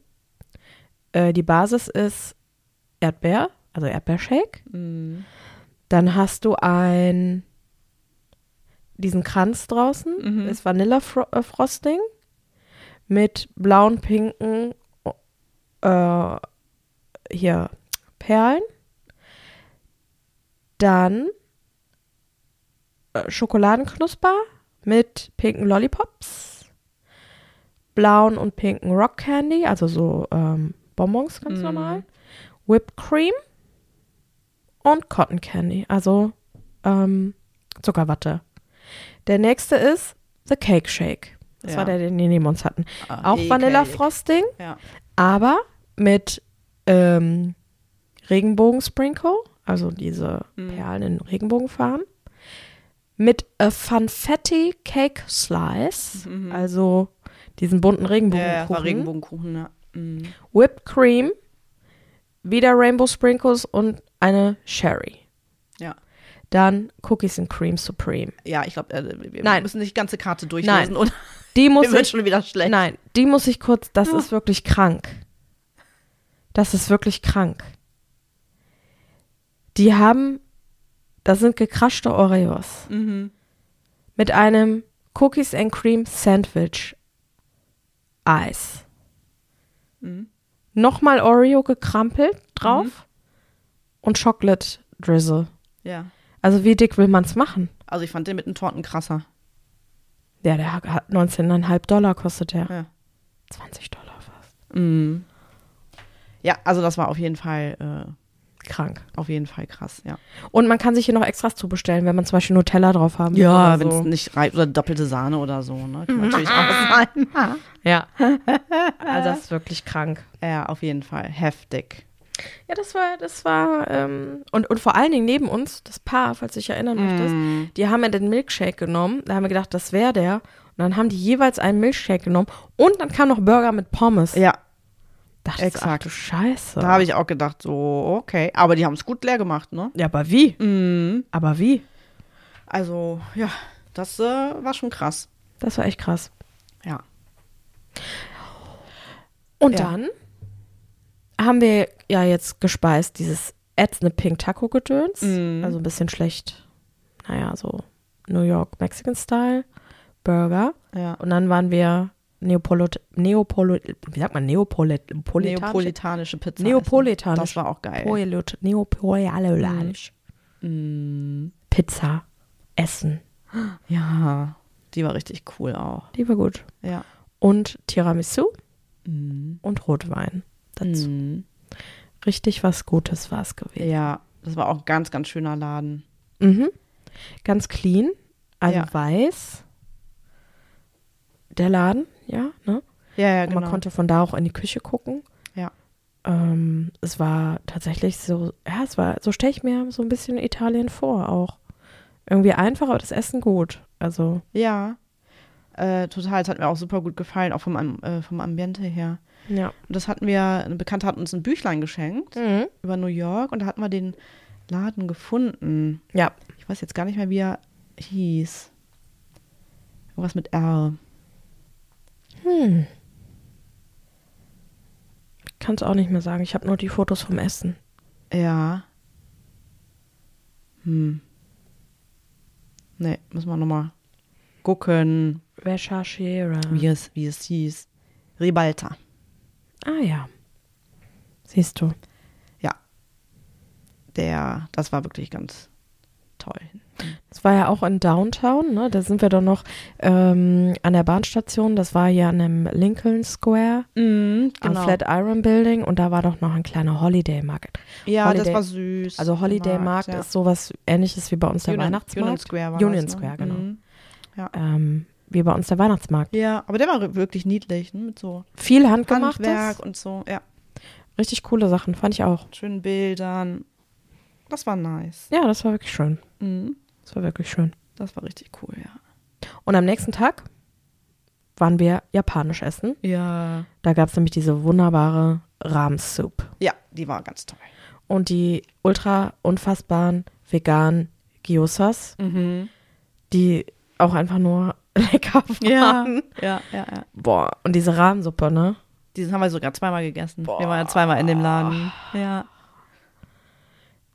Speaker 1: Äh, die Basis ist Erdbeer, also Erdbeershake.
Speaker 2: Mhm.
Speaker 1: Dann hast du ein, diesen Kranz draußen,
Speaker 2: Mhm.
Speaker 1: ist Vanilla äh, Frosting mit blauen, pinken, äh, hier Perlen. Dann äh, Schokoladenknusper mit pinken Lollipops, blauen und pinken Rock Candy, also so ähm, Bonbons ganz
Speaker 2: Mhm.
Speaker 1: normal, Whipped Cream und Cotton Candy, also ähm, Zuckerwatte. Der nächste ist The Cake Shake. Das
Speaker 2: Ja.
Speaker 1: war der, den wir neben uns hatten.
Speaker 2: Ah,
Speaker 1: Auch
Speaker 2: eklig.
Speaker 1: Vanilla Frosting,
Speaker 2: Ja.
Speaker 1: aber mit ähm, Regenbogen-Sprinkle, also diese
Speaker 2: Mhm.
Speaker 1: Perlen in Regenbogenfarben. Mit a Funfetti Cake Slice,
Speaker 2: Mhm.
Speaker 1: also diesen bunten Regenbogenkuchen.
Speaker 2: ja, war Regenbogenkuchen, ja. Mhm.
Speaker 1: Whipped Cream, wieder Rainbow Sprinkles und eine Sherry. Dann Cookies and Cream Supreme.
Speaker 2: Ja, ich glaube, äh, wir
Speaker 1: Nein.
Speaker 2: müssen nicht die ganze Karte durchlesen
Speaker 1: Nein.
Speaker 2: oder
Speaker 1: Die muss
Speaker 2: wird
Speaker 1: ich,
Speaker 2: schon wieder schlecht.
Speaker 1: nein, die muss ich kurz, das
Speaker 2: Ja.
Speaker 1: ist wirklich krank. Das ist wirklich krank. Die haben, das sind gekraschte Oreos
Speaker 2: Mhm.
Speaker 1: mit einem Cookies and Cream Sandwich Eis.
Speaker 2: Mhm.
Speaker 1: Nochmal Oreo gekrampelt drauf und Chocolate Drizzle.
Speaker 2: Ja.
Speaker 1: Also wie dick will man's machen?
Speaker 2: Also ich fand den mit den Torten krasser.
Speaker 1: Ja, der hat 19,5 Dollar kostet der.
Speaker 2: Ja.
Speaker 1: 20 Dollar fast.
Speaker 2: Mhm. Ja, also das war auf jeden Fall, äh,
Speaker 1: Krank.
Speaker 2: auf jeden Fall krass, ja.
Speaker 1: Und man kann sich hier noch Extras zubestellen, wenn man zum Beispiel Nutella drauf haben will
Speaker 2: Ja, wenn es nicht reicht oder doppelte Sahne oder so, ne? Kann natürlich auch sein.
Speaker 1: Ja. also das ist wirklich krank.
Speaker 2: Ja, auf jeden Fall. Heftig.
Speaker 1: Ja, das war, das war, ähm, und, und vor allen Dingen neben uns, das Paar, falls du dich erinnern möchtest,
Speaker 2: Mhm.
Speaker 1: die haben ja den Milkshake genommen. Da haben wir gedacht, das wäre der. Und dann haben die jeweils einen Milkshake genommen. Und dann kam noch Burger mit Pommes.
Speaker 2: Ja,
Speaker 1: dachte ich ach
Speaker 2: exakt.
Speaker 1: du Scheiße.
Speaker 2: da habe ich auch gedacht, so, okay. Aber die haben es gut leer gemacht, ne?
Speaker 1: ja, aber wie?
Speaker 2: Mhm.
Speaker 1: Aber wie?
Speaker 2: Also, ja, das äh, war schon krass.
Speaker 1: Das war echt krass.
Speaker 2: Ja.
Speaker 1: Und
Speaker 2: Ja.
Speaker 1: dann haben wir ja jetzt gespeist dieses ätzende Pink Taco Gedöns.
Speaker 2: Mhm.
Speaker 1: Also ein bisschen schlecht. Naja, so New York Mexican Style Burger.
Speaker 2: Ja.
Speaker 1: Und dann waren wir Neopolit, Neopolit, wie sagt man, Neopolit, Neopolitanisch?
Speaker 2: Neapolitanische Pizza.
Speaker 1: Neapolitanisch.
Speaker 2: essen. Das war auch geil.
Speaker 1: Polit, Neopolitanisch.
Speaker 2: Mhm.
Speaker 1: Pizza essen.
Speaker 2: Ja, die war richtig cool auch.
Speaker 1: Die war gut.
Speaker 2: Ja.
Speaker 1: Und Tiramisu
Speaker 2: Mhm.
Speaker 1: und Rotwein dazu.
Speaker 2: Mhm.
Speaker 1: Richtig was Gutes war es gewesen.
Speaker 2: Ja, das war auch ein ganz, ganz schöner Laden.
Speaker 1: Mhm. Ganz clean, also
Speaker 2: Ja.
Speaker 1: weiß. Der Laden, ja, ne?
Speaker 2: Ja, ja,
Speaker 1: Und
Speaker 2: genau.
Speaker 1: man konnte von da auch in die Küche gucken.
Speaker 2: Ja.
Speaker 1: Ähm, es war tatsächlich so, ja, es war, so stelle ich mir so ein bisschen Italien vor auch. Irgendwie einfach, aber das Essen gut. Also,
Speaker 2: ja. Äh, total, es hat mir auch super gut gefallen, auch vom, äh, vom Ambiente her.
Speaker 1: Ja.
Speaker 2: Und das hatten wir, eine Bekannte hat uns ein Büchlein geschenkt
Speaker 1: Mhm.
Speaker 2: über New York und da hatten wir den Laden gefunden.
Speaker 1: Ja.
Speaker 2: Ich weiß jetzt gar nicht mehr, wie er hieß. Irgendwas mit R.
Speaker 1: Hm. Kann es auch nicht mehr sagen. Ich habe nur die Fotos vom Essen.
Speaker 2: Ja. Hm. Nee, müssen wir nochmal gucken,
Speaker 1: Recherchiere.
Speaker 2: wie es, wie es hieß. Ribalta.
Speaker 1: Ah ja. Siehst du.
Speaker 2: Ja. Der, das war wirklich ganz toll.
Speaker 1: Das war ja auch in Downtown, ne? Da sind wir doch noch ähm, an der Bahnstation. Das war ja an dem Lincoln Square
Speaker 2: Mhm,
Speaker 1: am Flatiron Building und da war doch noch ein kleiner Holiday Market.
Speaker 2: Ja,
Speaker 1: Holiday-
Speaker 2: das war süß.
Speaker 1: Also Holiday Markt
Speaker 2: ja.
Speaker 1: ist sowas ähnliches wie bei uns der
Speaker 2: Union,
Speaker 1: Weihnachtsmarkt.
Speaker 2: Union Square war
Speaker 1: Union
Speaker 2: das, ne?
Speaker 1: Square, genau.
Speaker 2: Mhm.
Speaker 1: Ähm, wie bei uns der Weihnachtsmarkt.
Speaker 2: Ja, aber der war wirklich niedlich, ne? mit so
Speaker 1: Viel handgemachtes,
Speaker 2: Handwerk und so. Ja,
Speaker 1: richtig coole Sachen, fand ich auch.
Speaker 2: schönen Bildern. Das war nice.
Speaker 1: Ja, das war wirklich schön.
Speaker 2: Mhm.
Speaker 1: Das war wirklich schön.
Speaker 2: Das war richtig cool, ja.
Speaker 1: Und am nächsten Tag waren wir japanisch essen.
Speaker 2: Ja.
Speaker 1: Da gab es nämlich diese wunderbare Rahmsoup.
Speaker 2: Ja, die war ganz toll.
Speaker 1: und die ultra unfassbaren veganen Gyosas,
Speaker 2: Mhm.
Speaker 1: die auch einfach nur lecker waren.
Speaker 2: Ja, ja, ja.
Speaker 1: Boah, und diese Rahmensuppe, ne?
Speaker 2: Dieses haben wir sogar zweimal gegessen. Wir waren ja zweimal in dem Laden. Ja.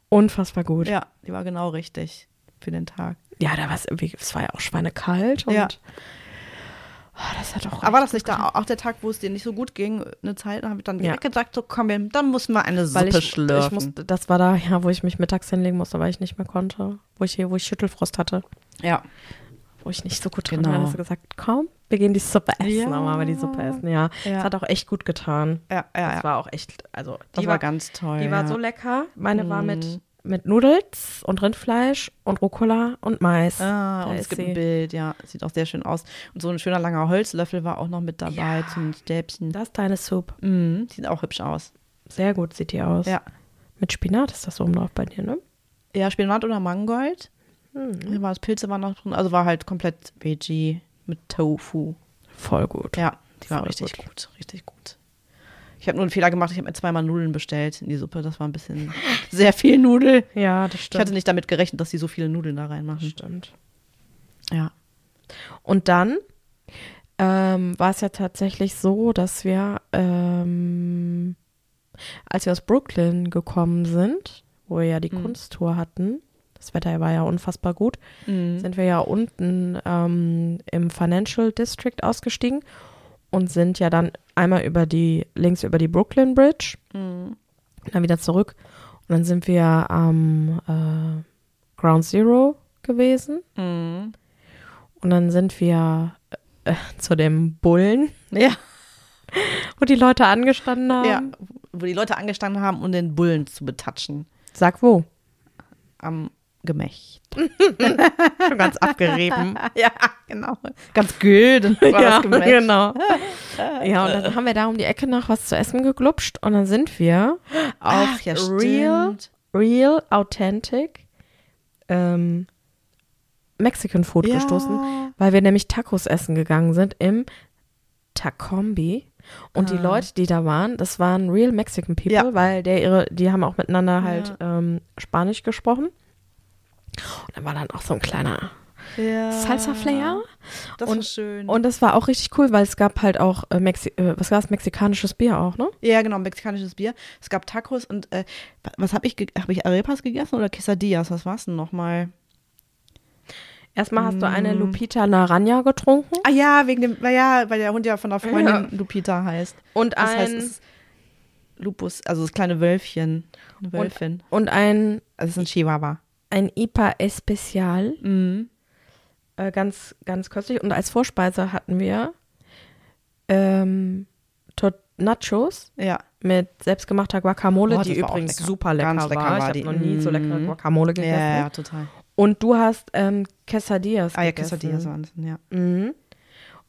Speaker 1: Unfassbar gut.
Speaker 2: Ja, die war genau richtig für den Tag.
Speaker 1: Ja, da war es irgendwie, es war ja auch schweinekalt und
Speaker 2: Ja.
Speaker 1: oh, das hat auch
Speaker 2: Aber war das nicht da auch der Tag, wo es dir nicht so gut ging, eine Zeit, habe ich dann
Speaker 1: Ja.
Speaker 2: direkt gesagt, so komm, dann müssen wir eine Suppe
Speaker 1: ich, ich
Speaker 2: schlürfen.
Speaker 1: musste, das war da, ja, wo ich mich mittags hinlegen musste, weil ich nicht mehr konnte, wo ich hier, wo ich Schüttelfrost hatte,
Speaker 2: ja.
Speaker 1: Wo ich nicht so gut dran
Speaker 2: Genau.
Speaker 1: war, hast du gesagt, komm, wir gehen die Suppe essen,
Speaker 2: Ja.
Speaker 1: dann wir die Suppe essen, ja.
Speaker 2: Ja.
Speaker 1: Das hat auch echt gut getan.
Speaker 2: Ja, ja,
Speaker 1: Das war auch echt, also
Speaker 2: Das
Speaker 1: die
Speaker 2: war ganz toll.
Speaker 1: Die
Speaker 2: ja.
Speaker 1: war so lecker. Meine war mit,
Speaker 2: Mhm.
Speaker 1: mit Nudels und Rindfleisch und Rucola und Mais.
Speaker 2: Ah,
Speaker 1: Da
Speaker 2: und es
Speaker 1: ist
Speaker 2: gibt
Speaker 1: sie.
Speaker 2: ein Bild, ja. Sieht auch sehr schön aus. Und so ein schöner langer Holzlöffel war auch noch mit dabei
Speaker 1: Ja.
Speaker 2: zum Stäbchen.
Speaker 1: Das ist deine Soup.
Speaker 2: Mhm, sieht auch hübsch aus.
Speaker 1: Sehr gut sieht die aus.
Speaker 2: Ja.
Speaker 1: Mit Spinat ist das oben drauf bei dir, ne?
Speaker 2: Ja, Spinat oder Mangold.
Speaker 1: Hm.
Speaker 2: War das Pilze waren noch drin. Also war halt komplett Veggie mit Tofu.
Speaker 1: Voll gut.
Speaker 2: Ja, die war
Speaker 1: Voll
Speaker 2: richtig
Speaker 1: gut.
Speaker 2: gut. Richtig gut. Ich habe nur einen Fehler gemacht. Ich habe mir zweimal Nudeln bestellt in die Suppe. Das war ein bisschen sehr viel Nudel.
Speaker 1: Ja, das
Speaker 2: Ich
Speaker 1: stimmt.
Speaker 2: hatte nicht damit gerechnet, dass sie so viele Nudeln da reinmachen.
Speaker 1: stimmt.
Speaker 2: Ja.
Speaker 1: Und dann ähm, war es ja tatsächlich so, dass wir, ähm, als wir aus Brooklyn gekommen sind, wo wir ja die
Speaker 2: Mhm.
Speaker 1: Kunsttour hatten, das Wetter war ja unfassbar gut,
Speaker 2: Mhm.
Speaker 1: sind wir ja unten ähm, im Financial District ausgestiegen und sind ja dann einmal über die, links über die Brooklyn Bridge,
Speaker 2: Mhm.
Speaker 1: dann wieder zurück. Und dann sind wir am äh, Ground Zero gewesen.
Speaker 2: Mhm.
Speaker 1: Und dann sind wir äh, zu dem Bullen,
Speaker 2: Ja.
Speaker 1: wo die Leute angestanden haben.
Speaker 2: ja. Wo die Leute angestanden haben, um den Bullen zu betatschen.
Speaker 1: Sag wo.
Speaker 2: Am Gemächt.
Speaker 1: Schon ganz abgerieben.
Speaker 2: Ja, genau. Ganz war
Speaker 1: ja, genau. Ja, und dann haben wir da um die Ecke noch was zu essen geglupscht und dann sind wir auf
Speaker 2: Ach, ja,
Speaker 1: Real. Real Authentic ähm, Mexican Food
Speaker 2: Ja.
Speaker 1: gestoßen, weil wir nämlich Tacos essen gegangen sind im Tacombi. Und die
Speaker 2: Ah.
Speaker 1: Leute, die da waren, das waren real Mexican people,
Speaker 2: Ja.
Speaker 1: weil der ihre, die haben auch miteinander halt
Speaker 2: Ja.
Speaker 1: ähm, Spanisch gesprochen. Und dann war dann auch so ein kleiner
Speaker 2: Ja.
Speaker 1: Salsa-Flair.
Speaker 2: Das war
Speaker 1: Und-
Speaker 2: schön.
Speaker 1: Und das war auch richtig cool, weil es gab halt auch, äh, Mexi äh, was war das, mexikanisches Bier auch, ne?
Speaker 2: ja, genau, mexikanisches Bier. Es gab Tacos und äh, wa- was habe ich, habe ich Arepas gegessen oder Quesadillas? Was war's denn nochmal?
Speaker 1: Erstmal hast du eine
Speaker 2: Mm.
Speaker 1: Lupita Naranja getrunken
Speaker 2: Ah ja, wegen dem, ja, weil der Hund ja von der Freundin
Speaker 1: Ja.
Speaker 2: Lupita heißt.
Speaker 1: und
Speaker 2: Das
Speaker 1: ein,
Speaker 2: heißt, es Lupus, also das kleine Wölfchen. Eine Wölfin.
Speaker 1: und ein,
Speaker 2: Also es ist ein Chihuahua.
Speaker 1: Ein IPA Especial,
Speaker 2: Mhm.
Speaker 1: äh, ganz, ganz köstlich. Und als Vorspeise hatten wir ähm, Tot Nachos
Speaker 2: Ja.
Speaker 1: mit selbstgemachter Guacamole,
Speaker 2: Oh,
Speaker 1: die
Speaker 2: war
Speaker 1: übrigens
Speaker 2: lecker.
Speaker 1: super lecker
Speaker 2: Ganz lecker
Speaker 1: war.
Speaker 2: war
Speaker 1: ich habe noch nie so leckere
Speaker 2: Mm.
Speaker 1: Guacamole gegessen.
Speaker 2: ja, ja, total.
Speaker 1: Und du hast ähm, Quesadillas
Speaker 2: Ah ja,
Speaker 1: gegessen.
Speaker 2: Quesadillas waren es, ja.
Speaker 1: Mhm.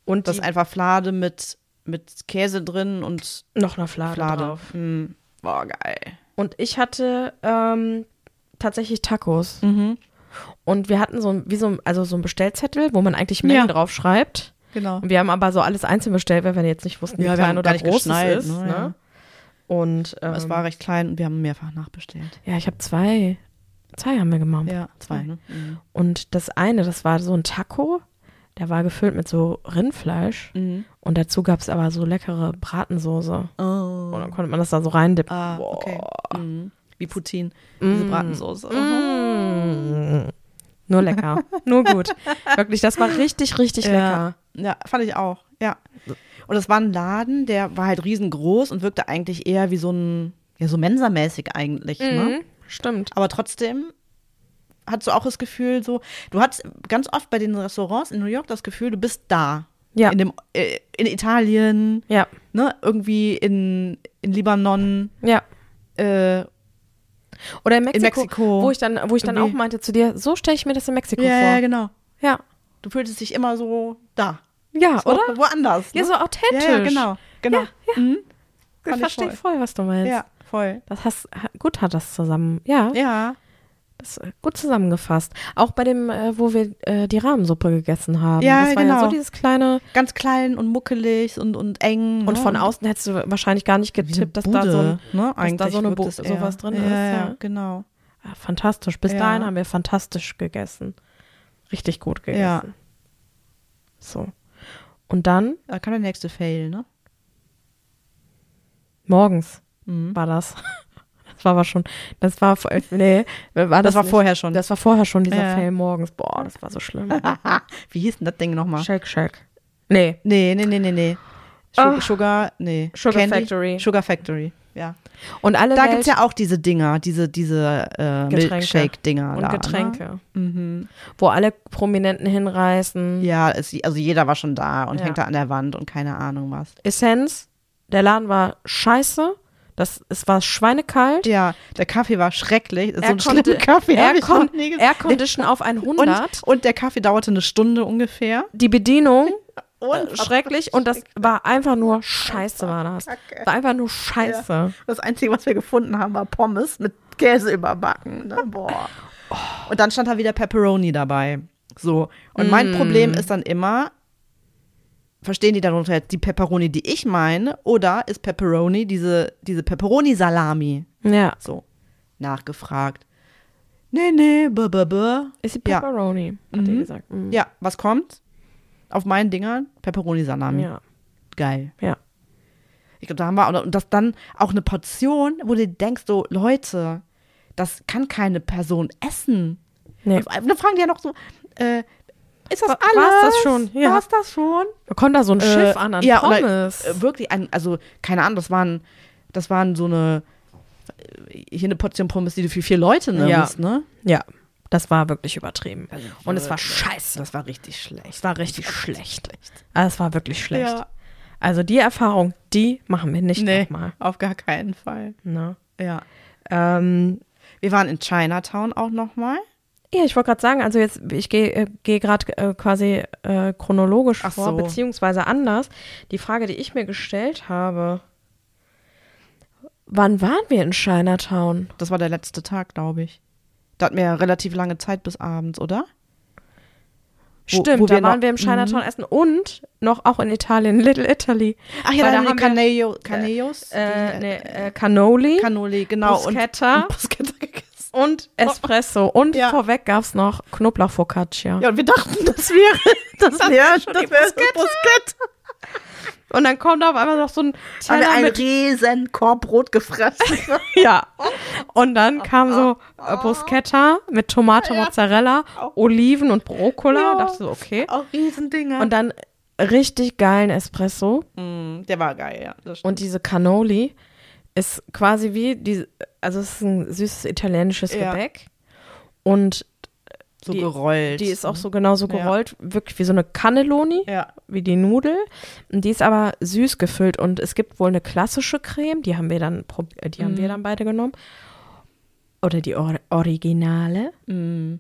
Speaker 1: Und
Speaker 2: Das ist einfach Flade mit, mit Käse drin und
Speaker 1: noch eine Flade,
Speaker 2: Flade.
Speaker 1: drauf.
Speaker 2: Mhm. Boah, geil.
Speaker 1: Und ich hatte ähm, tatsächlich Tacos.
Speaker 2: Mhm.
Speaker 1: Und wir hatten so ein, wie so ein, also so ein Bestellzettel, wo man eigentlich Mengen
Speaker 2: Ja.
Speaker 1: drauf schreibt.
Speaker 2: Genau.
Speaker 1: Und wir haben aber so alles einzeln bestellt, weil wir jetzt nicht wussten, wie
Speaker 2: Ja,
Speaker 1: klein oder groß es ist.
Speaker 2: ne,
Speaker 1: Ne? Und ähm,
Speaker 2: es war recht klein und wir haben mehrfach nachbestellt.
Speaker 1: ja, ich habe zwei, zwei haben wir gemacht.
Speaker 2: Ja, zwei, ne? Mhm.
Speaker 1: Und das eine, das war so ein Taco, der war gefüllt mit so Rindfleisch.
Speaker 2: Mhm.
Speaker 1: Und dazu gab es aber so leckere Bratensoße.
Speaker 2: Oh.
Speaker 1: Und dann konnte man das da so reindippen.
Speaker 2: Ah,
Speaker 1: Boah.
Speaker 2: okay. Mhm. Wie Poutine. Diese
Speaker 1: Mm.
Speaker 2: Bratensoße.
Speaker 1: Mm. Nur lecker. Nur gut. Wirklich, das war richtig, richtig lecker.
Speaker 2: Ja. ja, fand ich auch. Ja. Und es war ein Laden, der war halt riesengroß und wirkte eigentlich eher wie so ein, ja, so Mensa-mäßig eigentlich. Ne?
Speaker 1: Mhm. Stimmt.
Speaker 2: Aber trotzdem hattest du auch das Gefühl, so, du hattest ganz oft bei den Restaurants in New York das Gefühl, du bist da.
Speaker 1: Ja.
Speaker 2: In, dem, äh, in Italien,
Speaker 1: Ja.
Speaker 2: ne, irgendwie in, in Libanon,
Speaker 1: Ja.
Speaker 2: äh,
Speaker 1: Oder in Mexiko,
Speaker 2: Mexiko.
Speaker 1: wo ich dann, wo ich dann auch meinte zu dir, so stelle ich mir das in Mexiko
Speaker 2: ja, ja,
Speaker 1: vor.
Speaker 2: genau.
Speaker 1: Ja.
Speaker 2: Du fühltest dich immer so da.
Speaker 1: Ja,
Speaker 2: So,
Speaker 1: oder?
Speaker 2: Woanders. Ne?
Speaker 1: Ja, so authentisch.
Speaker 2: Ja, ja, genau. genau.
Speaker 1: Ja, ja.
Speaker 2: Mhm.
Speaker 1: Ich verstehe
Speaker 2: voll.
Speaker 1: voll. was du meinst.
Speaker 2: Ja, voll.
Speaker 1: Das hast, ha- gut hat das zusammen, ja,
Speaker 2: Ja,
Speaker 1: ist gut zusammengefasst. Auch bei dem, äh, wo wir äh, die Rahmensuppe gegessen haben.
Speaker 2: Ja,
Speaker 1: das war
Speaker 2: genau.
Speaker 1: ja so dieses kleine,
Speaker 2: ganz klein und muckelig und, und eng.
Speaker 1: und
Speaker 2: ne?
Speaker 1: von außen hättest du wahrscheinlich gar nicht getippt, dass da so ein,
Speaker 2: ne?
Speaker 1: da
Speaker 2: Eigentlich
Speaker 1: so eine
Speaker 2: eher.
Speaker 1: sowas drin
Speaker 2: ja,
Speaker 1: ist,
Speaker 2: Ja,
Speaker 1: ja.
Speaker 2: genau.
Speaker 1: ah, fantastisch. Bis
Speaker 2: Ja.
Speaker 1: dahin haben wir fantastisch gegessen. Richtig gut gegessen.
Speaker 2: Ja.
Speaker 1: So. Und dann,
Speaker 2: Da kann der nächste Fail, ne?
Speaker 1: morgens
Speaker 2: Mhm.
Speaker 1: war das. Das war aber schon, das war, nee, war das,
Speaker 2: Das war
Speaker 1: nicht.
Speaker 2: vorher schon.
Speaker 1: Das war vorher schon dieser
Speaker 2: Ja.
Speaker 1: Fail morgens. Boah, das war so schlimm.
Speaker 2: Wie hieß denn das Ding nochmal?
Speaker 1: Shake, shake. Nee.
Speaker 2: Nee, nee, nee, nee, nee. Sugar, Sugar, nee.
Speaker 1: Sugar
Speaker 2: Candy?
Speaker 1: Factory.
Speaker 2: Sugar Factory, ja.
Speaker 1: Und alle
Speaker 2: Da
Speaker 1: Welt
Speaker 2: gibt's ja auch diese Dinger, diese, diese äh. Milkshake-Dinger.
Speaker 1: und
Speaker 2: da,
Speaker 1: Getränke,
Speaker 2: Ne? Mhm.
Speaker 1: wo alle Prominenten hinreißen.
Speaker 2: Ja, es, also jeder war schon da und
Speaker 1: Ja.
Speaker 2: hängt da an der Wand und keine Ahnung was.
Speaker 1: Essenz, der Laden war scheiße. Das, es war schweinekalt.
Speaker 2: Ja, der Kaffee war schrecklich. So
Speaker 1: Er
Speaker 2: einen
Speaker 1: konnte-
Speaker 2: Kaffee
Speaker 1: Air
Speaker 2: ich noch nie gesehen.
Speaker 1: Air Condition auf 100.
Speaker 2: Und, und der Kaffee dauerte eine Stunde ungefähr.
Speaker 1: die Bedienung
Speaker 2: Und
Speaker 1: äh, schrecklich und das war einfach nur scheiße war das. War einfach nur scheiße.
Speaker 2: Das Einzige, was wir gefunden haben, war Pommes mit Käse überbacken. Ne? Boah. Und dann stand da wieder Pepperoni dabei. So. Und mein
Speaker 1: Mm.
Speaker 2: Problem ist dann immer, verstehen die darunter jetzt die Pepperoni, die ich meine, oder ist Pepperoni diese, diese Pepperoni-Salami?
Speaker 1: Ja,
Speaker 2: So. Nachgefragt. Nee, nee, b, b, b.
Speaker 1: ist die
Speaker 2: Ja.
Speaker 1: Pepperoni, hat die
Speaker 2: Mhm.
Speaker 1: gesagt. Mhm.
Speaker 2: Ja, was kommt? Auf meinen Dingern Pepperoni-Salami.
Speaker 1: ja,
Speaker 2: Geil.
Speaker 1: ja.
Speaker 2: Ich glaube, da haben wir, auch- und das dann auch eine Portion, wo du denkst, so, Leute, das kann keine Person essen.
Speaker 1: Nee.
Speaker 2: Und dann fragen die ja noch so, äh, ist das alles?
Speaker 1: war's das schon? Ja.
Speaker 2: War's das schon?
Speaker 1: Da kommt da so ein Schiff an an
Speaker 2: ja,
Speaker 1: Pommes.
Speaker 2: Dann, äh, wirklich ein, also, keine Ahnung, das waren, das waren so eine, äh, hier eine Portion Pommes, die du für vier Leute nimmst, ne?
Speaker 1: ja, das war wirklich übertrieben.
Speaker 2: Also
Speaker 1: Und es war scheiße.
Speaker 2: Das war richtig schlecht.
Speaker 1: Es war richtig schlecht. Aber es war wirklich schlecht.
Speaker 2: Ja.
Speaker 1: Also die Erfahrung, die machen wir nicht
Speaker 2: Nee,
Speaker 1: nochmal.
Speaker 2: auf gar keinen Fall.
Speaker 1: Ne?
Speaker 2: Ja.
Speaker 1: Ähm,
Speaker 2: Wir waren in Chinatown auch nochmal.
Speaker 1: Ja, ich wollte gerade sagen, also jetzt, ich gehe äh, geh gerade äh, quasi äh, chronologisch
Speaker 2: Ach
Speaker 1: vor,
Speaker 2: so.
Speaker 1: beziehungsweise anders. Die Frage, die ich mir gestellt habe, wann waren wir in Chinatown?
Speaker 2: Das war der letzte Tag, glaube ich. Da hatten wir ja relativ lange Zeit bis abends, oder? Wo-
Speaker 1: Stimmt,
Speaker 2: wo
Speaker 1: da
Speaker 2: wir
Speaker 1: waren
Speaker 2: noch-
Speaker 1: wir im Chinatown
Speaker 2: Mhm.
Speaker 1: essen und noch auch in Italien, Little Italy.
Speaker 2: Ach ja, da
Speaker 1: da
Speaker 2: haben wir Canello, Canellos.
Speaker 1: Äh, nee, äh, Cannoli,
Speaker 2: Cannoli, genau.
Speaker 1: Bruschetta.
Speaker 2: Und, und Bruschetta.
Speaker 1: und Espresso. Und
Speaker 2: Ja.
Speaker 1: vorweg gab es noch Knoblauchfocaccia.
Speaker 2: Ja, und wir dachten, das wäre das wäre
Speaker 1: schon
Speaker 2: das wäre
Speaker 1: Bruschetta.
Speaker 2: Bruschetta.
Speaker 1: Und dann kommt auf einmal noch so ein Teller
Speaker 2: einen
Speaker 1: mit
Speaker 2: riesen Korb Brot gefressen.
Speaker 1: Ja. Und dann kam so äh, Bruschetta mit Tomate,
Speaker 2: Ja.
Speaker 1: Mozzarella, Oliven und Rucola.
Speaker 2: Ja.
Speaker 1: Dachte so, okay.
Speaker 2: Auch Riesendinger.
Speaker 1: Und dann richtig geilen Espresso.
Speaker 2: Mm, der war geil, ja. Das.
Speaker 1: Und diese Cannoli ist quasi wie, die, also es ist ein süßes italienisches
Speaker 2: Ja.
Speaker 1: Gebäck. Und
Speaker 2: so
Speaker 1: die-
Speaker 2: gerollt.
Speaker 1: die ist auch so genauso
Speaker 2: Ja.
Speaker 1: gerollt, wirklich wie so eine Cannelloni.
Speaker 2: Ja.
Speaker 1: wie die Nudel. Und die ist aber süß gefüllt und es gibt wohl eine klassische Creme, die haben wir dann, äh, die haben
Speaker 2: Mhm.
Speaker 1: wir dann beide genommen. Oder die Or Originale.
Speaker 2: Mm.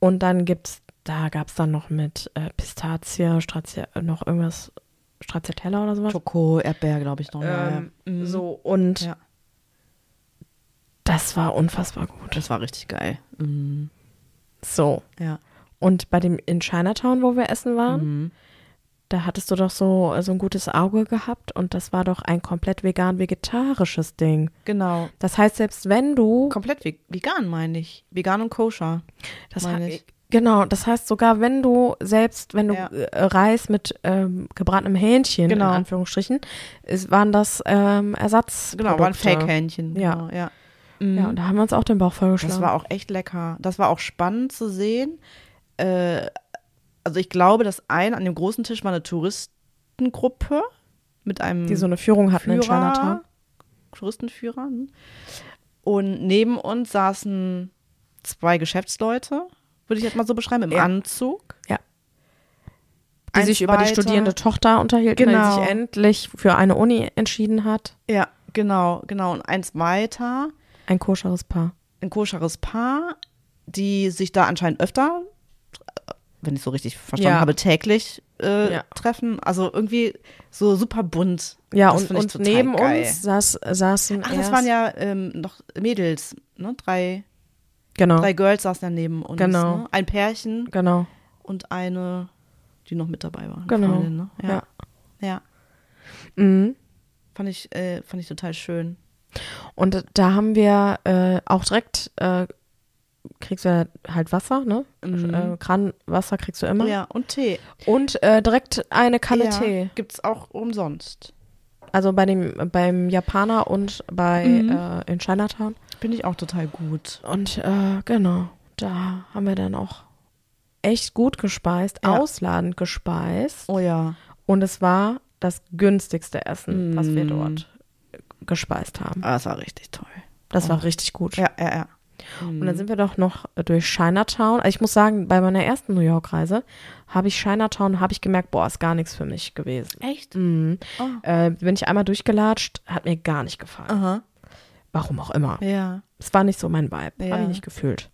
Speaker 1: Und dann gibt's, da gab es dann noch mit äh, Pistazie, Strazi äh, noch irgendwas, Stracciatella oder sowas.
Speaker 2: Schoko, Erdbeer, glaube ich noch.
Speaker 1: Ähm,
Speaker 2: ja. Mm.
Speaker 1: So, und
Speaker 2: Ja.
Speaker 1: das war unfassbar gut.
Speaker 2: Das war richtig geil. Mm.
Speaker 1: So.
Speaker 2: Ja.
Speaker 1: Und bei dem in Chinatown, wo wir essen waren,
Speaker 2: Mhm.
Speaker 1: da hattest du doch so, so ein gutes Auge gehabt und das war doch ein komplett vegan-vegetarisches Ding.
Speaker 2: Genau.
Speaker 1: Das heißt, selbst wenn du
Speaker 2: Komplett ve- vegan, meine ich. Vegan und koscher.
Speaker 1: Das
Speaker 2: meine ich.
Speaker 1: Genau, das heißt sogar, wenn du selbst, wenn du
Speaker 2: Ja.
Speaker 1: äh, Reis mit ähm, gebratenem Hähnchen,
Speaker 2: Genau.
Speaker 1: in Anführungsstrichen, ist, waren das ähm, Ersatz.
Speaker 2: Genau, war ein Fake-Hähnchen.
Speaker 1: Ja.
Speaker 2: Genau, ja.
Speaker 1: Ja,
Speaker 2: Mhm.
Speaker 1: und da haben wir uns auch den Bauch vollgeschlagen.
Speaker 2: Das war auch echt lecker. Das war auch spannend zu sehen. Äh, also ich glaube, das eine an dem großen Tisch war eine Touristengruppe mit einem
Speaker 1: die so eine Führung hatten in
Speaker 2: Führer,
Speaker 1: Chinatown.
Speaker 2: Touristenführer. hm. Und neben uns saßen zwei Geschäftsleute, würde ich jetzt mal so beschreiben, im
Speaker 1: Ja.
Speaker 2: Anzug.
Speaker 1: Die
Speaker 2: Eins
Speaker 1: sich über die studierende Tochter unterhielten, weil
Speaker 2: Genau.
Speaker 1: sie sich endlich für eine Uni entschieden hat.
Speaker 2: Ja, genau, genau. Und eins weiter,
Speaker 1: Ein koscheres Paar.
Speaker 2: ein koscheres Paar, die sich da anscheinend öfter, wenn ich so richtig verstanden
Speaker 1: Ja.
Speaker 2: habe, täglich äh,
Speaker 1: Ja.
Speaker 2: treffen. Also irgendwie so super bunt.
Speaker 1: Ja,
Speaker 2: Das
Speaker 1: und, und neben
Speaker 2: geil.
Speaker 1: uns saß, saßen
Speaker 2: Ach, das waren ja ähm, noch Mädels, ne? Drei,
Speaker 1: genau,
Speaker 2: drei Girls saßen ja neben uns.
Speaker 1: Genau.
Speaker 2: Ne? Ein Pärchen
Speaker 1: genau,
Speaker 2: und eine, die noch mit dabei war.
Speaker 1: Genau.
Speaker 2: Freundin, ne? Ja.
Speaker 1: Ja.
Speaker 2: ja.
Speaker 1: Mhm.
Speaker 2: Fand ich, äh, fand ich total schön.
Speaker 1: Und da haben wir äh, auch direkt, äh, kriegst du halt Wasser, ne?
Speaker 2: Mhm.
Speaker 1: Äh, Kranwasser kriegst du immer.
Speaker 2: Ja, und Tee.
Speaker 1: Und äh, direkt eine Kanne
Speaker 2: ja,
Speaker 1: Tee.
Speaker 2: Gibt's auch umsonst.
Speaker 1: Also bei dem, beim Japaner und bei
Speaker 2: Mhm.
Speaker 1: äh, in Chinatown.
Speaker 2: Finde ich auch total gut.
Speaker 1: Und äh, genau, da haben wir dann auch echt gut gespeist,
Speaker 2: Ja.
Speaker 1: ausladend gespeist.
Speaker 2: Oh ja.
Speaker 1: Und es war das günstigste Essen, was wir
Speaker 2: Mm.
Speaker 1: dort gespeist haben.
Speaker 2: Ah, das war richtig toll.
Speaker 1: Das war richtig gut.
Speaker 2: Ja, ja, ja.
Speaker 1: Und dann sind wir doch noch durch Chinatown. Also ich muss sagen, bei meiner ersten New York-Reise habe ich Chinatown, habe ich gemerkt, boah, ist gar nichts für mich gewesen.
Speaker 2: Echt?
Speaker 1: Mhm.
Speaker 2: Oh.
Speaker 1: Äh, bin ich einmal durchgelatscht, hat mir gar nicht gefallen.
Speaker 2: Aha.
Speaker 1: Warum auch immer.
Speaker 2: Ja.
Speaker 1: Es war nicht so mein Vibe.
Speaker 2: Ja.
Speaker 1: Habe ich nicht gefühlt.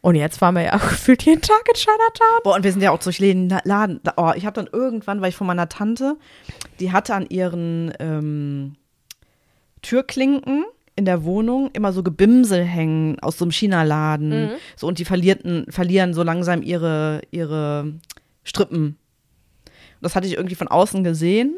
Speaker 1: Und jetzt waren wir ja gefühlt jeden Tag in Chinatown.
Speaker 2: Boah, und wir sind ja auch durch Läden, Laden. Oh, ich habe dann irgendwann, weil ich von meiner Tante, die hatte an ihren ähm, Türklinken in der Wohnung immer so Gebimsel hängen aus so einem China-Laden.
Speaker 1: Mhm.
Speaker 2: So, und die verlierten, verlieren so langsam ihre, ihre Strippen. Das hatte ich irgendwie von außen gesehen,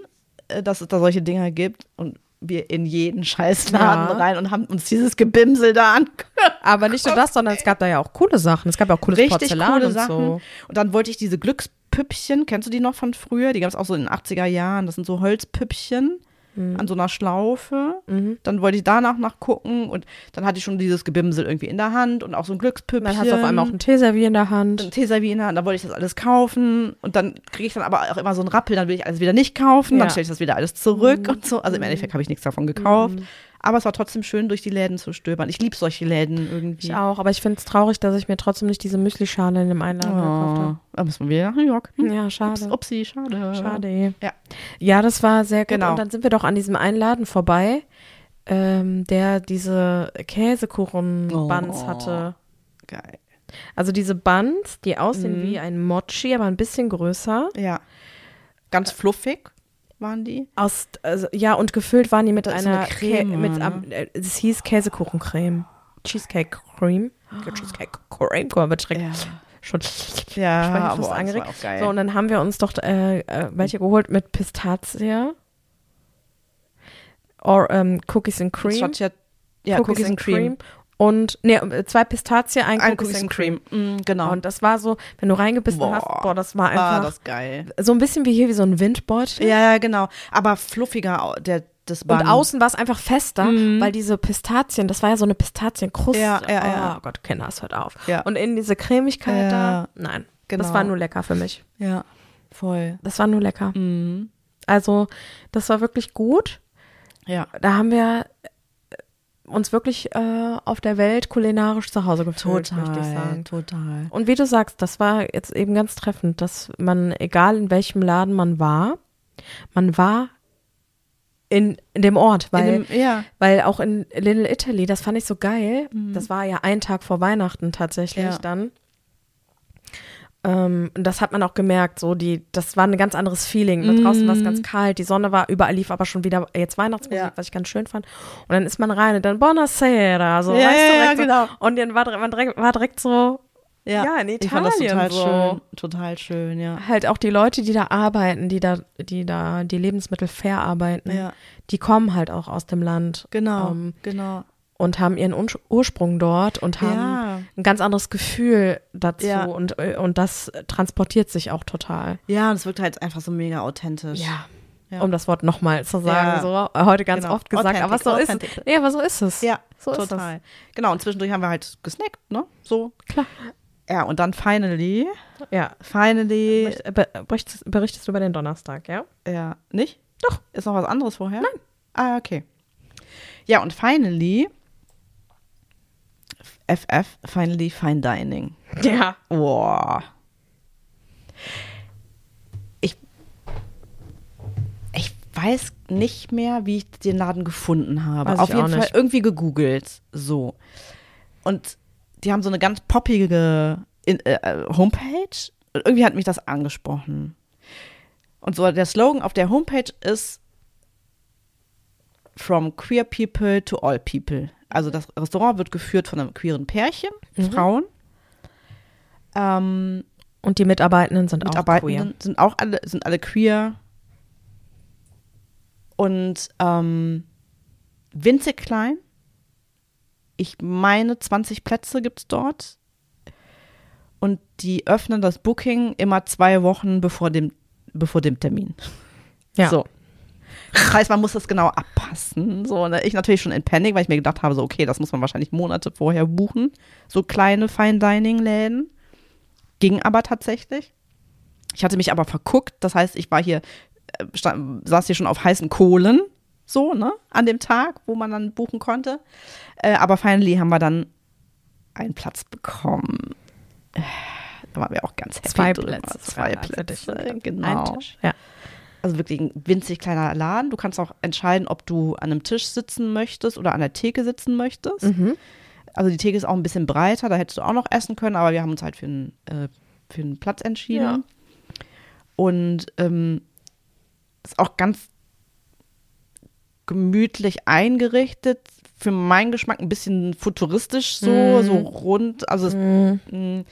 Speaker 2: äh, dass es da solche Dinger gibt. Und wir in jeden Scheißladen
Speaker 1: Ja.
Speaker 2: rein und haben uns dieses Gebimsel da angehört.
Speaker 1: Aber nicht nur das, sondern es gab da ja auch coole Sachen. Es gab ja auch cooles
Speaker 2: Richtig
Speaker 1: Porzellan
Speaker 2: coole
Speaker 1: und
Speaker 2: Sachen.
Speaker 1: so.
Speaker 2: Und dann wollte ich diese Glückspüppchen, kennst du die noch von früher? Die gab es auch so in den 80er Jahren. Das sind so Holzpüppchen an so einer Schlaufe.
Speaker 1: Mhm.
Speaker 2: Dann wollte ich danach nachgucken und dann hatte ich schon dieses Gebimsel irgendwie in der Hand und auch so ein Glückspüppchen.
Speaker 1: Dann hast du auf einmal auch ein Teeservier in der Hand.
Speaker 2: ein Teeservier in der Hand, da wollte ich das alles kaufen und dann kriege ich dann aber auch immer so einen Rappel, dann will ich alles wieder nicht kaufen, dann
Speaker 1: Ja.
Speaker 2: stelle ich das wieder alles zurück
Speaker 1: Mhm.
Speaker 2: und so. Also im Endeffekt habe ich nichts davon gekauft, Aber es war trotzdem schön, durch die Läden zu stöbern. Ich liebe solche Läden irgendwie.
Speaker 1: Ich auch, aber ich finde es traurig, dass ich mir trotzdem nicht diese Müslischale in dem Einladen gekauft
Speaker 2: Oh,
Speaker 1: habe.
Speaker 2: da müssen wir wieder nach New York. Hm.
Speaker 1: Ja, schade.
Speaker 2: Ups, upsi, schade.
Speaker 1: Schade.
Speaker 2: Ja.
Speaker 1: Ja, das war sehr gut.
Speaker 2: Genau.
Speaker 1: Und dann sind wir doch an diesem einen Laden vorbei, ähm, der diese Käsekuchen-Buns
Speaker 2: Oh.
Speaker 1: hatte.
Speaker 2: Geil.
Speaker 1: Also diese Buns, die aussehen
Speaker 2: Mhm.
Speaker 1: wie ein Mochi, aber ein bisschen größer.
Speaker 2: Ja. Ganz fluffig waren die.
Speaker 1: Aus, also, ja, und gefüllt waren die mit
Speaker 2: ist
Speaker 1: einer
Speaker 2: eine Creme,
Speaker 1: Kä- mit,
Speaker 2: ne?
Speaker 1: am- äh, es hieß Käsekuchencreme. Cheesecake Cream. Cheesecake Cream. Guck mal, wird schrecklich. Schon
Speaker 2: Ja, aber
Speaker 1: fast
Speaker 2: das
Speaker 1: angeregt.
Speaker 2: war auch geil.
Speaker 1: So, und dann haben wir uns doch äh, äh, welche geholt mit Pistazie. Or ähm, Cookies and Cream.
Speaker 2: Ja, ja, Cookies, and Cream.
Speaker 1: Und nee, zwei Pistazie, ein,
Speaker 2: Ein
Speaker 1: Cookies, and Cream.
Speaker 2: Mm, genau.
Speaker 1: Und das war so, wenn du reingebissen
Speaker 2: Boah.
Speaker 1: hast, boah, das war
Speaker 2: war
Speaker 1: einfach
Speaker 2: das geil.
Speaker 1: so ein bisschen wie hier, wie so ein Windbeutel.
Speaker 2: Ja, ja, genau. Aber fluffiger, der, das Bun.
Speaker 1: Und außen war es einfach fester,
Speaker 2: Mhm.
Speaker 1: weil diese Pistazien, das war ja so eine Pistazienkruste.
Speaker 2: Ja, ja, ja.
Speaker 1: Oh Gott, Kinder, es hört auf.
Speaker 2: Ja.
Speaker 1: Und in diese Cremigkeit
Speaker 2: Ja,
Speaker 1: da, nein,
Speaker 2: genau.
Speaker 1: das war nur lecker für mich.
Speaker 2: Ja, voll.
Speaker 1: Das war nur lecker.
Speaker 2: Mhm.
Speaker 1: Also, das war wirklich gut.
Speaker 2: Ja.
Speaker 1: Da haben wir uns wirklich äh, auf der Welt kulinarisch zu Hause gefühlt, möchte ich sagen.
Speaker 2: total.
Speaker 1: Und wie du sagst, das war jetzt eben ganz treffend, dass man, egal in welchem Laden man war, man war in, in dem Ort, weil,
Speaker 2: dem, ja.
Speaker 1: weil auch in Little Italy, das fand ich so geil. Das war ja ein Tag vor Weihnachten tatsächlich
Speaker 2: Ja.
Speaker 1: dann. Ähm, und das hat man auch gemerkt, so die, das war ein ganz anderes Feeling. Da draußen war es ganz kalt, die Sonne war, überall lief aber schon wieder jetzt Weihnachtsmusik,
Speaker 2: Ja.
Speaker 1: was ich ganz schön fand. Und dann ist man rein und dann Buonasera, so,
Speaker 2: Ja,
Speaker 1: weißt du,
Speaker 2: ja,
Speaker 1: direkt
Speaker 2: ja, genau.
Speaker 1: So. Und dann war, man direkt, war direkt so, Ja, in
Speaker 2: Ich fand das
Speaker 1: Italien
Speaker 2: total
Speaker 1: so.
Speaker 2: schön. Total schön, ja.
Speaker 1: halt auch die Leute, die da arbeiten, die da, die da die Lebensmittel verarbeiten,
Speaker 2: Ja.
Speaker 1: die kommen halt auch aus dem Land
Speaker 2: Genau,
Speaker 1: ähm,
Speaker 2: genau.
Speaker 1: Und haben ihren Ur Ursprung dort und haben
Speaker 2: Ja.
Speaker 1: ein ganz anderes Gefühl dazu
Speaker 2: Ja.
Speaker 1: und, äh, und das transportiert sich auch total.
Speaker 2: Ja, und es wirkt halt einfach so mega authentisch. Ja.
Speaker 1: Um das Wort nochmal zu sagen,
Speaker 2: Ja.
Speaker 1: so heute ganz
Speaker 2: Genau.
Speaker 1: oft gesagt, aber so ist es. Nee, aber so ist es.
Speaker 2: Ja,
Speaker 1: so ist
Speaker 2: total. Genau, und zwischendurch haben wir halt gesnackt, ne? So.
Speaker 1: es. Klar.
Speaker 2: Ja, und dann finally,
Speaker 1: Ja.
Speaker 2: finally,
Speaker 1: Bericht- be- Berichtest, berichtest du über den Donnerstag, ja?
Speaker 2: ja, nicht?
Speaker 1: Doch.
Speaker 2: Ist noch was anderes vorher? Nein. Ah, okay. Ja, und finally, FF, finally Fine Dining.
Speaker 1: Ja.
Speaker 2: Boah. Ich, ich weiß nicht mehr, wie ich den Laden gefunden habe.
Speaker 1: Weiß
Speaker 2: Auf jeden Fall irgendwie gegoogelt. So. Und die haben so eine ganz poppige in, äh, Homepage. Und irgendwie hat mich das angesprochen. Und so der Slogan auf der Homepage ist From queer people to all people. Also das Restaurant wird geführt von einem queeren Pärchen,
Speaker 1: Mhm.
Speaker 2: Frauen. Ähm,
Speaker 1: Und die Mitarbeitenden sind auch
Speaker 2: Mitarbeitenden
Speaker 1: queer.
Speaker 2: sind auch alle, sind alle queer. Und ähm, winzig klein. Ich meine, 20 Plätze gibt es dort. Und die öffnen das Booking immer zwei Wochen bevor dem, bevor dem Termin.
Speaker 1: Ja.
Speaker 2: So. Das heißt, man muss das genau abpassen. So, ne? Ich natürlich schon in Panik, weil ich mir gedacht habe, so, okay, das muss man wahrscheinlich Monate vorher buchen. So kleine Fine-Dining-Läden. Ging aber tatsächlich. Ich hatte mich aber verguckt. Das heißt, ich war hier, äh, stand, saß hier schon auf heißen Kohlen. So, ne? An dem Tag, wo man dann buchen konnte. Äh, aber finally haben wir dann einen Platz bekommen. Äh, Da waren wir auch ganz happy
Speaker 1: Zwei
Speaker 2: drüber.
Speaker 1: Plätze.
Speaker 2: Zwei
Speaker 1: also
Speaker 2: Plätze, genau.
Speaker 1: Ein Tisch. Ja.
Speaker 2: Also wirklich ein winzig kleiner Laden. Du kannst auch entscheiden, ob du an einem Tisch sitzen möchtest oder an der Theke sitzen möchtest.
Speaker 1: Mhm.
Speaker 2: Also die Theke ist auch ein bisschen breiter, da hättest du auch noch essen können, aber wir haben uns halt für einen, äh, für einen Platz entschieden.
Speaker 1: Ja.
Speaker 2: Und ähm, ist auch ganz gemütlich eingerichtet. Für meinen Geschmack ein bisschen futuristisch so,
Speaker 1: Mhm.
Speaker 2: so rund. Also es,
Speaker 1: Mhm.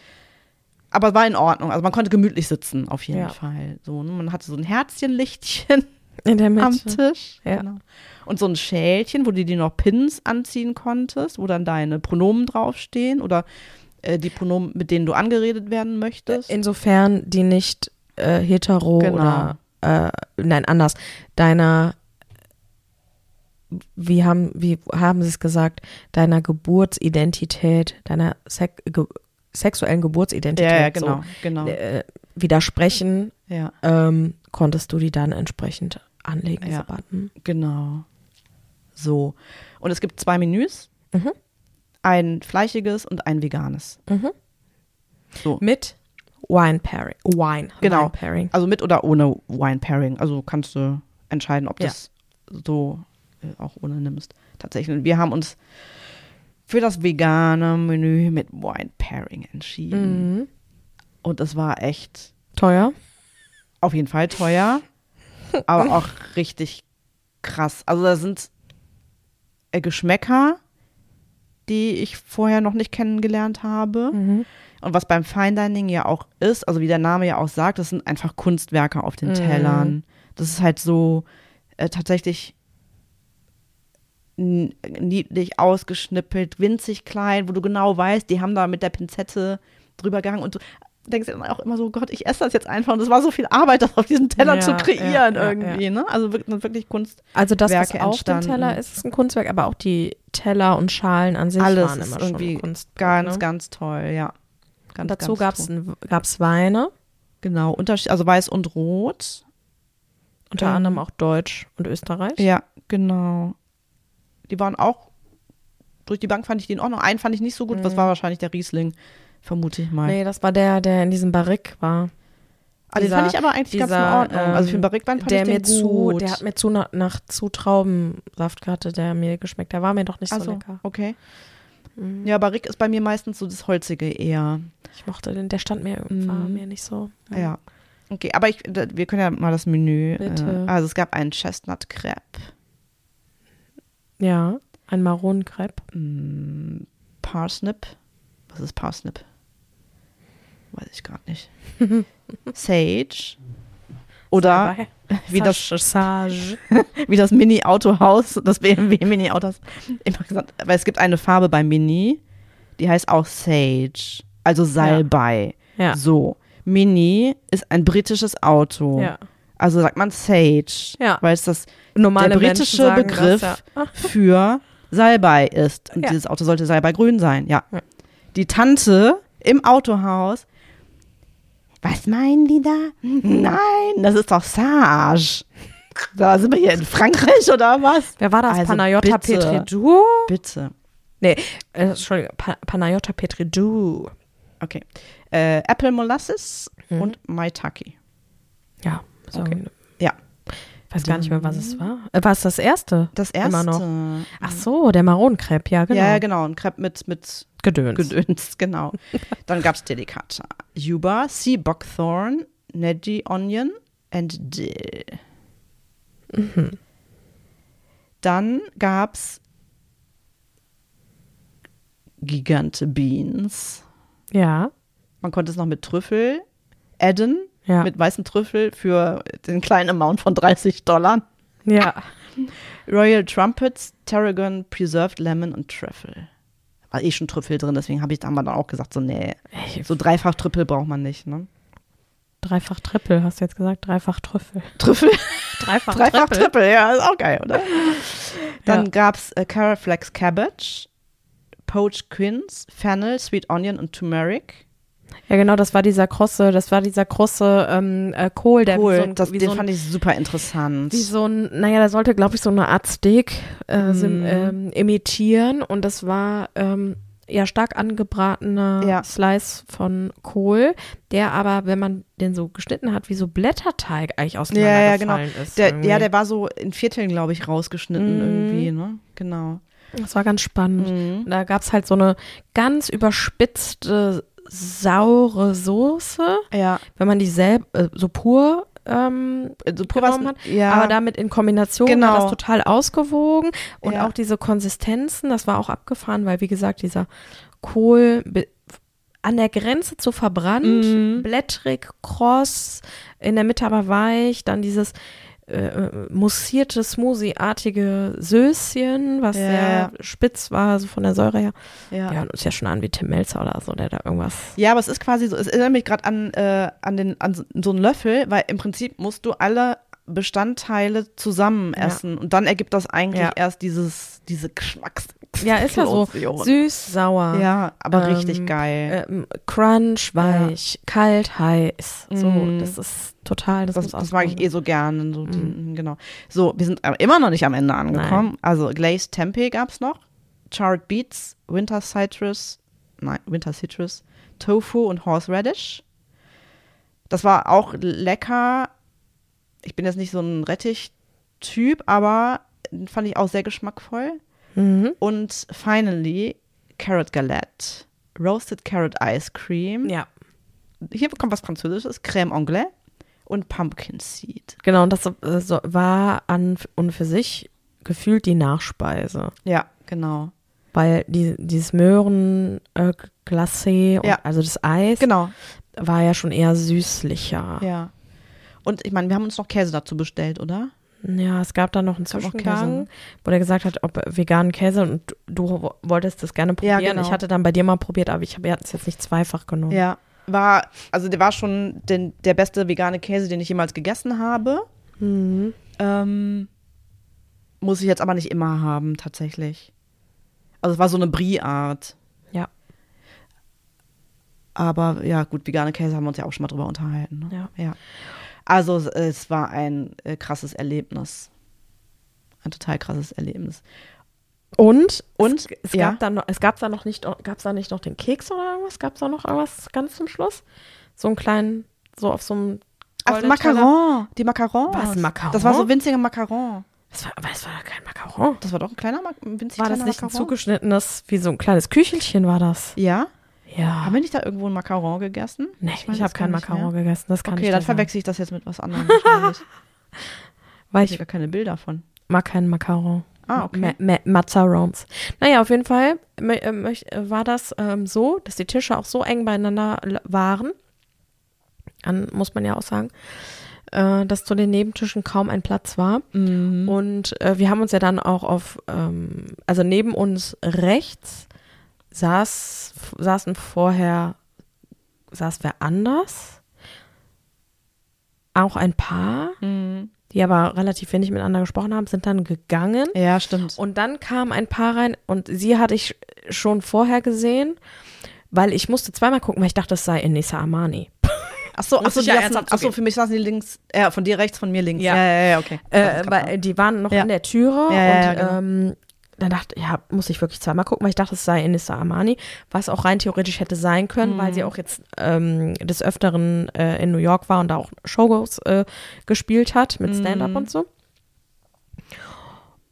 Speaker 2: Aber war in Ordnung. Also man konnte gemütlich sitzen, auf jeden
Speaker 1: Ja.
Speaker 2: Fall. So, ne? Man hatte so ein Herzchenlichtchen
Speaker 1: In der Mitte.
Speaker 2: am Tisch.
Speaker 1: Ja.
Speaker 2: Genau. Und so ein Schälchen, wo du dir noch Pins anziehen konntest, wo dann deine Pronomen draufstehen oder äh, die Pronomen, mit denen du angeredet werden möchtest.
Speaker 1: Insofern die nicht äh, hetero
Speaker 2: Genau.
Speaker 1: oder äh, nein, anders. Deiner wie haben, wie haben sie es gesagt, deiner Geburtsidentität, deiner Sek ge sexuellen Geburtsidentität
Speaker 2: ja, ja, genau, genau.
Speaker 1: so, äh, widersprechen,
Speaker 2: Ja,
Speaker 1: ähm, konntest du die dann entsprechend anlegen, diese
Speaker 2: Ja.
Speaker 1: Button.
Speaker 2: genau. So. Und es gibt zwei Menüs.
Speaker 1: Mhm.
Speaker 2: Ein fleischiges und ein veganes.
Speaker 1: Mhm.
Speaker 2: So.
Speaker 1: Mit Wine Pairing. Wine.
Speaker 2: Genau.
Speaker 1: Wine Pairing.
Speaker 2: Also mit oder ohne Wine Pairing. Also kannst du entscheiden, ob du
Speaker 1: Ja.
Speaker 2: das so äh, auch ohne nimmst. Tatsächlich. Und wir haben uns für das vegane Menü mit Wine Pairing entschieden.
Speaker 1: Mhm.
Speaker 2: Und es war echt
Speaker 1: Teuer.
Speaker 2: auf jeden Fall teuer, aber auch richtig krass. Also da sind äh, Geschmäcker, die ich vorher noch nicht kennengelernt habe.
Speaker 1: Mhm.
Speaker 2: Und was beim Fine Dining ja auch ist, also wie der Name ja auch sagt, das sind einfach Kunstwerke auf den
Speaker 1: Mhm.
Speaker 2: Tellern. Das ist halt so äh, tatsächlich niedlich ausgeschnippelt, winzig klein, wo du genau weißt, die haben da mit der Pinzette drüber gehangen und du denkst dir dann auch immer so, Gott, ich esse das jetzt einfach und es war so viel Arbeit, das auf diesem Teller
Speaker 1: Ja,
Speaker 2: zu kreieren
Speaker 1: ja, ja,
Speaker 2: irgendwie, ne? Also wirklich, wirklich Kunst.
Speaker 1: Also das, was auf
Speaker 2: entstanden.
Speaker 1: dem Teller ist, ist ein Kunstwerk, aber auch die Teller und Schalen an sich
Speaker 2: Alles
Speaker 1: waren immer
Speaker 2: irgendwie
Speaker 1: schon Kunstwerk.
Speaker 2: Ganz,
Speaker 1: ne?
Speaker 2: ganz toll, ja. Ganz,
Speaker 1: Dazu gab es Weine,
Speaker 2: Genau, Unterschied, also weiß und rot.
Speaker 1: unter
Speaker 2: Ähm,
Speaker 1: anderem auch Deutsch und Österreich.
Speaker 2: Ja, genau. Die waren auch, durch die Bank fand ich den auch noch. Einen fand ich nicht so gut, das
Speaker 1: Mhm.
Speaker 2: war wahrscheinlich der Riesling, vermute ich mal.
Speaker 1: Nee, das war der, der in diesem Barrique war.
Speaker 2: ah, den
Speaker 1: dieser-
Speaker 2: fand ich aber eigentlich ganz in
Speaker 1: dieser,
Speaker 2: Ordnung. also für den
Speaker 1: ähm,
Speaker 2: Barrique-Wein fand
Speaker 1: Der
Speaker 2: ich den
Speaker 1: mir zu,
Speaker 2: gut.
Speaker 1: der hat mir zu nach, nach zu Traubensaft hatte, der mir geschmeckt. Der war mir doch nicht so
Speaker 2: Ach so,
Speaker 1: lecker.
Speaker 2: okay.
Speaker 1: Mhm.
Speaker 2: Ja, Barrique ist bei mir meistens so das Holzige eher.
Speaker 1: Ich mochte den, der stand mir, war
Speaker 2: Mhm.
Speaker 1: mir nicht so.
Speaker 2: Ja. Okay, aber ich, wir können ja mal das Menü.
Speaker 1: Bitte.
Speaker 2: Äh, also es gab einen Chestnut Crepe,
Speaker 1: Ja, ein Maronenkrepp.
Speaker 2: mm, Parsnip. Was ist Parsnip? Weiß ich gerade nicht. Sage. Oder wie das,
Speaker 1: Sage.
Speaker 2: wie das Mini-Autohaus, das BMW Mini-Autos, immer gesagt, weil es gibt eine Farbe bei Mini, die heißt auch Sage, also Salbei.
Speaker 1: Ja.
Speaker 2: So, Mini ist ein britisches Auto.
Speaker 1: Ja.
Speaker 2: Also sagt man Sage,
Speaker 1: Ja.
Speaker 2: weil es das
Speaker 1: Normale
Speaker 2: der britische Begriff
Speaker 1: Das, ja.
Speaker 2: für Salbei ist. Und
Speaker 1: Ja.
Speaker 2: dieses Auto sollte Salbei-grün sein, ja. Die Tante im Autohaus, was meinen die da? Nein, das ist doch Sage. Da sind wir hier in Frankreich oder was?
Speaker 1: Wer war das?
Speaker 2: Also
Speaker 1: Panayotta
Speaker 2: bitte.
Speaker 1: Petridou?
Speaker 2: Bitte.
Speaker 1: Nee, äh, Entschuldigung, pa Panayotta Petridou.
Speaker 2: Okay. Äh, Apple Molasses
Speaker 1: Mhm.
Speaker 2: und Maitake.
Speaker 1: Ja, so.
Speaker 2: Okay. Ja.
Speaker 1: Ich weiß gar nicht mehr, was es war. Äh, war es das erste?
Speaker 2: Das erste.
Speaker 1: Immer noch. Ach so, der Maronenkrepp, ja, genau.
Speaker 2: Ja, genau. Ein Crepe mit, mit
Speaker 1: Gedöns.
Speaker 2: Gedöns, genau. Dann gab es Delicata. Yuba, Sea Buckthorn, Neji Onion and Dill.
Speaker 1: Mhm.
Speaker 2: Dann gab es Gigante Beans.
Speaker 1: Ja,
Speaker 2: Man konnte es noch mit Trüffel adden,
Speaker 1: ja,
Speaker 2: mit weißen Trüffel für den kleinen Amount von 30 Dollar.
Speaker 1: ja.
Speaker 2: Royal Trumpets, Tarragon, Preserved Lemon und Trüffel. War eh schon Trüffel drin, deswegen habe ich haben wir dann auch gesagt, so nee, so dreifach Trüffel braucht man nicht, ne?
Speaker 1: Dreifach Triple, hast du jetzt gesagt? Dreifach Trüffel.
Speaker 2: Trüffel?
Speaker 1: Dreifach,
Speaker 2: Dreifach
Speaker 1: Triple.
Speaker 2: Triple, ja, ist auch geil, oder? Dann
Speaker 1: Ja.
Speaker 2: gab's äh, Caraflex Cabbage, Poached Quince, Fennel, Sweet Onion und Turmeric.
Speaker 1: Ja, genau, das war dieser krosse, das war dieser krosse ähm, äh, Kohl, der
Speaker 2: cool,
Speaker 1: so ein,
Speaker 2: das,
Speaker 1: wie
Speaker 2: den
Speaker 1: so ein,
Speaker 2: fand ich super interessant.
Speaker 1: wie so ein, naja, der sollte, glaube ich, so eine Art Steak äh, sim,
Speaker 2: Mhm.
Speaker 1: ähm, imitieren und das war ähm, ja stark angebratener
Speaker 2: Ja.
Speaker 1: Slice von Kohl, der aber, wenn man den so geschnitten hat, wie so Blätterteig eigentlich
Speaker 2: ja,
Speaker 1: auseinandergefallen
Speaker 2: genau.
Speaker 1: ist.
Speaker 2: Der,
Speaker 1: irgendwie.
Speaker 2: ja, der war so in Vierteln, glaube ich, rausgeschnitten
Speaker 1: Mhm.
Speaker 2: irgendwie, ne? Genau.
Speaker 1: das war ganz spannend.
Speaker 2: Mhm.
Speaker 1: Da gab es halt so eine ganz überspitzte, saure Soße,
Speaker 2: Ja,
Speaker 1: wenn man die selb äh, so pur ähm,
Speaker 2: so pur was,
Speaker 1: genommen hat.
Speaker 2: ja.
Speaker 1: Aber damit in Kombination
Speaker 2: Genau.
Speaker 1: war das total ausgewogen und
Speaker 2: Ja.
Speaker 1: auch diese Konsistenzen, das war auch abgefahren, weil wie gesagt, dieser Kohl an der Grenze zu verbrannt,
Speaker 2: Mhm.
Speaker 1: blättrig, kross, in der Mitte aber weich, dann dieses äh, mussierte, smoothie-artige Söschen, was
Speaker 2: Ja,
Speaker 1: sehr
Speaker 2: ja.
Speaker 1: spitz war, so von der Säure her.
Speaker 2: ja.
Speaker 1: Ja, und ist ja schon an wie Tim Melzer oder so, der da irgendwas.
Speaker 2: Ja, aber es ist quasi so, es erinnert mich gerade an, äh, an, den, an so- einen Löffel, weil im Prinzip musst du alle Bestandteile zusammen
Speaker 1: Ja.
Speaker 2: essen und dann ergibt das eigentlich
Speaker 1: Ja.
Speaker 2: erst dieses, diese Geschmacks
Speaker 1: Ja, ist ja so. Süß, sauer.
Speaker 2: Ja, aber
Speaker 1: Ähm,
Speaker 2: richtig geil.
Speaker 1: Ähm, Crunch, weich, kalt, heiß. So,
Speaker 2: Mm.
Speaker 1: das ist total, das,
Speaker 2: das, das mag ich eh so gerne. So die, Genau. So, wir sind aber immer noch nicht am Ende angekommen. Also Glazed Tempeh gab's noch. Charred Beets, Winter Citrus, nein, Winter Citrus, Tofu und Horseradish. Das war auch lecker. Ich bin jetzt nicht so ein Rettich-Typ, aber fand ich auch sehr geschmackvoll.
Speaker 1: Mhm.
Speaker 2: Und finally Carrot Galette, Roasted Carrot Ice Cream.
Speaker 1: Ja,
Speaker 2: Hier kommt was Französisches, Crème Anglais und Pumpkin Seed.
Speaker 1: genau. Und das äh, war an und für sich gefühlt die Nachspeise.
Speaker 2: Ja, genau.
Speaker 1: Weil die, dieses Möhren äh, Glacé, und,
Speaker 2: Ja.
Speaker 1: also das Eis,
Speaker 2: Genau.
Speaker 1: war ja schon eher süßlicher.
Speaker 2: Ja. Und ich meine, wir haben uns noch Käse dazu bestellt, oder?
Speaker 1: Ja, es gab da noch einen Zwischengang, wo der gesagt hat, ob veganen Käse und du, wolltest das gerne
Speaker 2: Ja,
Speaker 1: probieren.
Speaker 2: genau.
Speaker 1: Ich hatte dann bei dir mal probiert, aber ich habe es jetzt nicht zweifach genommen.
Speaker 2: Ja. War, also der war schon den, der beste vegane Käse, den ich jemals gegessen habe.
Speaker 1: Mhm.
Speaker 2: Ähm, muss ich jetzt aber nicht immer haben, tatsächlich. Also es war so eine Brie-Art.
Speaker 1: Ja.
Speaker 2: Aber ja, gut, vegane Käse haben wir uns ja auch schon mal drüber unterhalten. Ne?
Speaker 1: Ja.
Speaker 2: ja. Also es- war ein äh, krasses Erlebnis. Ein total krasses Erlebnis.
Speaker 1: Und,
Speaker 2: Und,
Speaker 1: es, es
Speaker 2: ja.
Speaker 1: gab da noch, es gab da noch nicht, gab es da nicht noch den Keks oder irgendwas? Gab es da noch irgendwas ganz zum Schluss? So einen kleinen, so auf so einem
Speaker 2: Ach? Macaron. Die Macarons.
Speaker 1: Was, Macaron?
Speaker 2: Das war so winzige Macaron.
Speaker 1: Das war, aber es war kein Macaron.
Speaker 2: Das war doch ein kleiner, Ma- ein winzig
Speaker 1: War das
Speaker 2: kleiner
Speaker 1: nicht ein
Speaker 2: Macaron?
Speaker 1: zugeschnittenes, wie so ein kleines Küchelchen war das?
Speaker 2: Ja.
Speaker 1: Ja.
Speaker 2: Haben wir nicht da irgendwo ein Macaron gegessen?
Speaker 1: nee, ich,
Speaker 2: es
Speaker 1: habe kein Macaron
Speaker 2: mehr.
Speaker 1: gegessen. Das kann
Speaker 2: Okay,
Speaker 1: ich
Speaker 2: dann verwechsel ich das jetzt mit was anderem.
Speaker 1: Weil
Speaker 2: Ich
Speaker 1: ich
Speaker 2: habe gar keine Bilder von.
Speaker 1: mag keinen Macaron.
Speaker 2: Ah, okay.
Speaker 1: Ma. Naja, auf jeden Fall äh, äh, war das ähm, so, dass die Tische auch so eng beieinander waren, an, muss man ja auch sagen, äh, dass zu den Nebentischen kaum ein Platz war.
Speaker 2: Mhm.
Speaker 1: Und äh, wir haben uns ja dann auch auf, ähm, also neben uns rechts saß, saßen vorher, saß wer anders. Auch ein Paar,
Speaker 2: Mhm.
Speaker 1: die aber relativ wenig miteinander gesprochen haben, sind dann gegangen.
Speaker 2: Ja, stimmt.
Speaker 1: Und dann kam ein Paar rein und sie hatte ich schon vorher gesehen, weil ich musste zweimal gucken, weil ich dachte, das sei Enisa Amani.
Speaker 2: Ach so, ach so,
Speaker 1: ja
Speaker 2: saßen- ach so, für mich saßen die links, äh, von dir rechts, von mir links.
Speaker 1: Ja.
Speaker 2: ja, ja, okay.
Speaker 1: Äh, weil die waren noch
Speaker 2: Ja.
Speaker 1: in der Türe
Speaker 2: Ja, ja,
Speaker 1: und
Speaker 2: genau.
Speaker 1: ähm, dann dachte ich, ja, muss ich wirklich zweimal gucken, weil ich dachte, es sei Enisa Amani, was auch rein theoretisch hätte sein können, weil
Speaker 2: Mhm.
Speaker 1: sie auch jetzt ähm, des Öfteren äh, in New York war und da auch Showgoes äh, gespielt hat mit Stand-up
Speaker 2: Mhm.
Speaker 1: und so.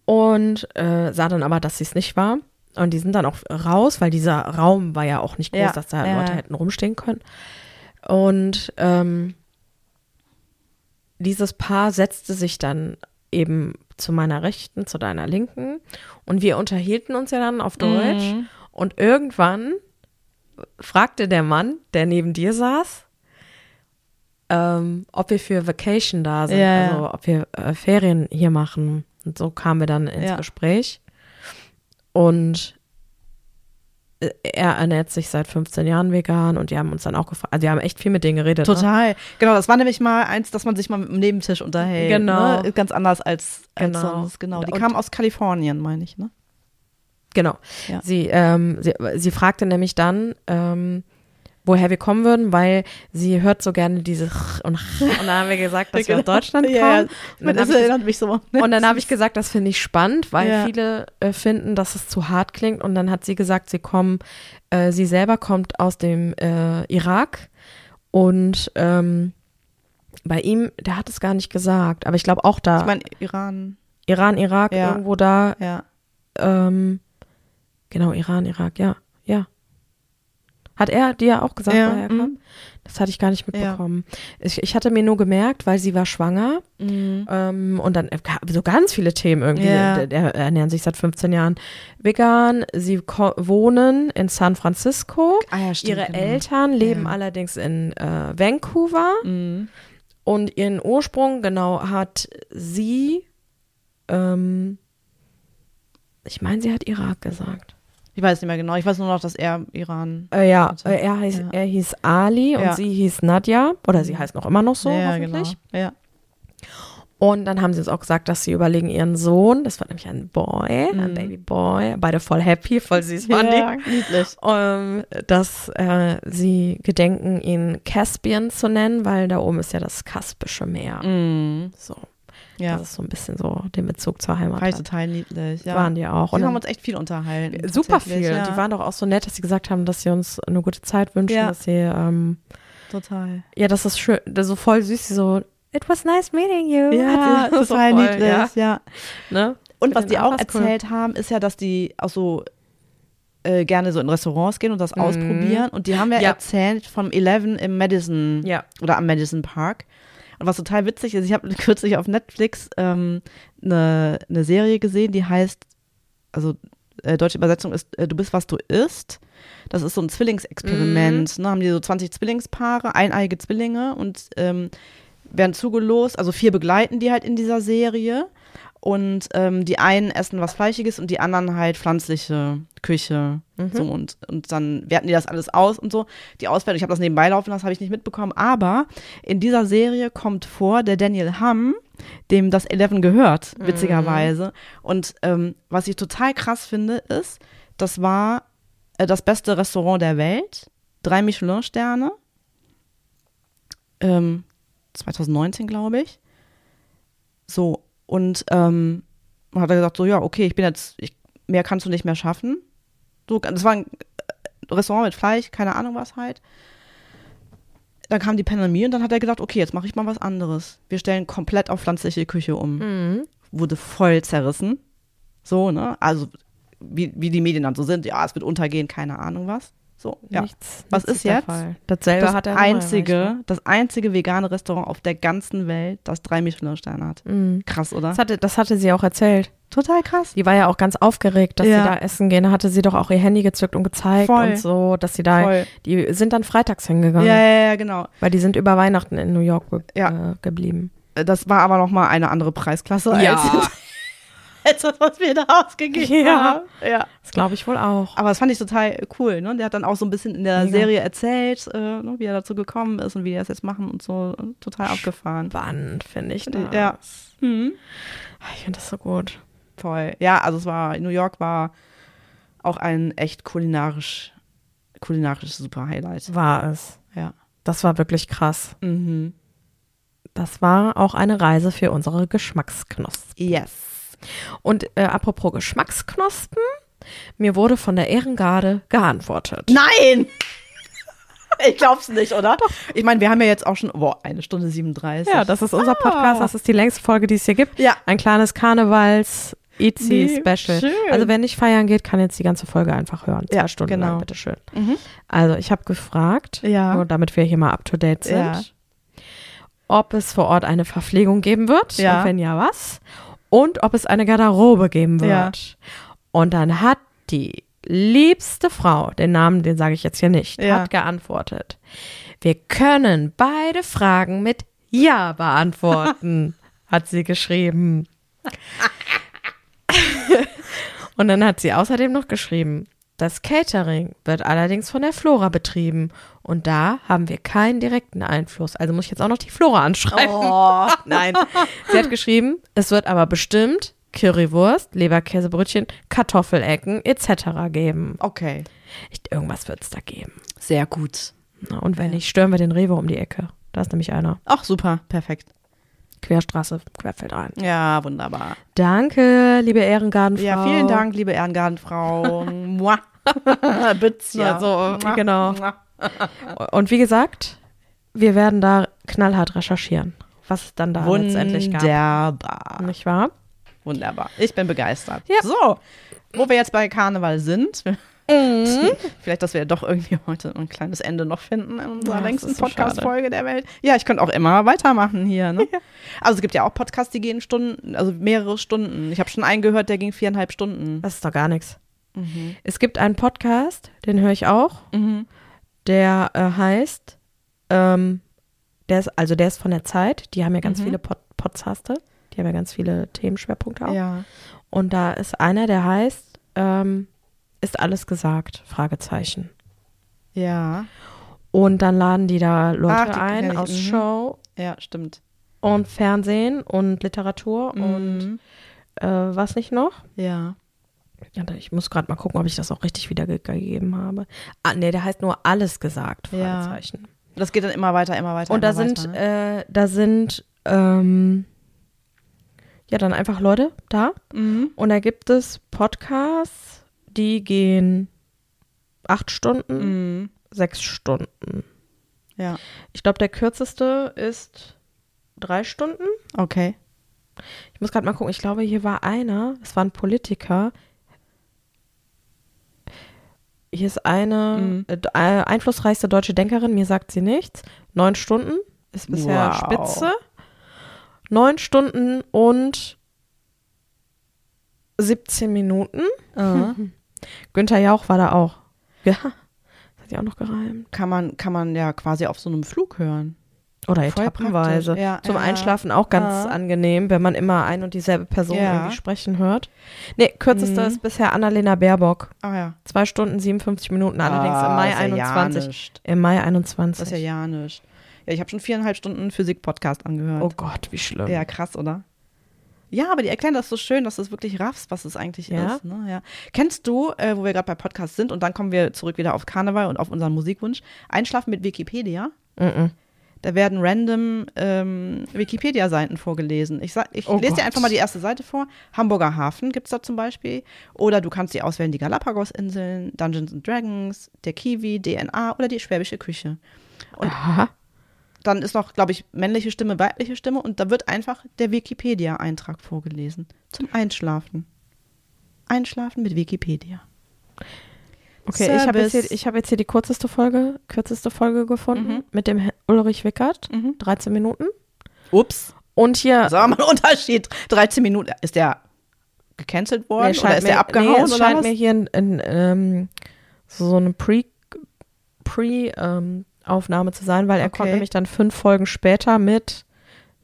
Speaker 1: Und äh, sah dann aber, dass sie es nicht war. Und die sind dann auch raus, weil dieser Raum war ja auch nicht groß,
Speaker 2: Ja,
Speaker 1: dass da. Leute hätten rumstehen können. Und ähm, dieses Paar setzte sich dann eben zu meiner Rechten, zu deiner Linken. Und wir unterhielten uns ja dann auf Deutsch.
Speaker 2: Mhm.
Speaker 1: Und irgendwann fragte der Mann, der neben dir saß, ähm, ob wir für Vacation da sind,
Speaker 2: Ja, ja.
Speaker 1: also ob wir äh, Ferien hier machen. Und so kamen wir dann ins
Speaker 2: Ja.
Speaker 1: Gespräch. Und er ernährt sich seit 15 Jahren vegan und die haben uns dann auch gefragt, also wir haben echt viel mit denen geredet. Ne?
Speaker 2: Total. Genau, das war nämlich mal eins, dass man sich mal mit dem Nebentisch unterhält.
Speaker 1: Genau.
Speaker 2: Ne? Ganz anders als, als
Speaker 1: Genau.
Speaker 2: sonst. Genau. Die
Speaker 1: Und-
Speaker 2: kamen aus Kalifornien, meine ich, ne?
Speaker 1: Genau.
Speaker 2: Ja.
Speaker 1: Sie, ähm, sie, sie fragte nämlich dann, ähm, woher wir kommen würden, weil sie hört so gerne diese und, und dann haben wir gesagt, dass wir aus Deutschland kommen.
Speaker 2: Ja, ja.
Speaker 1: Und dann habe
Speaker 2: erinnert mich so.
Speaker 1: und dann hab ich gesagt, das finde ich spannend, weil
Speaker 2: Ja.
Speaker 1: viele äh, finden, dass es zu hart klingt. Und dann hat sie gesagt, sie kommen, äh, sie selber kommt aus dem äh, Irak und ähm, bei ihm, der hat es gar nicht gesagt, aber ich glaube auch da,
Speaker 2: Ich meine, Iran.
Speaker 1: Iran, Irak,
Speaker 2: Ja.
Speaker 1: irgendwo da,
Speaker 2: Ja.
Speaker 1: ähm, genau, Iran, Irak, ja. Hat er dir auch gesagt,
Speaker 2: Ja,
Speaker 1: er kam?
Speaker 2: mhm.
Speaker 1: Das hatte ich gar nicht mitbekommen. Ich, ich hatte mir nur gemerkt, weil sie war schwanger
Speaker 2: Mhm.
Speaker 1: ähm, und dann äh, so ganz viele Themen irgendwie.
Speaker 2: Ja.
Speaker 1: Der, der ernähren sich seit 15 Jahren vegan. Sie wohnen in San Francisco.
Speaker 2: Ah ja, stimmt.
Speaker 1: Ihre
Speaker 2: genau.
Speaker 1: Eltern leben
Speaker 2: Ja.
Speaker 1: allerdings in äh, Vancouver
Speaker 2: Mhm.
Speaker 1: und ihren Ursprung genau hat sie. Ähm, ich meine, sie hat Irak gesagt.
Speaker 2: Ich weiß nicht mehr genau. Ich weiß nur noch, dass er Iran.
Speaker 1: Äh, ja, äh, er, heißt,
Speaker 2: ja.
Speaker 1: er hieß Ali und
Speaker 2: Ja.
Speaker 1: sie hieß Nadja. Oder sie heißt noch immer noch so,
Speaker 2: ja,
Speaker 1: hoffentlich.
Speaker 2: genau. Ja.
Speaker 1: Und dann haben sie uns auch gesagt, dass sie überlegen, ihren Sohn, das war nämlich ein Boy, ein
Speaker 2: Mhm.
Speaker 1: Baby Boy, beide voll happy, voll süß waren.
Speaker 2: Ja, niedlich.
Speaker 1: ähm, dass äh, sie gedenken, ihn Caspian zu nennen, weil da oben ist ja das Kaspische Meer.
Speaker 2: Mhm.
Speaker 1: So,
Speaker 2: Ja,
Speaker 1: das ist so ein bisschen so den Bezug zur Heimat.
Speaker 2: war total niedlich. Ja.
Speaker 1: Waren die auch.
Speaker 2: Und
Speaker 1: Und
Speaker 2: haben uns echt viel unterhalten.
Speaker 1: super viel.
Speaker 2: Ja,
Speaker 1: die waren doch auch so nett, dass sie gesagt haben, dass sie uns eine gute Zeit wünschen,
Speaker 2: Ja.
Speaker 1: dass sie, ähm,
Speaker 2: total.
Speaker 1: ja, das ist schön, das ist so voll süß, sie so, it was nice meeting you.
Speaker 2: Ja,
Speaker 1: so
Speaker 2: total
Speaker 1: voll,
Speaker 2: niedlich.
Speaker 1: Ja,
Speaker 2: Ja.
Speaker 1: ne?
Speaker 2: Und was die auch
Speaker 1: cool.
Speaker 2: erzählt haben, ist ja, dass die auch so äh, gerne so in Restaurants gehen und das
Speaker 1: Mhm.
Speaker 2: ausprobieren. Und die haben ja,
Speaker 1: Ja.
Speaker 2: erzählt vom Eleven im Madison
Speaker 1: Ja.
Speaker 2: oder am Madison Park. Und was total witzig ist, ich habe kürzlich auf Netflix ähm, eine, eine Serie gesehen, die heißt, also äh, deutsche Übersetzung ist, äh, du bist, was du isst. Das ist so ein Zwillingsexperiment. Ne? Haben die so 20 Zwillingspaare, eineige Zwillinge und ähm, werden zugelost. Also vier begleiten die halt in dieser Serie. Und ähm, die einen essen was Fleischiges und die anderen halt pflanzliche Küche. So und, und dann werten die das alles aus und so. Die Auswertung, ich habe das nebenbei laufen, das habe ich nicht mitbekommen. Aber in dieser Serie kommt vor der Daniel Hamm, dem das Eleven gehört, witzigerweise. Und ähm, was ich total krass finde, ist, das war äh, das beste Restaurant der Welt. Drei Michelin-Sterne. Ähm, 2019, glaube ich. So, und ähm, hat er gesagt, so, ja, okay, ich bin jetzt, ich, mehr kannst du nicht mehr schaffen. So, das war ein äh, Restaurant mit Fleisch, keine Ahnung was halt. Dann kam die Pandemie und dann hat er gesagt, okay, jetzt mache ich mal was anderes. Wir stellen komplett auf pflanzliche Küche um.
Speaker 1: Mhm.
Speaker 2: Wurde voll zerrissen. So, ne? Also, wie, wie die Medien dann so sind, ja, es wird untergehen, keine Ahnung was. So, ja.
Speaker 1: Nichts,
Speaker 2: Was
Speaker 1: nichts
Speaker 2: ist
Speaker 1: der
Speaker 2: jetzt?
Speaker 1: Fall. Dasselbe
Speaker 2: Das
Speaker 1: hat er nochmal
Speaker 2: einzige, das einzige vegane Restaurant auf der ganzen Welt, das drei Michelin-Sterne hat.
Speaker 1: Mhm.
Speaker 2: Krass, oder?
Speaker 1: Das hatte, das hatte sie auch erzählt.
Speaker 2: Total krass.
Speaker 1: Die war ja auch ganz aufgeregt, dass
Speaker 2: Ja.
Speaker 1: sie da essen gehen. Da hatte sie doch auch ihr Handy gezückt und gezeigt
Speaker 2: Voll.
Speaker 1: und so, dass sie da,
Speaker 2: Voll.
Speaker 1: die sind dann freitags hingegangen,
Speaker 2: Ja, ja, ja, genau.
Speaker 1: weil die sind über Weihnachten in New York ge
Speaker 2: Ja.
Speaker 1: äh, geblieben.
Speaker 2: Das war aber noch mal eine andere Preisklasse
Speaker 1: Ja.
Speaker 2: als, das, was wir da ausgegeben
Speaker 1: Ja.
Speaker 2: haben. Ja.
Speaker 1: Das glaube ich wohl auch.
Speaker 2: Aber das fand ich total cool. Ne? Der hat dann auch so ein bisschen in der
Speaker 1: Mega.
Speaker 2: Serie erzählt, äh, ne, wie er dazu gekommen ist und wie die das jetzt machen und so. Total abgefahren.
Speaker 1: Spannend, finde ich das.
Speaker 2: Ja. Mhm.
Speaker 1: Ah, Ich finde das so gut.
Speaker 2: Voll. Ja, also es war, New York war auch ein echt kulinarisch, kulinarisches super Highlight.
Speaker 1: War es.
Speaker 2: Ja.
Speaker 1: Das war wirklich krass.
Speaker 2: Mhm.
Speaker 1: Das war auch eine Reise für unsere Geschmacksknospen.
Speaker 2: Yes.
Speaker 1: Und äh, apropos Geschmacksknospen, mir wurde von der Ehrengarde geantwortet.
Speaker 2: Nein! Ich glaub's nicht, oder? Ich meine, wir haben ja jetzt auch schon, boah, eine Stunde 37.
Speaker 1: Ja, das ist unser Podcast. Das ist die längste Folge, die es hier gibt.
Speaker 2: Ja.
Speaker 1: Ein kleines Karnevals
Speaker 2: Nee,
Speaker 1: Special.
Speaker 2: schön.
Speaker 1: Also wer nicht feiern geht, kann jetzt die ganze Folge einfach hören. Zwei
Speaker 2: Ja,
Speaker 1: Stunden
Speaker 2: genau.
Speaker 1: lang, bitteschön.
Speaker 2: Mhm.
Speaker 1: Also ich habe gefragt,
Speaker 2: Ja.
Speaker 1: nur damit wir hier mal up to date sind,
Speaker 2: Ja.
Speaker 1: ob es vor Ort eine Verpflegung geben wird
Speaker 2: Ja.
Speaker 1: und wenn ja, was? Und ob es eine Garderobe geben wird.
Speaker 2: Ja.
Speaker 1: Und dann hat die liebste Frau, den Namen, den sage ich jetzt hier nicht,
Speaker 2: Ja.
Speaker 1: hat geantwortet. Wir können beide Fragen mit Ja beantworten, hat sie geschrieben. Und dann hat sie außerdem noch geschrieben, das Catering wird allerdings von der Flora betrieben und da haben wir keinen direkten Einfluss. Also muss ich jetzt auch noch die Flora anschreiben.
Speaker 2: Oh.
Speaker 1: Nein. Sie hat geschrieben, es wird aber bestimmt Currywurst, Leberkäsebrötchen, Kartoffelecken etc. geben.
Speaker 2: Okay.
Speaker 1: Ich, irgendwas wird es da geben.
Speaker 2: Sehr gut.
Speaker 1: Na, und wenn nicht, stören wir den Rewe um die Ecke. Da ist nämlich einer.
Speaker 2: Ach, super. Perfekt.
Speaker 1: Querstraße, querfeld ein.
Speaker 2: Ja, wunderbar.
Speaker 1: Danke, liebe Ehrengartenfrau.
Speaker 2: Ja, vielen Dank, liebe Ehrengartenfrau. Mua. Bützchen.
Speaker 1: Ja, so, genau. Und wie gesagt, wir werden da knallhart recherchieren, was es dann da letztendlich gab.
Speaker 2: Wunderbar.
Speaker 1: Nicht wahr?
Speaker 2: Wunderbar. Ich bin begeistert.
Speaker 1: Ja.
Speaker 2: So, wo wir jetzt bei Karneval sind,
Speaker 1: Mhm.
Speaker 2: vielleicht, dass wir doch irgendwie heute ein kleines Ende noch finden in unserer
Speaker 1: Ja,
Speaker 2: längsten
Speaker 1: so
Speaker 2: Podcast-Folge der Welt. Ja, ich könnte auch immer weitermachen hier. Ne? Also es gibt ja auch Podcasts, die gehen Stunden, also mehrere Stunden. Ich habe schon einen gehört, der ging viereinhalb Stunden.
Speaker 1: Das ist doch gar nichts. Es gibt einen Podcast, den höre ich auch,
Speaker 2: Mhm.
Speaker 1: der äh, heißt, ähm, der ist, also der ist von der Zeit, die haben ja ganz
Speaker 2: Mhm.
Speaker 1: viele Pod Podcaste, die haben ja ganz viele Themenschwerpunkte auch.
Speaker 2: Ja.
Speaker 1: Und da ist einer, der heißt, ähm, ist alles gesagt? Fragezeichen.
Speaker 2: Ja.
Speaker 1: Und dann laden die da Leute
Speaker 2: Ach, die
Speaker 1: ein aus
Speaker 2: mhm.
Speaker 1: Show
Speaker 2: Ja, stimmt.
Speaker 1: und Fernsehen und Literatur und
Speaker 2: Mhm.
Speaker 1: äh, was nicht noch?
Speaker 2: Ja.
Speaker 1: Ja, da- ich muss gerade mal gucken, ob ich das auch richtig wiedergegeben habe. Ah, nee, der heißt nur alles gesagt,
Speaker 2: Ja.
Speaker 1: Fragezeichen.
Speaker 2: Das geht dann immer weiter, immer weiter.
Speaker 1: Und da
Speaker 2: immer
Speaker 1: sind,
Speaker 2: weiter, ne?
Speaker 1: äh, da sind, ähm, ja, dann einfach Leute da.
Speaker 2: mhm.
Speaker 1: Und da gibt es Podcasts, die gehen acht Stunden,
Speaker 2: Mhm.
Speaker 1: sechs Stunden.
Speaker 2: Ja.
Speaker 1: Ich glaube, der kürzeste ist drei Stunden.
Speaker 2: Okay.
Speaker 1: Ich muss gerade mal gucken. Ich glaube, hier war einer, es war ein Politiker. Hier ist eine
Speaker 2: Mhm.
Speaker 1: äh, äh, einflussreichste deutsche Denkerin, mir sagt sie nichts. Neun Stunden ist bisher
Speaker 2: Wow.
Speaker 1: Spitze. Neun Stunden und 17 Minuten.
Speaker 2: Mhm.
Speaker 1: Günther Jauch war da auch. Ja, das hat ja auch noch gereimt.
Speaker 2: Kann man, kann man ja quasi auf so einem Flug hören.
Speaker 1: Oder etappenweise.
Speaker 2: Ja,
Speaker 1: Zum
Speaker 2: ja.
Speaker 1: Einschlafen auch ganz
Speaker 2: Ja.
Speaker 1: angenehm, wenn man immer ein und dieselbe Person irgendwie sprechen hört. Nee, kürzester
Speaker 2: Mhm.
Speaker 1: ist bisher Annalena Baerbock.
Speaker 2: Ah ja.
Speaker 1: Zwei Stunden 57 Minuten, allerdings
Speaker 2: ah,
Speaker 1: im Mai
Speaker 2: ist ja
Speaker 1: 21.
Speaker 2: Ja nicht.
Speaker 1: Im Mai 21.
Speaker 2: Das ist ja ja nicht. Ja, ich habe schon viereinhalb Stunden Physik-Podcast angehört.
Speaker 1: oh Gott, wie schlimm.
Speaker 2: Ja, krass, oder? Ja, aber die erklären das so schön, dass du es wirklich raffst, was es eigentlich
Speaker 1: Ja?
Speaker 2: ist. Ne? Ja. Kennst du, äh, wo wir gerade bei Podcasts sind, und dann kommen wir zurück wieder auf Karneval und auf unseren Musikwunsch, Einschlafen mit Wikipedia?
Speaker 1: Mhm.
Speaker 2: Da werden random ähm, Wikipedia-Seiten vorgelesen. Ich, sag, ich
Speaker 1: Oh
Speaker 2: lese dir
Speaker 1: Gott.
Speaker 2: einfach mal die erste Seite vor. Hamburger Hafen gibt es da zum Beispiel. Oder du kannst die auswählen, die Galapagos-Inseln, Dungeons and Dragons, der Kiwi, DNA oder die schwäbische Küche. Und
Speaker 1: Aha.
Speaker 2: Dann ist noch, glaube ich, männliche Stimme, weibliche Stimme und da wird einfach der Wikipedia-Eintrag vorgelesen. Zum Einschlafen. Einschlafen mit Wikipedia.
Speaker 1: Okay, ich habe jetzt,
Speaker 2: Service.
Speaker 1: hier- ich hab jetzt hier die kürzeste Folge, kürzeste Folge gefunden
Speaker 2: Mhm.
Speaker 1: mit dem Ulrich Wickert.
Speaker 2: Mhm.
Speaker 1: 13 Minuten.
Speaker 2: Ups.
Speaker 1: Und hier.
Speaker 2: Sag mal einen Unterschied. 13 Minuten. Ist der gecancelt worden?
Speaker 1: Nee,
Speaker 2: oder ist
Speaker 1: mir,
Speaker 2: der abgehauen?
Speaker 1: Nee, es scheint
Speaker 2: was?
Speaker 1: mir hier ein, ein, ähm, so eine Pre, Pre ähm, Aufnahme zu sein, weil er
Speaker 2: Okay.
Speaker 1: kommt nämlich dann fünf Folgen später mit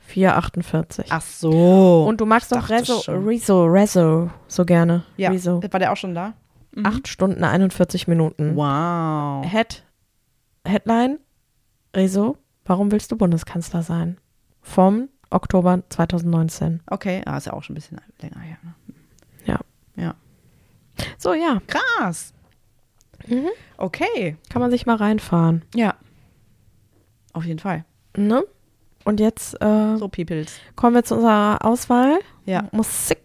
Speaker 1: 4,48.
Speaker 2: Ach so.
Speaker 1: Und du magst doch Rezo. Rezo, Rezo so gerne.
Speaker 2: ja,
Speaker 1: Rezo.
Speaker 2: war der auch schon da? Mhm.
Speaker 1: Acht Stunden 41 Minuten.
Speaker 2: Wow.
Speaker 1: Head, Headline, Rezo, warum willst du Bundeskanzler sein? Vom Oktober 2019.
Speaker 2: Okay, ah, ist ja auch schon ein bisschen länger her. Ne?
Speaker 1: Ja.
Speaker 2: Ja.
Speaker 1: So, ja,
Speaker 2: Krass.
Speaker 1: Mhm.
Speaker 2: Okay.
Speaker 1: kann man sich mal reinfahren.
Speaker 2: Ja. Auf jeden Fall.
Speaker 1: Ne? Und jetzt äh,
Speaker 2: So, Peoples.
Speaker 1: kommen wir zu unserer Auswahl.
Speaker 2: Ja.
Speaker 1: Musik.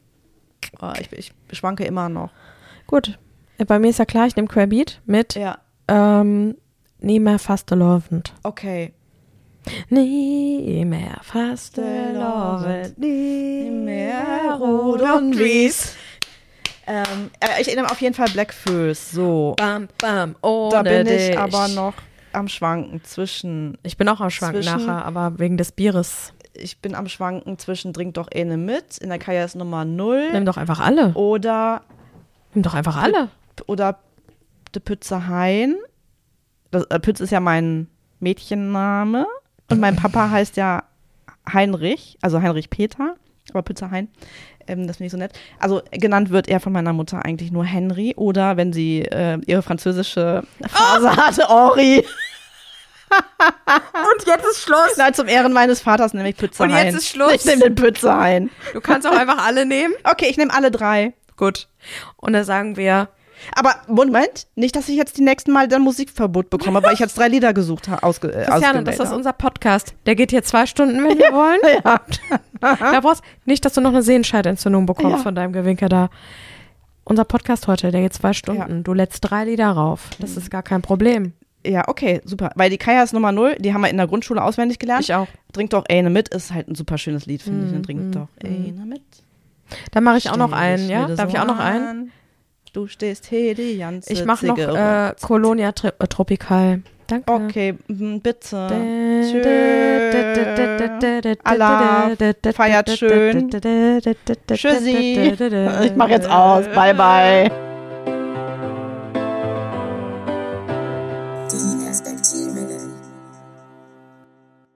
Speaker 2: Oh, ich, ich schwanke immer noch.
Speaker 1: Gut. Bei mir ist ja klar, ich nehme Querbeat mit
Speaker 2: Ja.
Speaker 1: ähm, Nie mehr faste lovend.
Speaker 2: Okay.
Speaker 1: Nie mehr faste lovend. Nie mehr rot und wies.
Speaker 2: Ähm, äh, ich nehme auf jeden Fall Blackfoes. So.
Speaker 1: Bam, bam, ohne
Speaker 2: Da bin ich
Speaker 1: dich.
Speaker 2: aber noch am Schwanken zwischen.
Speaker 1: Ich bin auch am Schwanken
Speaker 2: Zwischen-
Speaker 1: nachher, aber wegen des Bieres.
Speaker 2: Ich bin am Schwanken zwischen Trink doch eine mit. In der Kaya ist Nummer 0.
Speaker 1: Nimm doch einfach alle.
Speaker 2: Oder
Speaker 1: Nimm doch einfach alle.
Speaker 2: oder de Pütze Hein. Das, äh, Pütz ist ja mein Mädchenname. Und mein Papa heißt ja Heinrich, also Heinrich Peter, aber Pütze Hein. Ähm, das finde ich so nett. Also genannt wird er von meiner Mutter eigentlich nur Henry oder wenn sie äh, ihre französische Phase hatte, Henri.
Speaker 1: Und jetzt ist Schluss.
Speaker 2: Nein, zum Ehren meines Vaters nehme ich Pütze
Speaker 1: Und jetzt ist Schluss.
Speaker 2: Ich nehme den Pütze Hein.
Speaker 1: Du kannst auch einfach alle nehmen.
Speaker 2: Okay, ich nehme alle drei.
Speaker 1: Gut. Und dann sagen wir,
Speaker 2: Aber Moment, nicht, dass ich jetzt die nächsten Mal dann Musikverbot bekomme, weil ich jetzt drei Lieder gesucht habe. Ausge äh,
Speaker 1: Christiane, das ist unser Podcast. Der geht hier zwei Stunden, wenn wir wollen.
Speaker 2: Ja.
Speaker 1: Da brauchst nicht, dass du noch eine Sehenscheidentzündung bekommst
Speaker 2: Ja.
Speaker 1: von deinem Gewinker da. Unser Podcast heute, der geht zwei Stunden. Du lädst drei Lieder rauf. Das ist gar kein Problem.
Speaker 2: ja, okay, super. Weil die Kaya ist Nummer null, die haben wir in der Grundschule auswendig gelernt.
Speaker 1: Ich auch.
Speaker 2: Trink doch eine mit, ist halt ein super schönes Lied, finde ich.
Speaker 1: Mm,
Speaker 2: Und Trink
Speaker 1: mm,
Speaker 2: doch
Speaker 1: mm.
Speaker 2: eine mit.
Speaker 1: Dann mache ich auch noch einen, ja? Darf
Speaker 2: so
Speaker 1: ich auch noch einen?
Speaker 2: Du stehst hier die ganze
Speaker 1: Ich mache noch äh, Colonia äh, Tropical. Danke.
Speaker 2: Okay, mhm, bitte.
Speaker 1: Tschüss.
Speaker 2: Allah, feiert schön. Tschüssi. Ich mach jetzt aus. Bye, bye.